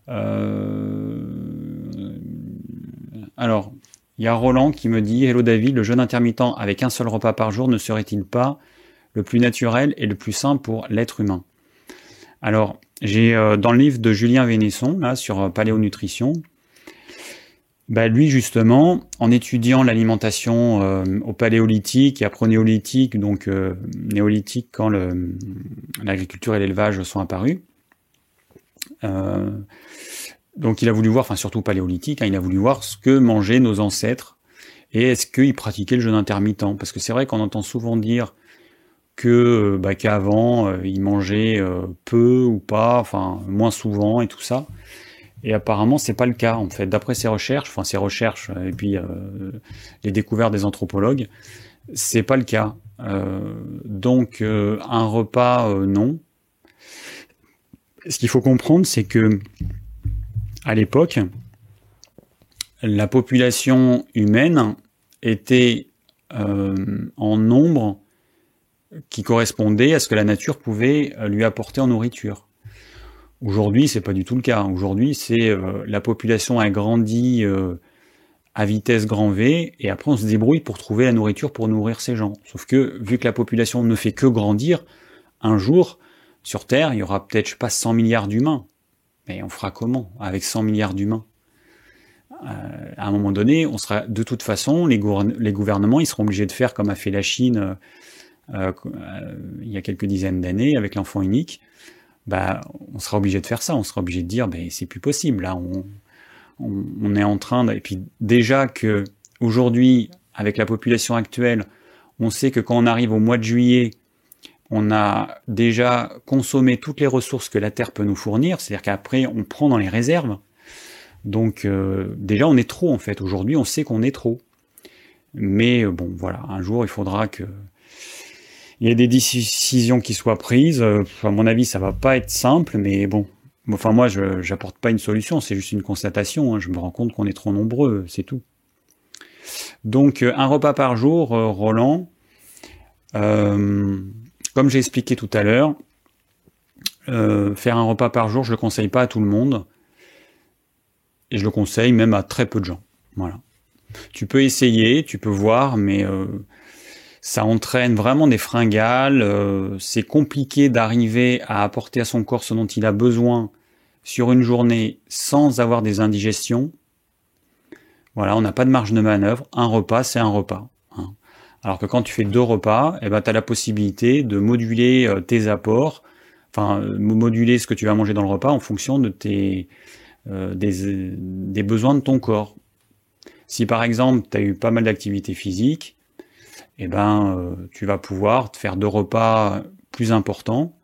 Euh, alors, il y a Roland qui me dit Hello David, le jeûne intermittent avec un seul repas par jour ne serait-il pas le plus naturel et le plus sain pour l'être humain Alors, j'ai euh, dans le livre de Julien Vénesson, là, sur euh, paléonutrition, bah lui justement, en étudiant l'alimentation euh, au paléolithique et après néolithique, donc néolithique quand l'agriculture et l'élevage sont apparus. Donc il a voulu voir, enfin surtout paléolithique, hein, il a voulu voir ce que mangeaient nos ancêtres et est-ce qu'ils pratiquaient le jeûne intermittent. Parce que c'est vrai qu'on entend souvent dire que bah, qu'avant ils mangeaient peu ou pas, enfin moins souvent et tout ça. Et apparemment, c'est pas le cas. En fait, d'après ses recherches, enfin ses recherches et puis euh, les découvertes des anthropologues, c'est pas le cas. Euh, donc, euh, un repas, non. Ce qu'il faut comprendre, c'est que à l'époque, la population humaine était en nombre qui correspondait à ce que la nature pouvait lui apporter en nourriture. Aujourd'hui, c'est pas du tout le cas. Aujourd'hui, c'est euh, la population a grandi euh, à vitesse grand V, et après on se débrouille pour trouver la nourriture pour nourrir ces gens. Sauf que vu que la population ne fait que grandir, un jour sur Terre, il y aura peut-être pas 100 milliards d'humains. Mais on fera comment avec 100 milliards d'humains? Euh, À un moment donné, on sera de toute façon les, les, gouvernements, ils seront obligés de faire comme a fait la Chine il y a quelques dizaines d'années avec l'enfant unique bah, on sera obligé de faire ça. On sera obligé de dire, ben, c'est plus possible. Là, on, on, est en train de, et puis déjà que aujourd'hui, avec la population actuelle, on sait que quand on arrive au mois de juillet, on a déjà consommé toutes les ressources que la Terre peut nous fournir. C'est-à-dire qu'après, on prend dans les réserves. Donc euh, déjà, on est trop en fait. Aujourd'hui, on sait qu'on est trop. Mais bon, voilà, un jour, il faudra que il y a des décisions qui soient prises. Euh, à mon avis, ça va pas être simple, mais bon. Enfin, moi, je j'apporte pas une solution, c'est juste une constatation. Hein. Je me rends compte qu'on est trop nombreux, c'est tout. Donc, euh, un repas par jour, euh, Roland. comme j'ai expliqué tout à l'heure, faire un repas par jour, je le conseille pas à tout le monde. Et je le conseille même à très peu de gens. Voilà. Tu peux essayer, tu peux voir, mais ça entraîne vraiment des fringales, euh, c'est compliqué d'arriver à apporter à son corps ce dont il a besoin sur une journée sans avoir des indigestions. Voilà, on n'a pas de marge de manœuvre, un repas c'est un repas. Hein. Alors que quand tu fais deux repas, eh ben, tu as la possibilité de moduler euh, tes apports, enfin euh, moduler ce que tu vas manger dans le repas en fonction de tes, des, des besoins de ton corps. Si par exemple tu as eu pas mal d'activités physiques, eh ben, euh, tu vas pouvoir te faire deux repas plus importants.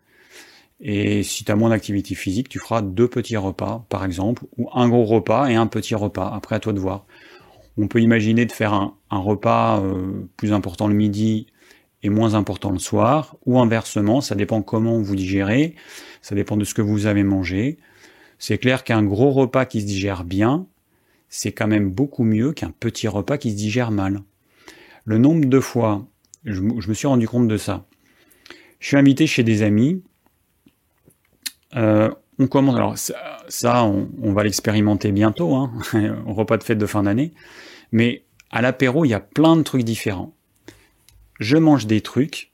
Et si tu as moins d'activité physique, tu feras deux petits repas, par exemple, ou un gros repas et un petit repas. Après, à toi de voir. On peut imaginer de faire un, repas euh, plus important le midi et moins important le soir, ou inversement, ça dépend comment vous digérez, ça dépend de ce que vous avez mangé. C'est clair qu'un gros repas qui se digère bien, c'est quand même beaucoup mieux qu'un petit repas qui se digère mal le nombre de fois, je, me suis rendu compte de ça. Je suis invité chez des amis. Euh, on commence, alors ça, on, va l'expérimenter bientôt, hein, [laughs] au repas de fête de fin d'année. Mais à l'apéro, il y a plein de trucs différents. Je mange des trucs,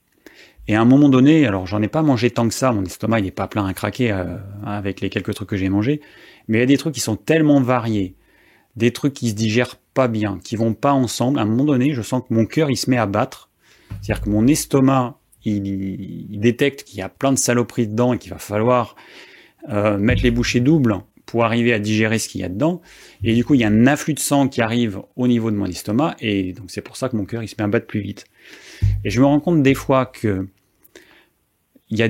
et à un moment donné, alors j'en ai pas mangé tant que ça, mon estomac n'est pas plein à craquer euh, avec les quelques trucs que j'ai mangés, mais il y a des trucs qui sont tellement variés, des trucs qui se digèrent pas bien, qui vont pas ensemble, à un moment donné, je sens que mon cœur il se met à battre. C'est-à-dire que mon estomac il, détecte qu'il y a plein de saloperies dedans et qu'il va falloir euh, mettre les bouchées doubles pour arriver à digérer ce qu'il y a dedans. Et du coup, il y a un afflux de sang qui arrive au niveau de mon estomac et donc c'est pour ça que mon cœur il se met à battre plus vite. Et je me rends compte des fois que il y a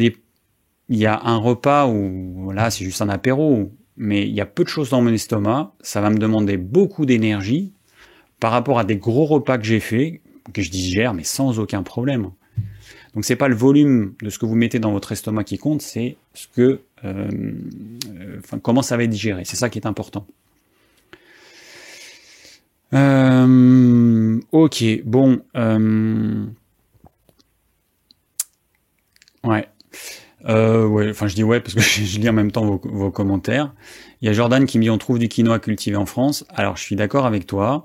il y a un repas où voilà, c'est juste un apéro mais il y a peu de choses dans mon estomac, ça va me demander beaucoup d'énergie par rapport à des gros repas que j'ai fait, que je digère, mais sans aucun problème. Donc c'est pas le volume de ce que vous mettez dans votre estomac qui compte, c'est ce que, euh, euh, comment ça va être digéré. C'est ça qui est important. Euh, ok, bon. ouais. Euh, ouais, enfin je dis ouais parce que [laughs] je lis en même temps vos, commentaires. Il y a Jordan qui me dit on trouve du quinoa cultivé en France. Alors je suis d'accord avec toi.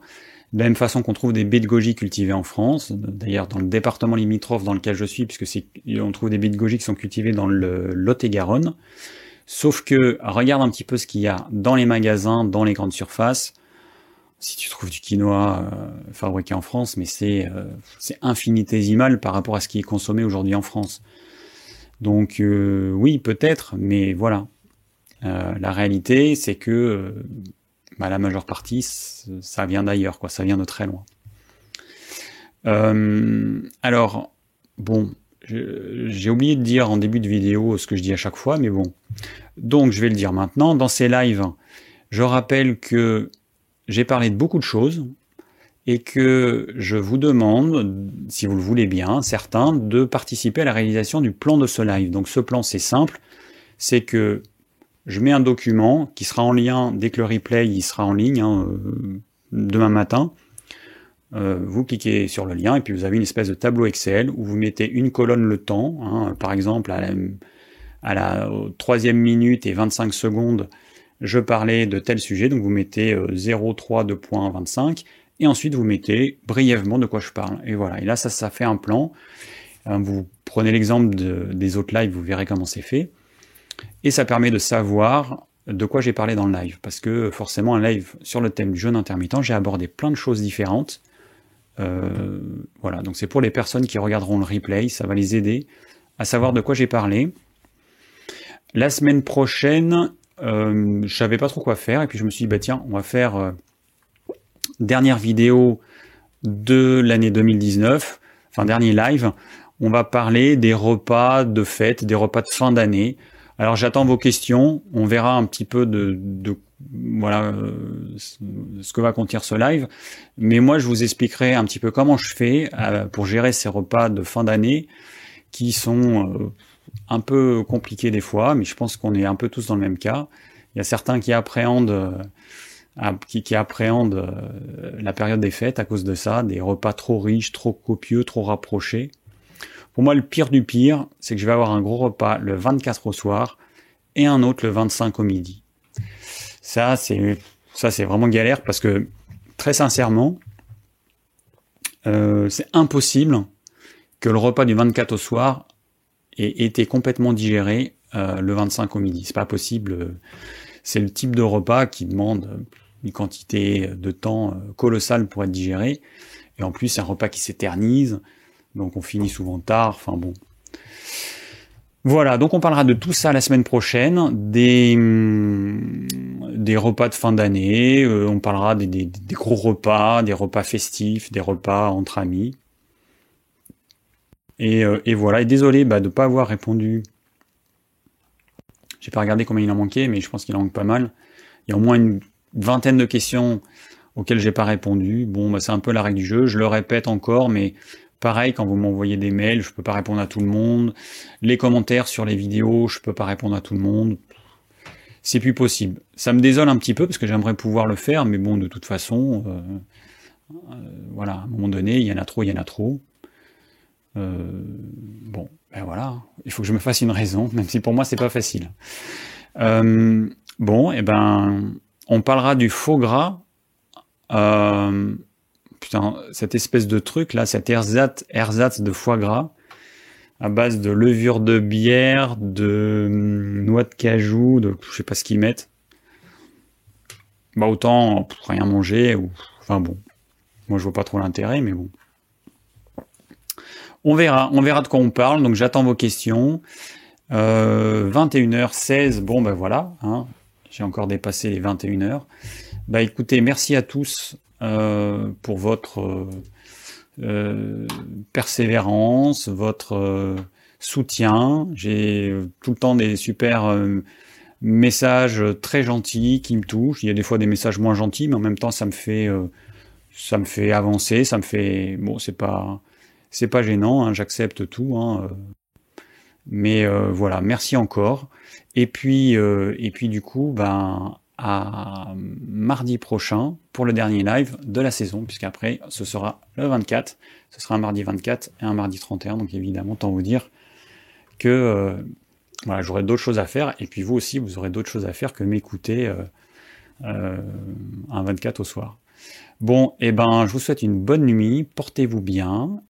De la même façon qu'on trouve des baies de goji cultivées en France, d'ailleurs dans le département limitrophe dans lequel je suis, puisque c'est on trouve des baies de goji qui sont cultivées dans le Lot-et-Garonne. Sauf que regarde un petit peu ce qu'il y a dans les magasins, dans les grandes surfaces. si tu trouves du quinoa fabriqué en France, mais c'est c'est infinitésimal par rapport à ce qui est consommé aujourd'hui en France. Donc oui, peut-être, mais voilà. la réalité, c'est que bah, la majeure partie, ça vient d'ailleurs, quoi. Ça vient de très loin. alors, bon, j'ai oublié de dire en début de vidéo ce que je dis à chaque fois, mais bon. Donc, je vais le dire maintenant. Dans ces lives, je rappelle que j'ai parlé de beaucoup de choses et que je vous demande, si vous le voulez bien, certains, de participer à la réalisation du plan de ce live. Donc, ce plan, c'est simple. C'est que je mets un document qui sera en lien dès que le replay il sera en ligne hein, euh, demain matin. Euh, vous cliquez sur le lien et puis vous avez une espèce de tableau Excel où vous mettez une colonne le temps, hein, par exemple à la, troisième minute et 25 secondes, je parlais de tel sujet, donc vous mettez 0,3 de point 25 et ensuite vous mettez brièvement de quoi je parle. Et voilà, et là ça, ça fait un plan. Euh, vous prenez l'exemple des autres lives, vous verrez comment c'est fait. Et ça permet de savoir de quoi j'ai parlé dans le live. Parce que forcément, un live sur le thème du jeûne intermittent, j'ai abordé plein de choses différentes. Euh, voilà, donc c'est pour les personnes qui regarderont le replay, ça va les aider à savoir de quoi j'ai parlé. La semaine prochaine, euh, je savais pas trop quoi faire, et puis je me suis dit, bah tiens, on va faire euh, dernière vidéo de l'année 2019, enfin dernier live, on va parler des repas de fête, des repas de fin d'année. Alors j'attends vos questions, on verra un petit peu de, voilà euh, ce que va contenir ce live. Mais moi, je vous expliquerai un petit peu comment je fais euh, pour gérer ces repas de fin d'année qui sont euh, un peu compliqués des fois, mais je pense qu'on est un peu tous dans le même cas. Il y a certains qui appréhendent qui, qui appréhendent la période des fêtes à cause de ça, des repas trop riches, trop copieux, trop rapprochés. Pour moi, le pire du pire, c'est que je vais avoir un gros repas le 24 au soir et un autre le 25 au midi. Ça, c'est ça, c'est vraiment galère parce que très sincèrement, euh, c'est impossible que le repas du 24 au soir ait été complètement digéré euh, le 25 au midi. C'est pas possible. C'est le type de repas qui demande une quantité de temps euh, colossale pour être digéré. Et en plus, c'est un repas qui s'éternise. Donc on finit souvent tard. Enfin bon. Voilà, donc on parlera de tout ça la semaine prochaine, des, hum, des repas de fin d'année, euh, on parlera des, gros repas, des repas festifs, des repas entre amis. Et, euh, voilà, et désolé bah, de ne pas avoir répondu. J'ai pas regardé combien il en manquait, mais je pense qu'il en manque pas mal. Il y a au moins une vingtaine de questions auxquelles j'ai pas répondu. Bon, bah, c'est un peu la règle du jeu. Je le répète encore, mais Pareil, quand vous m'envoyez des mails, je peux pas répondre à tout le monde. Les commentaires sur les vidéos, je peux pas répondre à tout le monde. C'est plus possible. Ça me désole un petit peu parce que j'aimerais pouvoir le faire, mais bon, de toute façon, euh, euh, voilà, à un moment donné, il y en a trop, il y en a trop. Euh, bon, ben voilà, il faut que je me fasse une raison, [laughs] même si pour moi c'est pas facile. bon, et eh ben, on parlera du faux gras putain, cette espèce de truc là, cet ersatz, ersatz de foie gras à base de levure de bière, de hum, noix de cajou, de je sais pas ce qu'ils mettent. Bah autant rien manger ou enfin bon. Moi je vois pas trop l'intérêt mais bon. On verra, on verra de quoi on parle. Donc j'attends vos questions. 21h16, euh, bon ben voilà, hein. J'ai encore dépassé les 21h. Bah écoutez, merci à tous euh, pour votre euh, persévérance, votre soutien. J'ai tout le temps des super messages très gentils qui me touchent. Il y a des fois des messages moins gentils, mais en même temps ça me fait ça me fait avancer, ça me fait bon c'est pas c'est pas gênant, hein, j'accepte tout. Hein, mais voilà, merci encore. Et puis et puis du coup ben à mardi prochain pour le dernier live de la saison, puisqu'après ce sera le 24, ce sera un mardi 24 et un mardi 31, donc évidemment, tant vous dire que euh, voilà, j'aurai d'autres choses à faire, et puis vous aussi, vous aurez d'autres choses à faire que m'écouter euh, euh, un 24 au soir. Bon, et eh ben, je vous souhaite une bonne nuit, portez-vous bien,